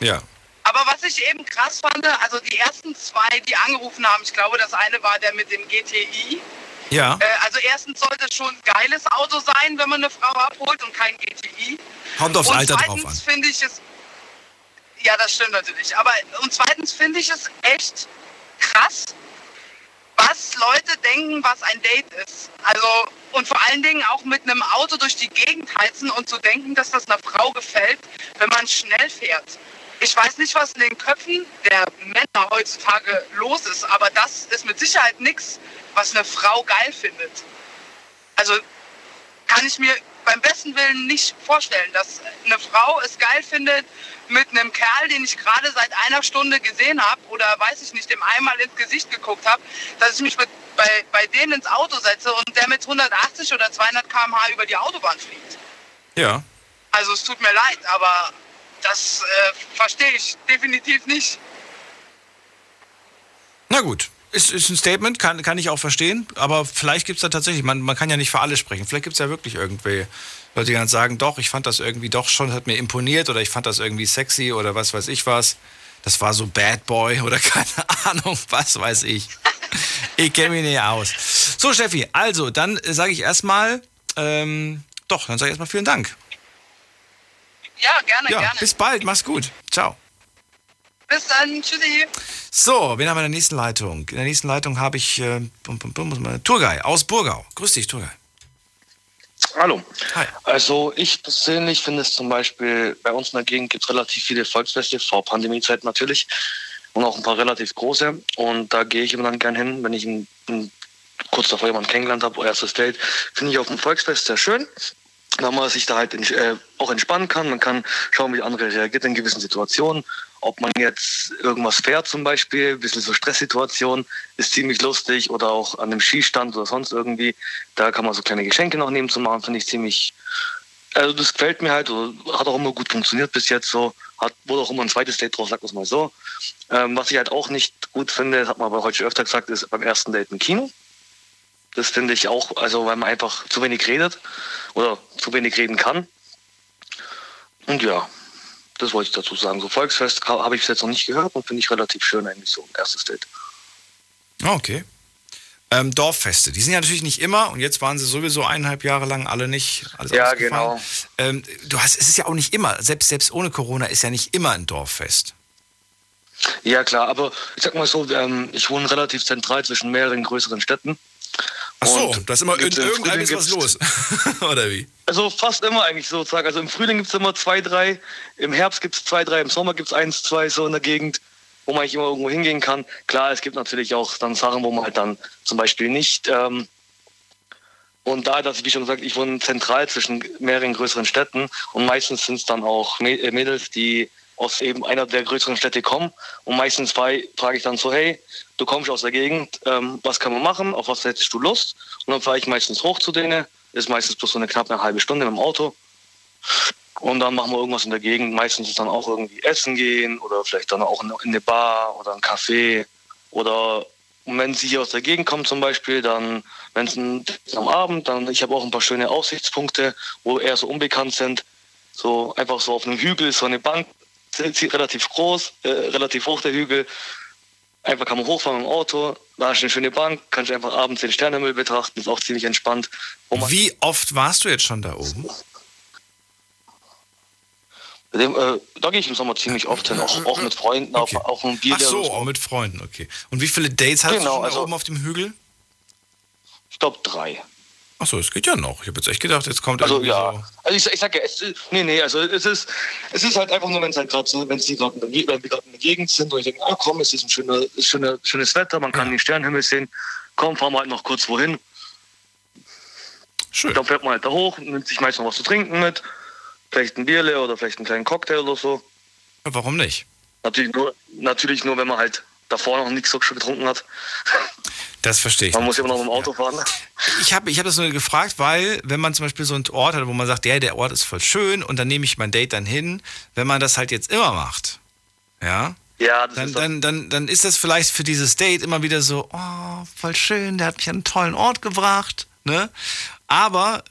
Ja. Aber was ich eben krass fand, also die ersten zwei, die angerufen haben, ich glaube, das eine war der mit dem GTI. Ja. Äh, also erstens sollte es schon ein geiles Auto sein, wenn man eine Frau abholt und kein GTI. Kommt aufs und Alter drauf zweitens an. finde ich es. Ja, das stimmt natürlich. Aber und zweitens finde ich es echt krass, was Leute denken, was ein Date ist. Also und vor allen Dingen auch mit einem Auto durch die Gegend heizen und zu denken, dass das einer Frau gefällt, wenn man schnell fährt. Ich weiß nicht, was in den Köpfen der Männer heutzutage los ist, aber das ist mit Sicherheit nichts, was eine Frau geil findet. Also kann ich mir beim besten Willen nicht vorstellen, dass eine Frau es geil findet, mit einem Kerl, den ich gerade seit einer Stunde gesehen habe oder weiß ich nicht, dem einmal ins Gesicht geguckt habe, dass ich mich mit, bei, bei denen ins Auto setze und der mit 180 oder 200 km/h über die Autobahn fliegt. Ja. Also es tut mir leid, aber das äh, verstehe ich definitiv nicht. Na gut. Ist, ist ein Statement, kann, kann ich auch verstehen, aber vielleicht gibt es da tatsächlich, man, man kann ja nicht für alle sprechen, vielleicht gibt es ja wirklich irgendwie Leute, die dann sagen, doch, ich fand das irgendwie doch schon, hat mir imponiert oder ich fand das irgendwie sexy oder was weiß ich was. Das war so Bad Boy oder keine Ahnung, was weiß ich. Ich kenne mich nicht aus. So, Steffi, also, dann sage ich erstmal, ähm, doch, dann sage ich erstmal vielen Dank. Ja, gerne, Ja, gerne. bis bald, mach's gut. Ciao. Bis dann, tschüssi. So, wen haben wir in der nächsten Leitung? In der nächsten Leitung habe ich äh, bum, bum, bum, muss man- Turgay aus Burgau. Grüß dich, Turgay. Hallo. Also ich persönlich finde es zum Beispiel, bei uns in der Gegend gibt es relativ viele Volksfeste, vor Pandemiezeit natürlich, und auch ein paar relativ große. Und da gehe ich immer dann gern hin, wenn ich ein, ein, kurz davor jemanden kennengelernt habe, erstes Date, finde ich auf dem Volksfest sehr schön. Da man sich da halt äh, auch entspannen kann. Man kann schauen, wie der andere reagiert in gewissen Situationen. Ob man jetzt irgendwas fährt zum Beispiel, ein bisschen so Stresssituation, ist ziemlich lustig. Oder auch an einem Skistand oder sonst irgendwie. Da kann man so kleine Geschenke noch nehmen zu machen, finde ich ziemlich... Also das gefällt mir halt, oder hat auch immer gut funktioniert bis jetzt so. Hat, wurde auch immer ein zweites Date drauf, sag es mal so. Ähm, was ich halt auch nicht gut finde, das hat man aber heute schon öfter gesagt, ist beim ersten Date im Kino. Das finde ich auch, also weil man einfach zu wenig redet oder zu wenig reden kann. Und ja, das wollte ich dazu sagen. So Volksfest ha- habe ich bis jetzt noch nicht gehört und finde ich relativ schön eigentlich so ein erstes Date. Ah, Okay. Ähm, Dorffeste, die sind ja natürlich nicht immer und jetzt waren sie sowieso eineinhalb Jahre lang alle nicht. Ja, genau. Ähm, du hast, es ist ja auch nicht immer, selbst, selbst ohne Corona ist ja nicht immer ein Dorffest. Ja klar, aber ich sag mal so, ähm, ich wohne relativ zentral zwischen mehreren größeren Städten. Ach so, da ist immer in irgendeinem ist was los. Oder wie? Also fast immer eigentlich sozusagen. Also im Frühling gibt es immer zwei, drei, im Herbst gibt es zwei, drei, im Sommer gibt es eins, zwei so in der Gegend, wo man eigentlich immer irgendwo hingehen kann. Klar, es gibt natürlich auch dann Sachen, wo man halt dann zum Beispiel nicht. Ähm, und da, dass ich, wie schon gesagt, ich wohne zentral zwischen mehreren größeren Städten und meistens sind es dann auch äh, Mädels, die aus eben einer der größeren Städte kommen. Und meistens frage ich dann so, hey, du kommst aus der Gegend, ähm, was kann man machen, auf was hättest du Lust? Und dann fahre ich meistens hoch zu denen, ist meistens bloß so eine knappe halbe Stunde mit dem Auto. Und dann machen wir irgendwas in der Gegend. Meistens ist dann auch irgendwie essen gehen oder vielleicht dann auch in in eine Bar oder ein Café. Oder wenn sie hier aus der Gegend kommen zum Beispiel, dann, wenn es am Abend, dann ich habe auch ein paar schöne Aussichtspunkte, wo eher so unbekannt sind. So einfach so auf einem Hügel, so eine Bank, relativ groß, äh, relativ hoch der Hügel. Einfach kann man hochfahren mit dem Auto, da ist eine schöne Bank, kannst du einfach abends den Sternenhimmel betrachten, ist auch ziemlich entspannt. Wie oft warst du jetzt schon da oben? Dem, äh, da gehe ich im Sommer ziemlich oft hin, auch, auch mit Freunden, auf, auf einem Bier. Ach so, auch mit Freunden, okay. Und wie viele Dates hast Genau, du schon da also- oben auf dem Hügel? Ich glaube drei. Ach so, es geht ja noch. Ich habe jetzt echt gedacht, jetzt kommt Also ja, so. also ich, ich sag ja, es, nee, nee, also es ist, es ist halt einfach nur, wenn es halt gerade so, wenn sie gerade in, in der Gegend sind und ich denke, ah komm, es ist ein schöner, schöner, schönes Wetter, man kann den Sternenhimmel sehen, komm, fahren wir halt noch kurz wohin. Schön. Dann fährt man halt da hoch, nimmt sich meist noch was zu trinken mit, vielleicht ein Bierle oder vielleicht einen kleinen Cocktail oder so. Ja, warum nicht? Natürlich nur, natürlich nur, wenn man halt davor noch nichts so getrunken hat. Das verstehe ich. Man muss immer noch mit dem Auto fahren. Ich habe ich hab das nur gefragt, weil, wenn man zum Beispiel so einen Ort hat, wo man sagt, ja, der Ort ist voll schön und dann nehme ich mein Date dann hin, wenn man das halt jetzt immer macht, ja, Ja, dann, ist dann, dann, dann ist das vielleicht für dieses Date immer wieder so, oh, voll schön, der hat mich an einen tollen Ort gebracht, ne? Aber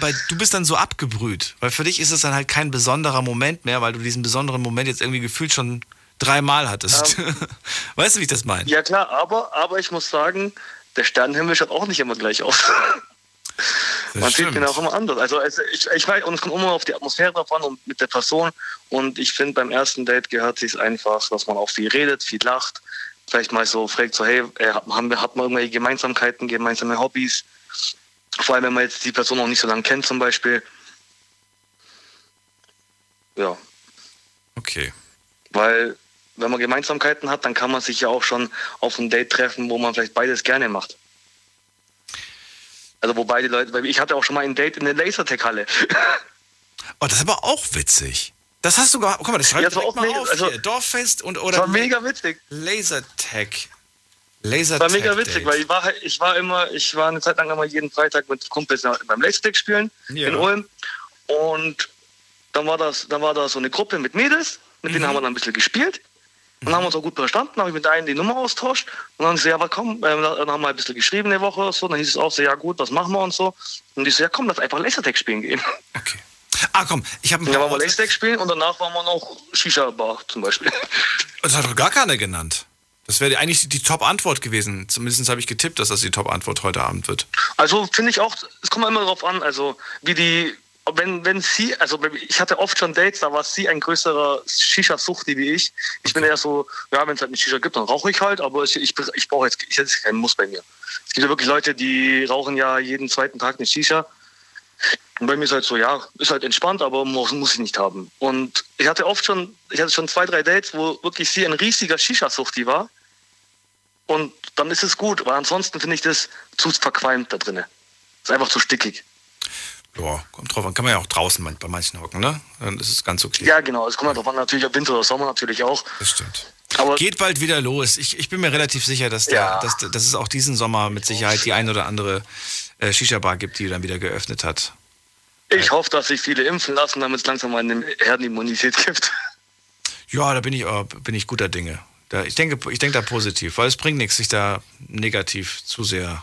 bei, du bist dann so abgebrüht, weil für dich ist es dann halt kein besonderer Moment mehr, weil du diesen besonderen Moment jetzt irgendwie gefühlt schon dreimal hattest. weißt du, wie ich das meine? Ja klar, aber, aber ich muss sagen, der Sternenhimmel schaut auch nicht immer gleich aus. Man sieht den auch immer anders. Also es, ich, ich weiß, und es kommt immer auf die Atmosphäre drauf an und mit der Person. Und ich finde, beim ersten Date gehört sich einfach, dass man auch viel redet, viel lacht. Vielleicht mal so fragt, so, hey, äh, haben wir, hat man irgendwelche Gemeinsamkeiten, gemeinsame Hobbys? Vor allem, wenn man jetzt die Person noch nicht so lange kennt, zum Beispiel. Ja. Okay. Weil, wenn man Gemeinsamkeiten hat, dann kann man sich ja auch schon auf ein Date treffen, wo man vielleicht beides gerne macht. Also wo beide Leute, weil ich hatte auch schon mal ein Date in der Lasertech-Halle. Oh, das ist aber auch witzig. Das hast du gar. Guck mal, das schreibt Ja, das war auch mal mega- auf also- hier. Dorffest und oder. Das war mega witzig. Lasertech. Das Lasertech. war mega witzig, Date. weil ich war, ich war immer, ich war eine Zeit lang immer jeden Freitag mit Kumpels beim Lasertech spielen Ja. in Ulm. Und dann war das, dann war da so eine Gruppe mit Mädels, mit Mhm. denen haben wir dann ein bisschen gespielt. Und haben uns auch gut verstanden, habe ich mit einem die Nummer austauscht. Und dann so, ja, aber komm, ähm, dann haben wir ein bisschen geschrieben eine Woche oder so. Dann hieß es auch so, ja gut, was machen wir und so. Und ich so, ja komm, lass einfach Lasertech spielen gehen. Ah, komm, ich habe ein Und dann paar waren wir. Lasertech spielen und danach waren wir noch Shisha-Bar zum Beispiel. Das hat doch gar keiner genannt. Das wäre eigentlich die, die Top-Antwort gewesen. Zumindest habe ich getippt, dass das die Top-Antwort heute Abend wird. Also finde ich auch, es kommt immer darauf an, also wie die, wenn, wenn sie, also ich hatte oft schon Dates, da war sie ein größerer Shisha-Suchti wie ich. Ich bin eher so, ja, wenn es halt eine Shisha gibt, dann rauche ich halt, aber ich, ich, ich brauche jetzt, ich hätte keinen Muss bei mir. Es gibt ja wirklich Leute, die rauchen ja jeden zweiten Tag eine Shisha. Und bei mir ist halt so, ja, ist halt entspannt, aber muss, muss ich nicht haben. Und ich hatte oft schon, ich hatte schon zwei, drei Dates, wo wirklich sie ein riesiger Shisha-Suchti war. Und dann ist es gut, weil ansonsten finde ich das zu verqualmt da drinnen. Ist einfach zu stickig. Ja, kommt drauf an. Kann man ja auch draußen bei manchen hocken, ne? Dann ist es ganz okay. Ja, genau. Es kommt halt drauf an, natürlich ob Winter oder Sommer natürlich auch. Das stimmt. Aber Geht bald wieder los. Ich, ich bin mir relativ sicher, dass, der, dass, dass es auch diesen Sommer mit Sicherheit die ein oder andere äh, Shisha-Bar gibt, die dann wieder geöffnet hat. ich hoffe, dass sich viele impfen lassen, damit es langsam mal eine Herdenimmunität gibt. Ja, da bin ich, äh, bin ich guter Dinge. Da, ich, denke, ich denke da positiv, weil es bringt nichts, sich da negativ zu sehr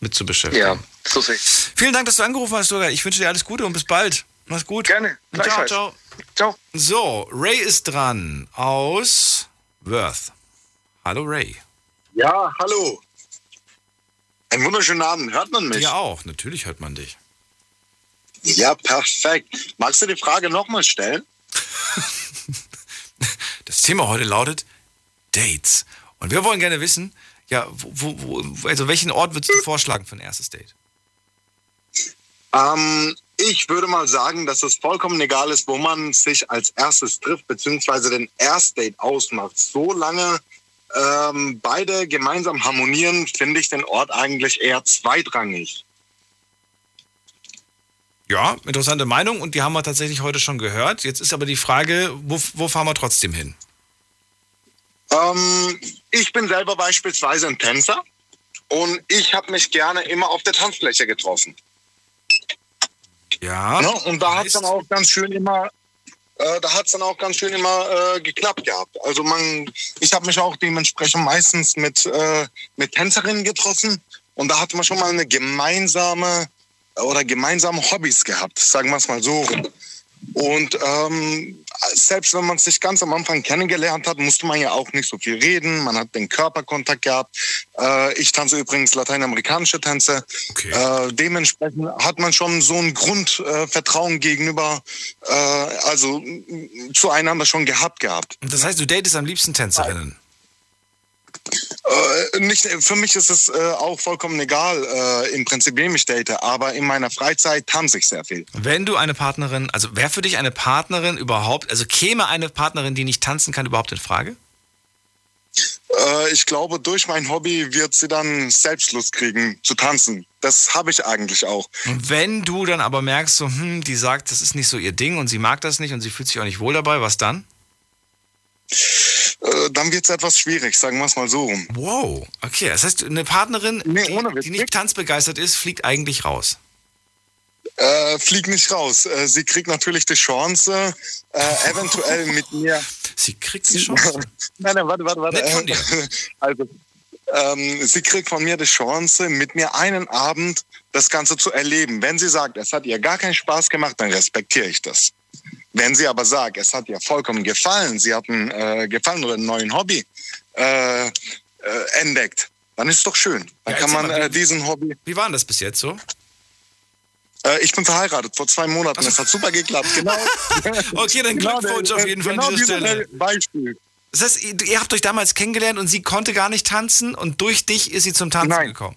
mit zu beschäftigen. Ja, so sehe ich. Vielen Dank, dass du angerufen hast, Sogar. Ich wünsche dir alles Gute und bis bald. Mach's gut. Gerne. Ciao, ciao. Ciao. So, Ray ist dran aus Worth. Hallo Ray. Ja, hallo. Einen wunderschönen Abend. Hört man mich? Ja auch, natürlich hört man dich. Ja, perfekt. Magst du die Frage nochmal stellen? Das Thema heute lautet Dates. Und wir wollen gerne wissen, ja, wo, wo, also welchen Ort würdest du vorschlagen für ein erstes Date? Ähm, ich würde mal sagen, dass es vollkommen egal ist, wo man sich als erstes trifft, beziehungsweise den Erstdate ausmacht. Solange ähm, beide gemeinsam harmonieren, finde ich den Ort eigentlich eher zweitrangig. Ja, interessante Meinung und die haben wir tatsächlich heute schon gehört. Jetzt ist aber die Frage, wo, wo fahren wir trotzdem hin? Ähm, ich bin selber beispielsweise ein Tänzer und ich habe mich gerne immer auf der Tanzfläche getroffen. Ja. Ne? Und da hat es dann auch ganz schön immer, äh, da hat dann auch ganz schön immer äh, geklappt gehabt. Also man, ich habe mich auch dementsprechend meistens mit äh, mit Tänzerinnen getroffen und da hatte man schon mal eine gemeinsame oder gemeinsame Hobbys gehabt, sagen wir es mal so. Und ähm, selbst wenn man sich ganz am Anfang kennengelernt hat, musste man ja auch nicht so viel reden. Man hat den Körperkontakt gehabt. Äh, ich tanze übrigens lateinamerikanische Tänze. Äh, dementsprechend hat man schon so ein Grundvertrauen äh, gegenüber, also zueinander schon gehabt gehabt. Und das heißt, du datest am liebsten Tänzerinnen. Äh, nicht, für mich ist es äh, auch vollkommen egal, äh, im Prinzip, wem ich date, aber in meiner Freizeit tanze ich sehr viel. Wenn du eine Partnerin, also wäre für dich eine Partnerin überhaupt, also käme eine Partnerin, die nicht tanzen kann, überhaupt in Frage? Äh, ich glaube, durch mein Hobby wird sie dann Selbstlust kriegen zu tanzen. Das habe ich eigentlich auch. Und wenn du dann aber merkst, so, hm, die sagt, das ist nicht so ihr Ding und sie mag das nicht und sie fühlt sich auch nicht wohl dabei, was dann? Äh, dann wird es etwas schwierig, sagen wir es mal so rum. Wow, okay. Das heißt, eine Partnerin, die, die nicht tanzbegeistert ist, fliegt eigentlich raus. Äh, flieg nicht raus. Äh, sie kriegt natürlich die Chance, äh, eventuell mit mir. Sie kriegt die Chance? nein, nein, warte, warte, warte. Nett von dir. Also, ähm, sie kriegt von mir die Chance, mit mir einen Abend das Ganze zu erleben. Wenn sie sagt, es hat ihr gar keinen Spaß gemacht, dann respektiere ich das. Wenn sie aber sagt, es hat ihr vollkommen gefallen, sie hat einen äh, Gefallen oder einen neuen Hobby äh, äh, entdeckt, dann ist es doch schön. Dann Ja, kann man mal, äh, diesen Hobby. Wie war denn das bis jetzt so? Äh, ich bin verheiratet vor zwei Monaten. Es hat super geklappt. Genau. Okay, dann Genau Glückwunsch der- auf jeden Fall genau an dieser Stelle. Beispiel. Das heißt, ihr, ihr habt euch damals kennengelernt und sie konnte gar nicht tanzen und durch dich ist sie zum Tanzen gekommen.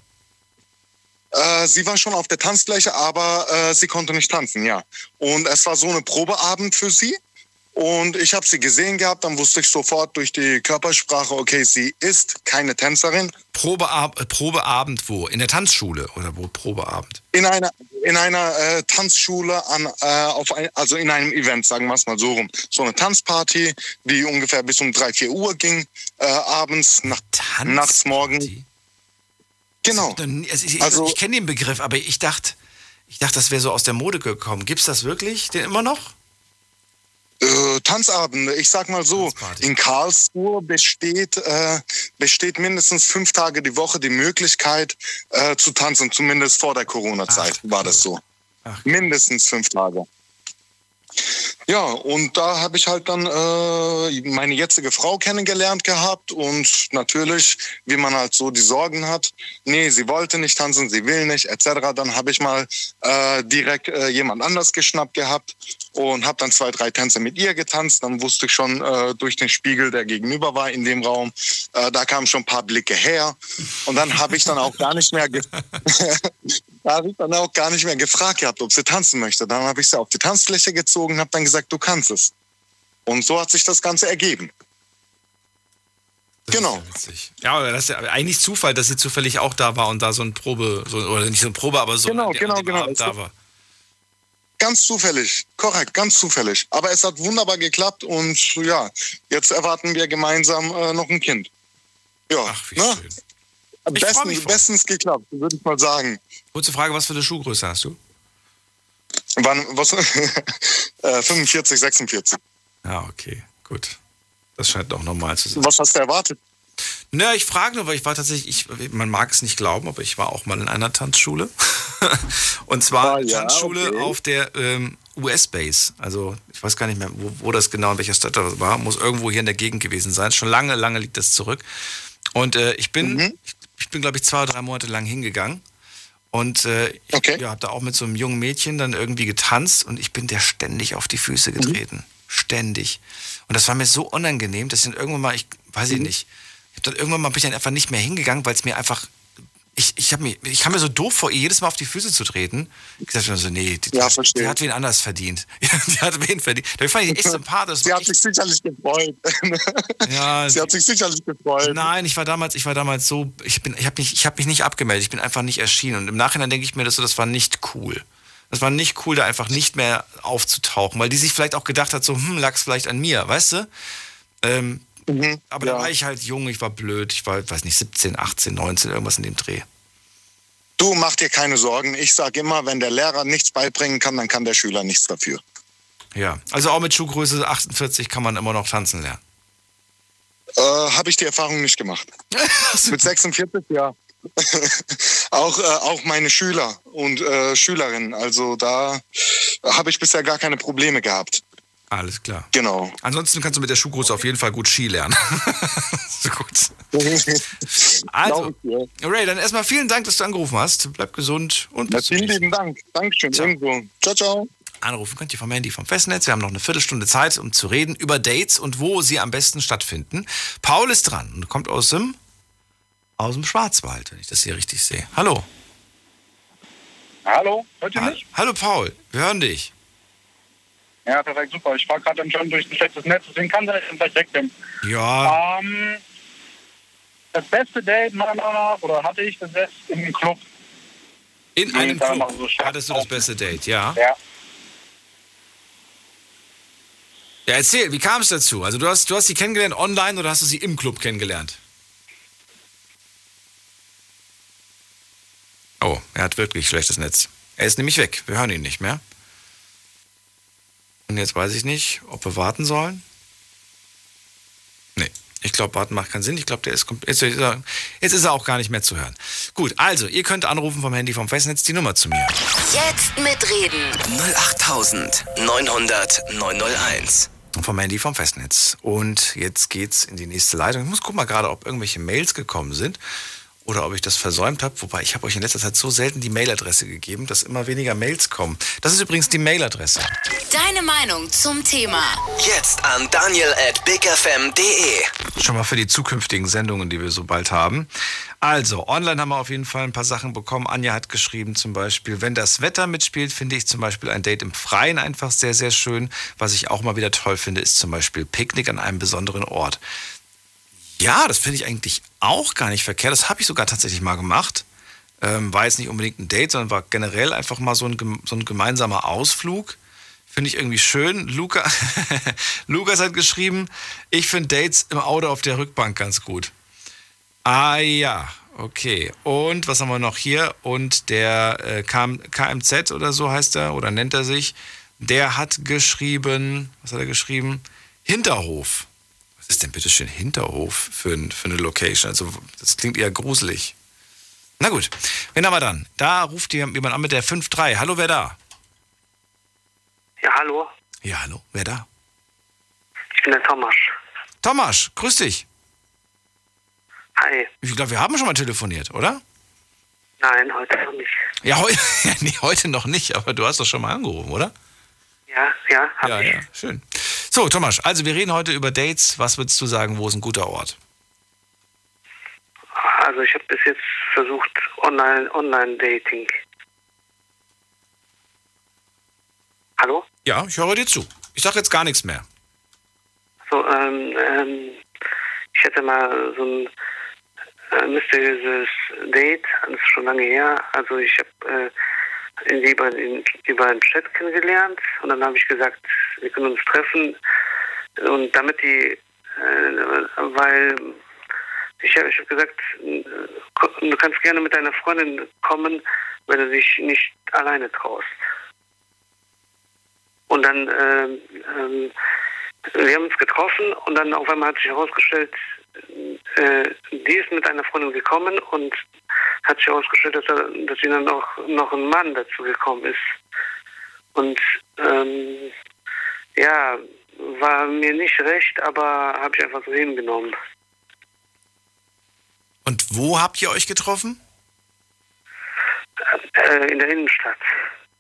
Äh, sie war schon auf der Tanzfläche, aber äh, sie konnte nicht tanzen, ja. Und es war so eine Probeabend für sie. Und ich habe sie gesehen gehabt, dann wusste ich sofort durch die Körpersprache, okay, sie ist keine Tänzerin. Probeab Probeabend wo? In der Tanzschule oder wo Probeabend? In einer, in einer äh, Tanzschule, an, äh, auf ein, also in einem Event, sagen wir es mal so rum. So eine Tanzparty, die ungefähr bis um 3, 4 Uhr ging, äh, abends, nach, nachts, morgen. Genau. Also ich, Also- ich kenne den Begriff, aber ich dachte, ich dachte, das wäre so aus der Mode gekommen. Gibt's das wirklich? Den immer noch? Äh, Tanzabende, ich sag mal so, in Karlsruhe besteht, äh, besteht mindestens fünf Tage die Woche die Möglichkeit äh, zu tanzen, zumindest vor der Corona-Zeit war das so. Mindestens fünf Tage. Ja, und da habe ich halt dann äh, meine jetzige Frau kennengelernt gehabt und natürlich, wie man halt so die Sorgen hat, nee, sie wollte nicht tanzen, sie will nicht, etc. Dann habe ich mal äh, direkt äh, jemand anders geschnappt gehabt und habe dann zwei, drei Tänze mit ihr getanzt. Dann wusste ich schon äh, durch den Spiegel, der gegenüber war in dem Raum, äh, da kamen schon ein paar Blicke her und dann habe ich dann auch gar nicht mehr da habe ich dann auch gar nicht mehr gefragt gehabt, ob sie tanzen möchte. Dann habe ich sie auf die Tanzfläche gezogen und habe dann gesagt, du kannst es. Und so hat sich das Ganze ergeben. genau. Ja, aber das ist ja eigentlich Zufall, dass sie zufällig auch da war und da so ein Probe, so, oder nicht so ein Probe, aber so Genau, genau, genau. Abend da war. Ganz zufällig, korrekt, ganz zufällig. Aber es hat wunderbar geklappt und ja, jetzt erwarten wir gemeinsam äh, noch ein Kind. Ja, Ach, wie ne? Freu mich Bestens, geklappt, würde ich mal sagen. Kurze Frage, was für eine Schuhgröße hast du? Wann, was? äh, 45, 46. Ja, okay, gut. Das scheint doch normal zu sein. Was hast du erwartet? Naja, ich frage nur, weil ich war tatsächlich, ich, man mag es nicht glauben, aber ich war auch mal in einer Tanzschule. Und zwar Ah, ja, Tanzschule okay. auf der ähm, US-Base. Also ich weiß gar nicht mehr, wo, wo das genau, in welcher Stadt das war. Muss irgendwo hier in der Gegend gewesen sein. Schon lange, lange liegt das zurück. Und äh, ich bin, Mhm. ich, ich bin, glaube ich, zwei oder drei Monate lang hingegangen. Und äh, ich ja, habe da auch mit so einem jungen Mädchen dann irgendwie getanzt und ich bin der ständig auf die Füße Mhm. getreten. Ständig. Und das war mir so unangenehm, dass ich dann irgendwann mal, ich weiß Mhm. ich nicht, ich hab dann irgendwann mal bin ich dann einfach nicht mehr hingegangen, weil es mir einfach, ich, ich, hab mir, ich kam mir so doof vor, ihr jedes Mal auf die Füße zu treten. Ich gesagt habe so, nee, die, Ja, die, hat wen anders verdient. die hat wen verdient. Da fand ich echt sympathisch. Sie hat sich sicherlich gefreut. Ja, Sie hat sich sicherlich gefreut. Nein, ich war damals, ich war damals so, ich bin, ich habe mich, ich habe mich nicht abgemeldet, ich bin einfach nicht erschienen. Und im Nachhinein denke ich mir, das, so, das war nicht cool. Das war nicht cool, da einfach nicht mehr aufzutauchen, weil die sich vielleicht auch gedacht hat, so, hm, lag's vielleicht an mir, weißt du? Ähm, Mhm, aber da war ich halt jung, ich war blöd, ich war, weiß nicht, 17, 18, 19, irgendwas in dem Dreh. Du mach dir keine Sorgen. Ich sage immer, wenn der Lehrer nichts beibringen kann, dann kann der Schüler nichts dafür. Ja, also auch mit Schuhgröße 48 kann man immer noch tanzen lernen. Äh, Habe ich die Erfahrung nicht gemacht. Mit 46, ja. auch, äh, auch meine Schüler und äh, Schülerinnen. Also da habe ich bisher gar keine Probleme gehabt. Alles klar. Genau. Ansonsten kannst du mit der Schuhgröße auf jeden Fall gut Ski lernen. so gut. Also, Ray, dann erstmal vielen Dank, dass du angerufen hast. Bleib gesund und bis Vielen lieben Dank. Dankeschön. Ebenso. Ciao, ciao. Anrufen könnt ihr vom Handy vom Festnetz. Wir haben noch eine Viertelstunde Zeit, um zu reden über Dates und wo sie am besten stattfinden. Paul ist dran und kommt aus dem, aus dem Schwarzwald, wenn ich das hier richtig sehe. Hallo. Hallo, hört ihr mich? Hallo Paul, wir hören dich. Ja, perfekt, super. Ich fahre gerade schon durch ein schlechtes Netz, deswegen kann ich gleich weg bin. Ja, Ähm, das beste Date meiner Meinung nach, oder hatte ich das beste im Club. in Nee, einem da Club so hattest du das beste Date, ja? Ja. Ja, erzähl, wie kam es dazu? Also du hast, du hast sie kennengelernt online oder hast du sie im Club kennengelernt? Oh, er hat wirklich schlechtes Netz. Er ist nämlich weg. Wir hören ihn nicht mehr. Und jetzt weiß ich nicht, ob wir warten sollen. Nee, ich glaube, warten macht keinen Sinn. Ich glaube, der ist jetzt, ist er, jetzt ist er auch gar nicht mehr zu hören. Gut, also, ihr könnt anrufen vom Handy vom Festnetz die Nummer zu mir. Jetzt mitreden. 08900 901. vom Handy vom Festnetz. Und jetzt geht's in die nächste Leitung. Ich muss gucken mal gerade, ob irgendwelche Mails gekommen sind oder ob ich das versäumt habe. Wobei ich habe euch in letzter Zeit so selten die Mailadresse gegeben, dass immer weniger Mails kommen. Das ist übrigens die Mailadresse. Deine Meinung zum Thema. Jetzt an daniel at bigfm.de. Schon mal für die zukünftigen Sendungen, die wir so bald haben. Also, online haben wir auf jeden Fall ein paar Sachen bekommen. Anja hat geschrieben zum Beispiel, wenn das Wetter mitspielt, finde ich zum Beispiel ein Date im Freien einfach sehr, sehr schön. Was ich auch mal wieder toll finde, ist zum Beispiel Picknick an einem besonderen Ort. Ja, das finde ich eigentlich auch gar nicht verkehrt. Das habe ich sogar tatsächlich mal gemacht. Ähm, war jetzt nicht unbedingt ein Date, sondern war generell einfach mal so ein, so ein gemeinsamer Ausflug. Finde ich irgendwie schön. Luca, Lukas hat geschrieben, ich finde Dates im Auto auf der Rückbank ganz gut. Ah ja, okay. Und was haben wir noch hier? Und der äh, KM, KMZ oder so heißt er oder nennt er sich, der hat geschrieben, was hat er geschrieben? Hinterhof. Was ist denn bitte schön Hinterhof für, für eine Location? Also das klingt eher gruselig. Na gut, wen haben wir dann? Da ruft jemand an mit der 5-3. Hallo, wer da? Ja, hallo. Ja, hallo, wer da? Ich bin der Thomas. Thomas, grüß dich. Hi. Ich glaube, wir haben schon mal telefoniert, oder? Nein, heute noch nicht. Ja, heu nee, heute noch nicht, aber du hast doch schon mal angerufen, oder? Ja, ja, hab ja, ich. ja, schön. So, Thomas, also wir reden heute über Dates. Was würdest du sagen, wo ist ein guter Ort? Also ich habe bis jetzt versucht Online Online Dating. Hallo? Ja, ich höre dir zu. Ich sage jetzt gar nichts mehr. So, ähm, ähm, ich hatte mal so ein äh, mysteriöses Date, das ist schon lange her. Also ich habe äh, über, den, über einen Chat kennengelernt und dann habe ich gesagt, wir können uns treffen und damit die, äh, weil ich habe hab gesagt, äh, du kannst gerne mit deiner Freundin kommen, wenn du dich nicht alleine traust. Und dann, ähm, ähm, wir haben uns getroffen und dann auf einmal hat sich herausgestellt, äh, die ist mit einer Freundin gekommen und hat sich herausgestellt, dass, er, dass ihnen noch, noch ein Mann dazu gekommen ist. Und ähm, ja, war mir nicht recht, aber habe ich einfach so hingenommen. Und wo habt ihr euch getroffen? Äh, in der Innenstadt.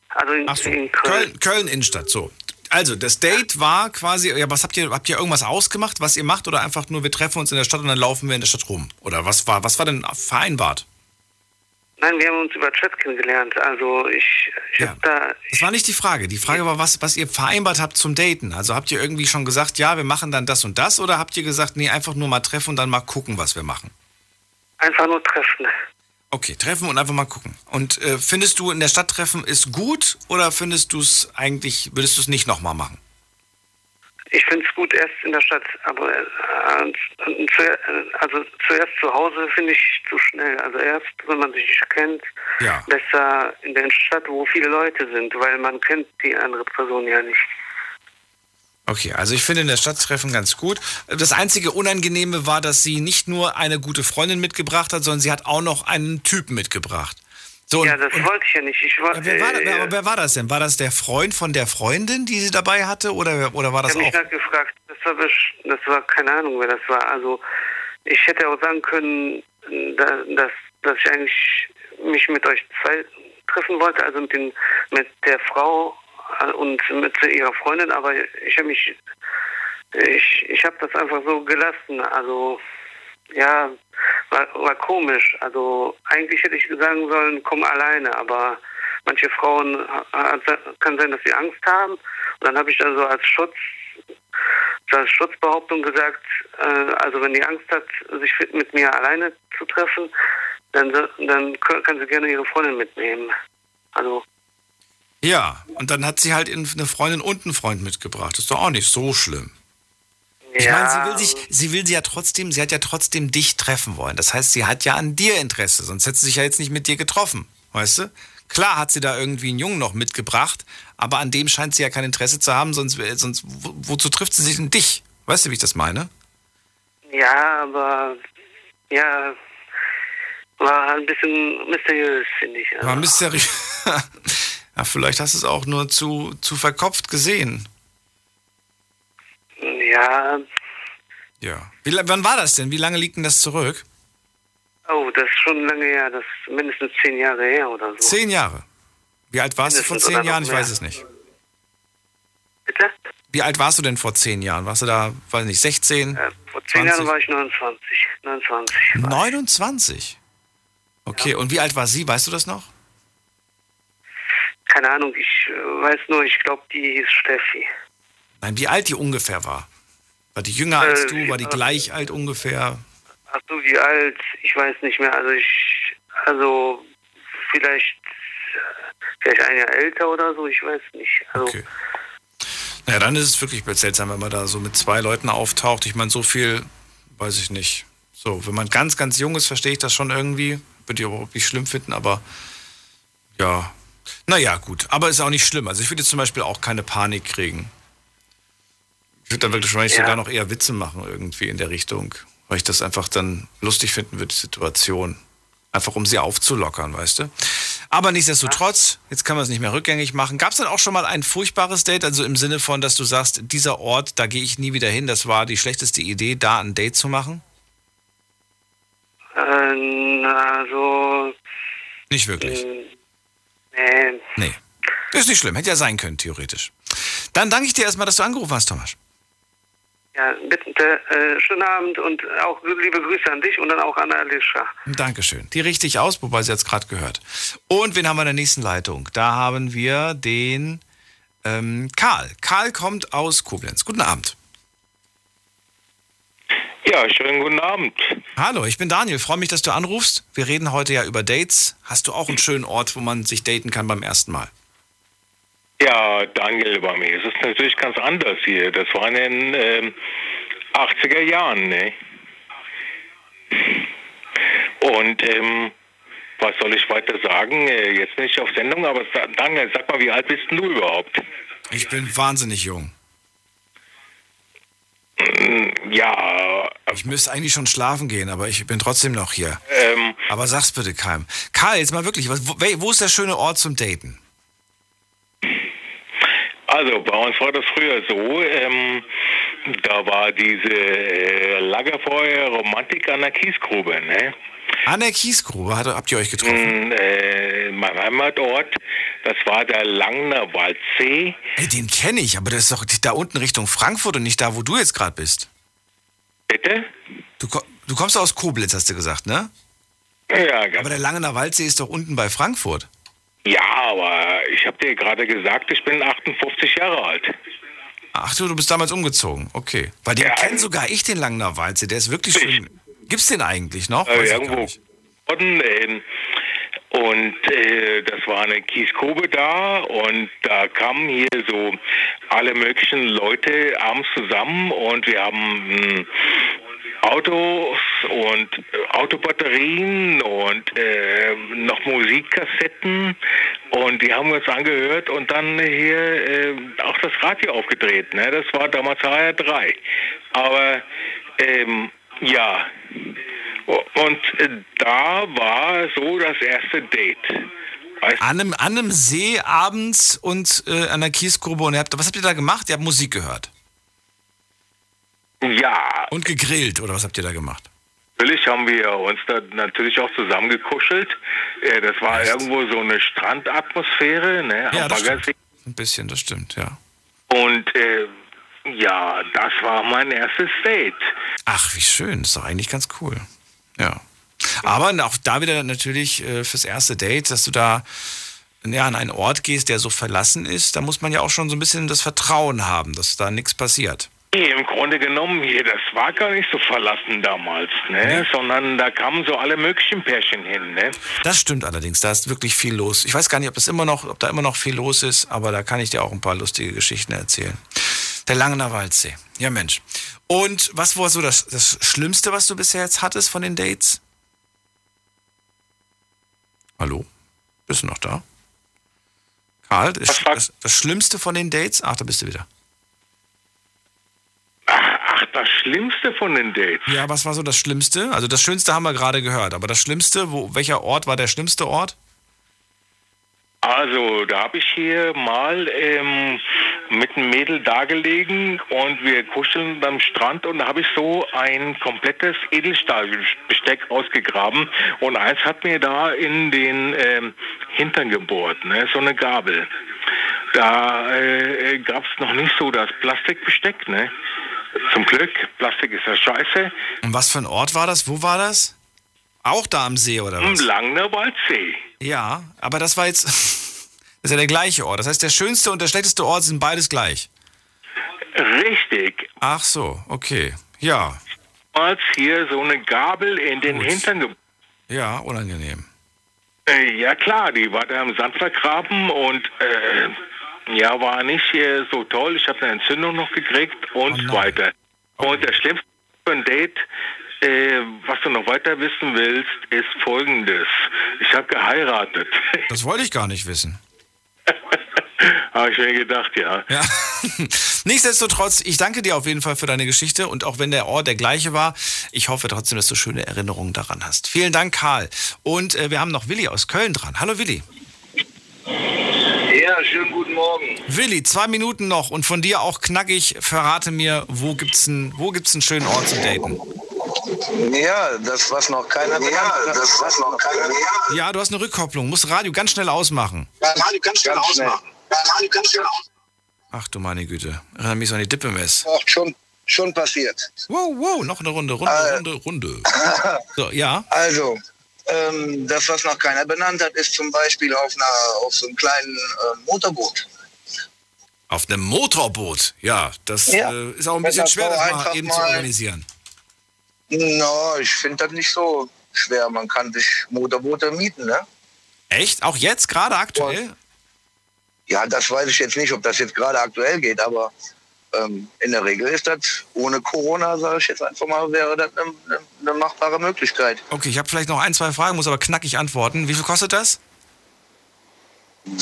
Also in, so, in Köln. Köln, Köln Innenstadt, so. Also, das Date war quasi, ja, was habt ihr, habt ihr irgendwas ausgemacht, was ihr macht, oder einfach nur, wir treffen uns in der Stadt und dann laufen wir in der Stadt rum? Oder was war, was war denn vereinbart? Nein, wir haben uns über Chat kennengelernt. Also ich, ich Ja. hab da, Das war nicht die Frage. Die Frage war, was, was ihr vereinbart habt zum Daten. Also habt ihr irgendwie schon gesagt, ja, wir machen dann das und das, oder habt ihr gesagt, nee, einfach nur mal treffen und dann mal gucken, was wir machen? einfach nur treffen. Okay, treffen und einfach mal gucken. Und äh, findest du in der Stadt treffen ist gut oder findest du es eigentlich, würdest du es nicht nochmal machen? Ich finde es gut erst in der Stadt, aber äh, zu, also zuerst zu Hause finde ich zu schnell. Also erst, wenn man sich nicht kennt, Ja. besser in der Stadt, wo viele Leute sind, weil man kennt die andere Person ja nicht. Okay, also ich finde in der Stadt treffen ganz gut. Das einzige Unangenehme war, dass sie nicht nur eine gute Freundin mitgebracht hat, sondern sie hat auch noch einen Typen mitgebracht. So, ja, das und- wollte ich ja nicht. Ich war, Ja, wer, war, äh, wer, aber wer war das denn? War das der Freund von der Freundin, die sie dabei hatte? Oder, oder war ich das habe mich auch? gerade gefragt, das war, das war keine Ahnung, wer das war. Also ich hätte auch sagen können, da, dass, dass ich eigentlich mich mit euch zwei treffen wollte, also mit, den, mit der Frau äh, und mit ihrer Freundin, aber ich habe mich, ich, ich habe das einfach so gelassen. Also ja, war, war komisch. Also eigentlich hätte ich sagen sollen, komm alleine, aber manche Frauen kann sein, dass sie Angst haben. Und dann habe ich dann so als Schutz, als Schutzbehauptung gesagt, äh, also wenn die Angst hat, sich mit- mir alleine zu treffen, dann, dann kann sie gerne ihre Freundin mitnehmen. Also Ja, und dann hat sie halt eine Freundin und einen Freund mitgebracht. Das ist doch auch nicht so schlimm. Ich Ja. meine, sie will sich, sie will sie ja trotzdem, sie hat ja trotzdem dich treffen wollen. Das heißt, sie hat ja an dir Interesse, sonst hätte sie sich ja jetzt nicht mit dir getroffen, weißt du? Klar hat sie da irgendwie einen Jungen noch mitgebracht, aber an dem scheint sie ja kein Interesse zu haben, sonst, wär- sonst wo, wozu trifft sie sich denn dich? Weißt du, wie ich das meine? ja, aber ja, war ein bisschen mysteriös, finde ich. War mysteriös. ja, vielleicht hast du es auch nur zu, zu verkopft gesehen. Ja, Ja. Wie, wann war das denn? Wie lange liegt denn das zurück? Oh, das ist schon lange her. Das ist mindestens zehn Jahre her oder so. Zehn Jahre. Wie alt warst du vor Mindestens zehn Jahren? Ich weiß es nicht. Bitte? Wie alt warst du denn vor zehn Jahren? Warst du da, weiß nicht, 16? Vor zehn Jahren war ich 29. 29. 29? Okay, und wie alt war sie? Weißt du das noch? Keine Ahnung, ich äh, weiß nur, ich glaube, die hieß Steffi. Nein, wie alt die ungefähr war? War die jünger als Äh, du? War die ja. gleich alt ungefähr? Ach so, wie alt? Ich weiß nicht mehr. Also ich, also vielleicht, äh, vielleicht ein Jahr älter oder so. Ich weiß nicht. Also Okay. Naja, dann ist es wirklich seltsam, wenn man da so mit zwei Leuten auftaucht. Ich meine, so viel, weiß ich nicht. So, wenn man ganz, ganz jung ist, verstehe ich das schon irgendwie. Würde ich überhaupt nicht schlimm finden, aber ja. Naja, gut. Aber ist auch nicht schlimm. Also ich würde jetzt zum Beispiel auch keine Panik kriegen. Ich würde dann wirklich wahrscheinlich Ja. sogar noch eher Witze machen irgendwie in der Richtung. Weil ich das einfach dann lustig finden würde, die Situation. Einfach um sie aufzulockern, weißt du? Aber nichtsdestotrotz, jetzt kann man es nicht mehr rückgängig machen. Gab es denn auch schon mal ein furchtbares Date? Also im Sinne von, dass du sagst, dieser Ort, da gehe ich nie wieder hin. Das war die schlechteste Idee, da ein Date zu machen? äh, na, so, Nicht wirklich. nee. Nee. Das ist nicht schlimm. Hätte ja sein können, theoretisch. Dann danke ich dir erstmal, dass du angerufen hast, Thomas. Ja, bitte, äh, schönen Abend und auch liebe Grüße an dich und dann auch an Alicia. Dankeschön. Die richte ich aus, wobei sie jetzt gerade gehört. Und wen haben wir in der nächsten Leitung? Da haben wir den ähm, Karl. Karl kommt aus Koblenz. Guten Abend. Ja, schönen guten Abend. Hallo, ich bin Daniel. Freue mich, dass du anrufst. Wir reden heute ja über Dates. Hast du auch einen schönen Ort, wo man sich daten kann beim ersten Mal? Ja, Daniel, bei mir ist es natürlich ganz anders hier. Das war in den ähm, 80er Jahren, ne? Und ähm, was soll ich weiter sagen? Äh, Jetzt bin ich auf Sendung, aber Daniel, sag mal, wie alt bist du überhaupt? Ich bin wahnsinnig jung. Mm, Ja, Ich müsste eigentlich schon schlafen gehen, aber ich bin trotzdem noch hier. ähm, Aber sag's bitte keinem. Karl, jetzt mal wirklich, was- wo, wel- wo ist der schöne Ort zum Daten? Also bei uns war das früher so, ähm, da war diese äh, Lagerfeuer-Romantik an der Kiesgrube, ne? An der Kiesgrube hat, habt ihr euch getroffen? Mm, äh, mein Heimatort, das war der Langner Waldsee. Ey, den kenne ich, aber das ist doch da unten Richtung Frankfurt und nicht da, wo du jetzt gerade bist. Bitte? Du, du kommst aus Koblenz, hast du gesagt, ne? Ja, ganz Aber der Langener Waldsee ist doch unten bei Frankfurt. Ja, aber ich habe dir gerade gesagt, ich bin 58 Jahre alt. Ach du, du bist damals umgezogen. Okay. Weil den kenn sogar ich, den Langener Waldsee. Der ist wirklich schön. Gibt's den eigentlich noch? Äh, irgendwo nicht. Norden, ähm, und äh, das war eine Kiesgrube da und da kamen hier so alle möglichen Leute abends zusammen und wir haben mh, Autos und äh, Autobatterien und äh, noch Musikkassetten und die haben wir uns angehört und dann hier äh, auch das Radio aufgedreht. Ne? Das war damals HR3. Aber ähm, ja, und da war so das erste Date. Weißt, An einem, an einem See abends und äh, an der Kiesgrube. Und ihr habt, was habt ihr da gemacht? Ihr habt Musik gehört. Ja. Und gegrillt, oder was habt ihr da gemacht? Natürlich haben wir uns da natürlich auch zusammengekuschelt. Äh, das war irgendwo so eine Strandatmosphäre, ne? Ja, das Baggersee. Ein bisschen, das stimmt, ja. Und äh, ja, das war mein erstes Date. Ach, wie schön. Das ist doch eigentlich ganz cool. Ja. Aber auch da wieder natürlich äh, fürs erste Date, dass du da ja, an einen Ort gehst, der so verlassen ist, da muss man ja auch schon so ein bisschen das Vertrauen haben, dass da nichts passiert. Nee, Im Grunde genommen hier, das war gar nicht so verlassen damals, ne? Sondern da kamen so alle möglichen Pärchen hin, ne? Das stimmt allerdings, da ist wirklich viel los. Ich weiß gar nicht, ob das immer noch, ob da immer noch viel los ist, aber da kann ich dir auch ein paar lustige Geschichten erzählen. Der Langener Waldsee. Ja, Mensch. Und was war so das, das Schlimmste, was du bisher jetzt hattest von den Dates? Hallo? Bist du noch da? Karl, das, das, das Schlimmste von den Dates? Ach, da bist du wieder. Ach, das Schlimmste von den Dates. Ja, was war so das Schlimmste? Also das Schönste haben wir gerade gehört, aber das Schlimmste, wo, welcher Ort war der schlimmste Ort? Also, da habe ich hier mal ähm, mit einem Mädel da gelegen und wir kuscheln am Strand und da habe ich so ein komplettes Edelstahlbesteck ausgegraben und eins hat mir da in den ähm, Hintern gebohrt, ne? so eine Gabel. Da äh, gab es noch nicht so das Plastikbesteck, ne? Zum Glück, Plastik ist ja scheiße. Und was für ein Ort war das? Wo war das? Auch da am See oder Im was? Langner Waldsee. Ja, aber das war jetzt. Das ist ja der gleiche Ort. Das heißt, der schönste und der schlechteste Ort sind beides gleich. Richtig. Ach so, okay. Ja. Als hier so eine Gabel in den Gut. Hintern. Ja, unangenehm. Äh, ja klar, die war da im Sand vergraben und äh, ja, war nicht äh, so toll. Ich habe eine Entzündung noch gekriegt und so weiter. Und das Schlimmste ein Date, äh, was du noch weiter wissen willst, ist folgendes. Ich habe geheiratet. Das wollte ich gar nicht wissen. habe ich mir gedacht, ja. Ja. Nichtsdestotrotz, ich danke dir auf jeden Fall für deine Geschichte und auch wenn der Ort der gleiche war, ich hoffe trotzdem, dass du schöne Erinnerungen daran hast. Vielen Dank, Karl. Und äh, wir haben noch Willi aus Köln dran. Hallo Willi. Ja, schönen guten Morgen. Willi, zwei Minuten noch und von dir auch knackig. Verrate mir, wo gibt's einen, wo gibt's einen schönen Ort zum Daten? Ja, das, was noch keiner ja, das, was noch keiner Ja, du hast eine Rückkopplung. Musst Radio ganz schnell ausmachen. Radio ganz schnell ausmachen. Radio ganz schnell ausmachen. Ach du meine Güte. Erinnere mich so an die Dippemess. Auch schon, schon passiert. Wow, wow, noch eine Runde, Runde, Äh. Runde, Runde. So, ja. Also, ähm, das, was noch keiner benannt hat, ist zum Beispiel auf, einer, auf so einem kleinen äh, Motorboot. Auf einem Motorboot. Ja, das Ja. Äh, ist auch ein Wenn bisschen schwer, das mal einfach eben zu mal- No, ich finde das nicht so schwer. Man kann sich Motorboote mieten, ne? Echt? Auch jetzt, gerade aktuell? Ja, das weiß ich jetzt nicht, ob das jetzt gerade aktuell geht, aber ähm, in der Regel ist das ohne Corona, sage ich jetzt einfach mal, wäre das eine, eine, eine machbare Möglichkeit. Okay, ich habe vielleicht noch ein, zwei Fragen, muss aber knackig antworten. Wie viel kostet das?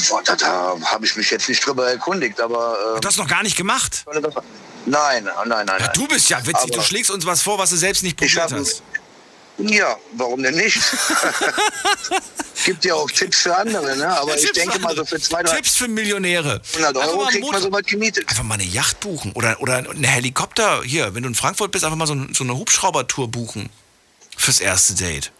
Boah, da, da habe ich mich jetzt nicht drüber erkundigt, aber. Ähm, du hast noch gar nicht gemacht? Nein, nein, nein, nein. Du bist ja witzig, Aber- du schlägst uns was vor, was du selbst nicht probiert hast. Ja, warum denn nicht? Gibt ja auch Tipps für andere, ne? Aber Ja, ich Tipps denke für mal so für zwei, drei Tipps für Millionäre. 100 Einfach Euro kriegt man so was gemietet. Einfach mal eine Yacht buchen oder, oder eine Helikopter. Hier, wenn du in Frankfurt bist, einfach mal so, so eine Hubschraubertour buchen. Fürs erste Date.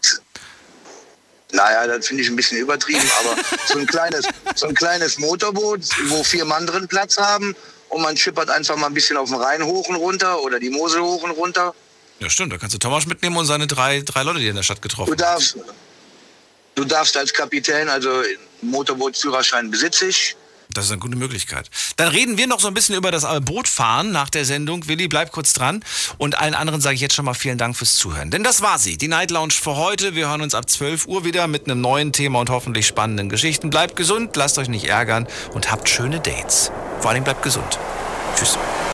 Naja, das finde ich ein bisschen übertrieben, aber so ein kleines, so ein kleines Motorboot, wo vier Mann drin Platz haben und man schippert einfach mal ein bisschen auf den Rhein hoch und runter oder die Mosel hoch und runter. Ja, stimmt. Da kannst du Thomas mitnehmen und seine drei, drei Leute, die in der Stadt getroffen Du darfst, du darfst als Kapitän, also Motorbootführerschein besitze ich. Das ist eine gute Möglichkeit. Dann reden wir noch so ein bisschen über das Bootfahren nach der Sendung. Willi, bleib kurz dran. Und allen anderen sage ich jetzt schon mal vielen Dank fürs Zuhören. Denn das war sie, die Night Lounge für heute. Wir hören uns ab 12 Uhr wieder mit einem neuen Thema und hoffentlich spannenden Geschichten. Bleibt gesund, lasst euch nicht ärgern und habt schöne Dates. Vor allem bleibt gesund. Tschüss.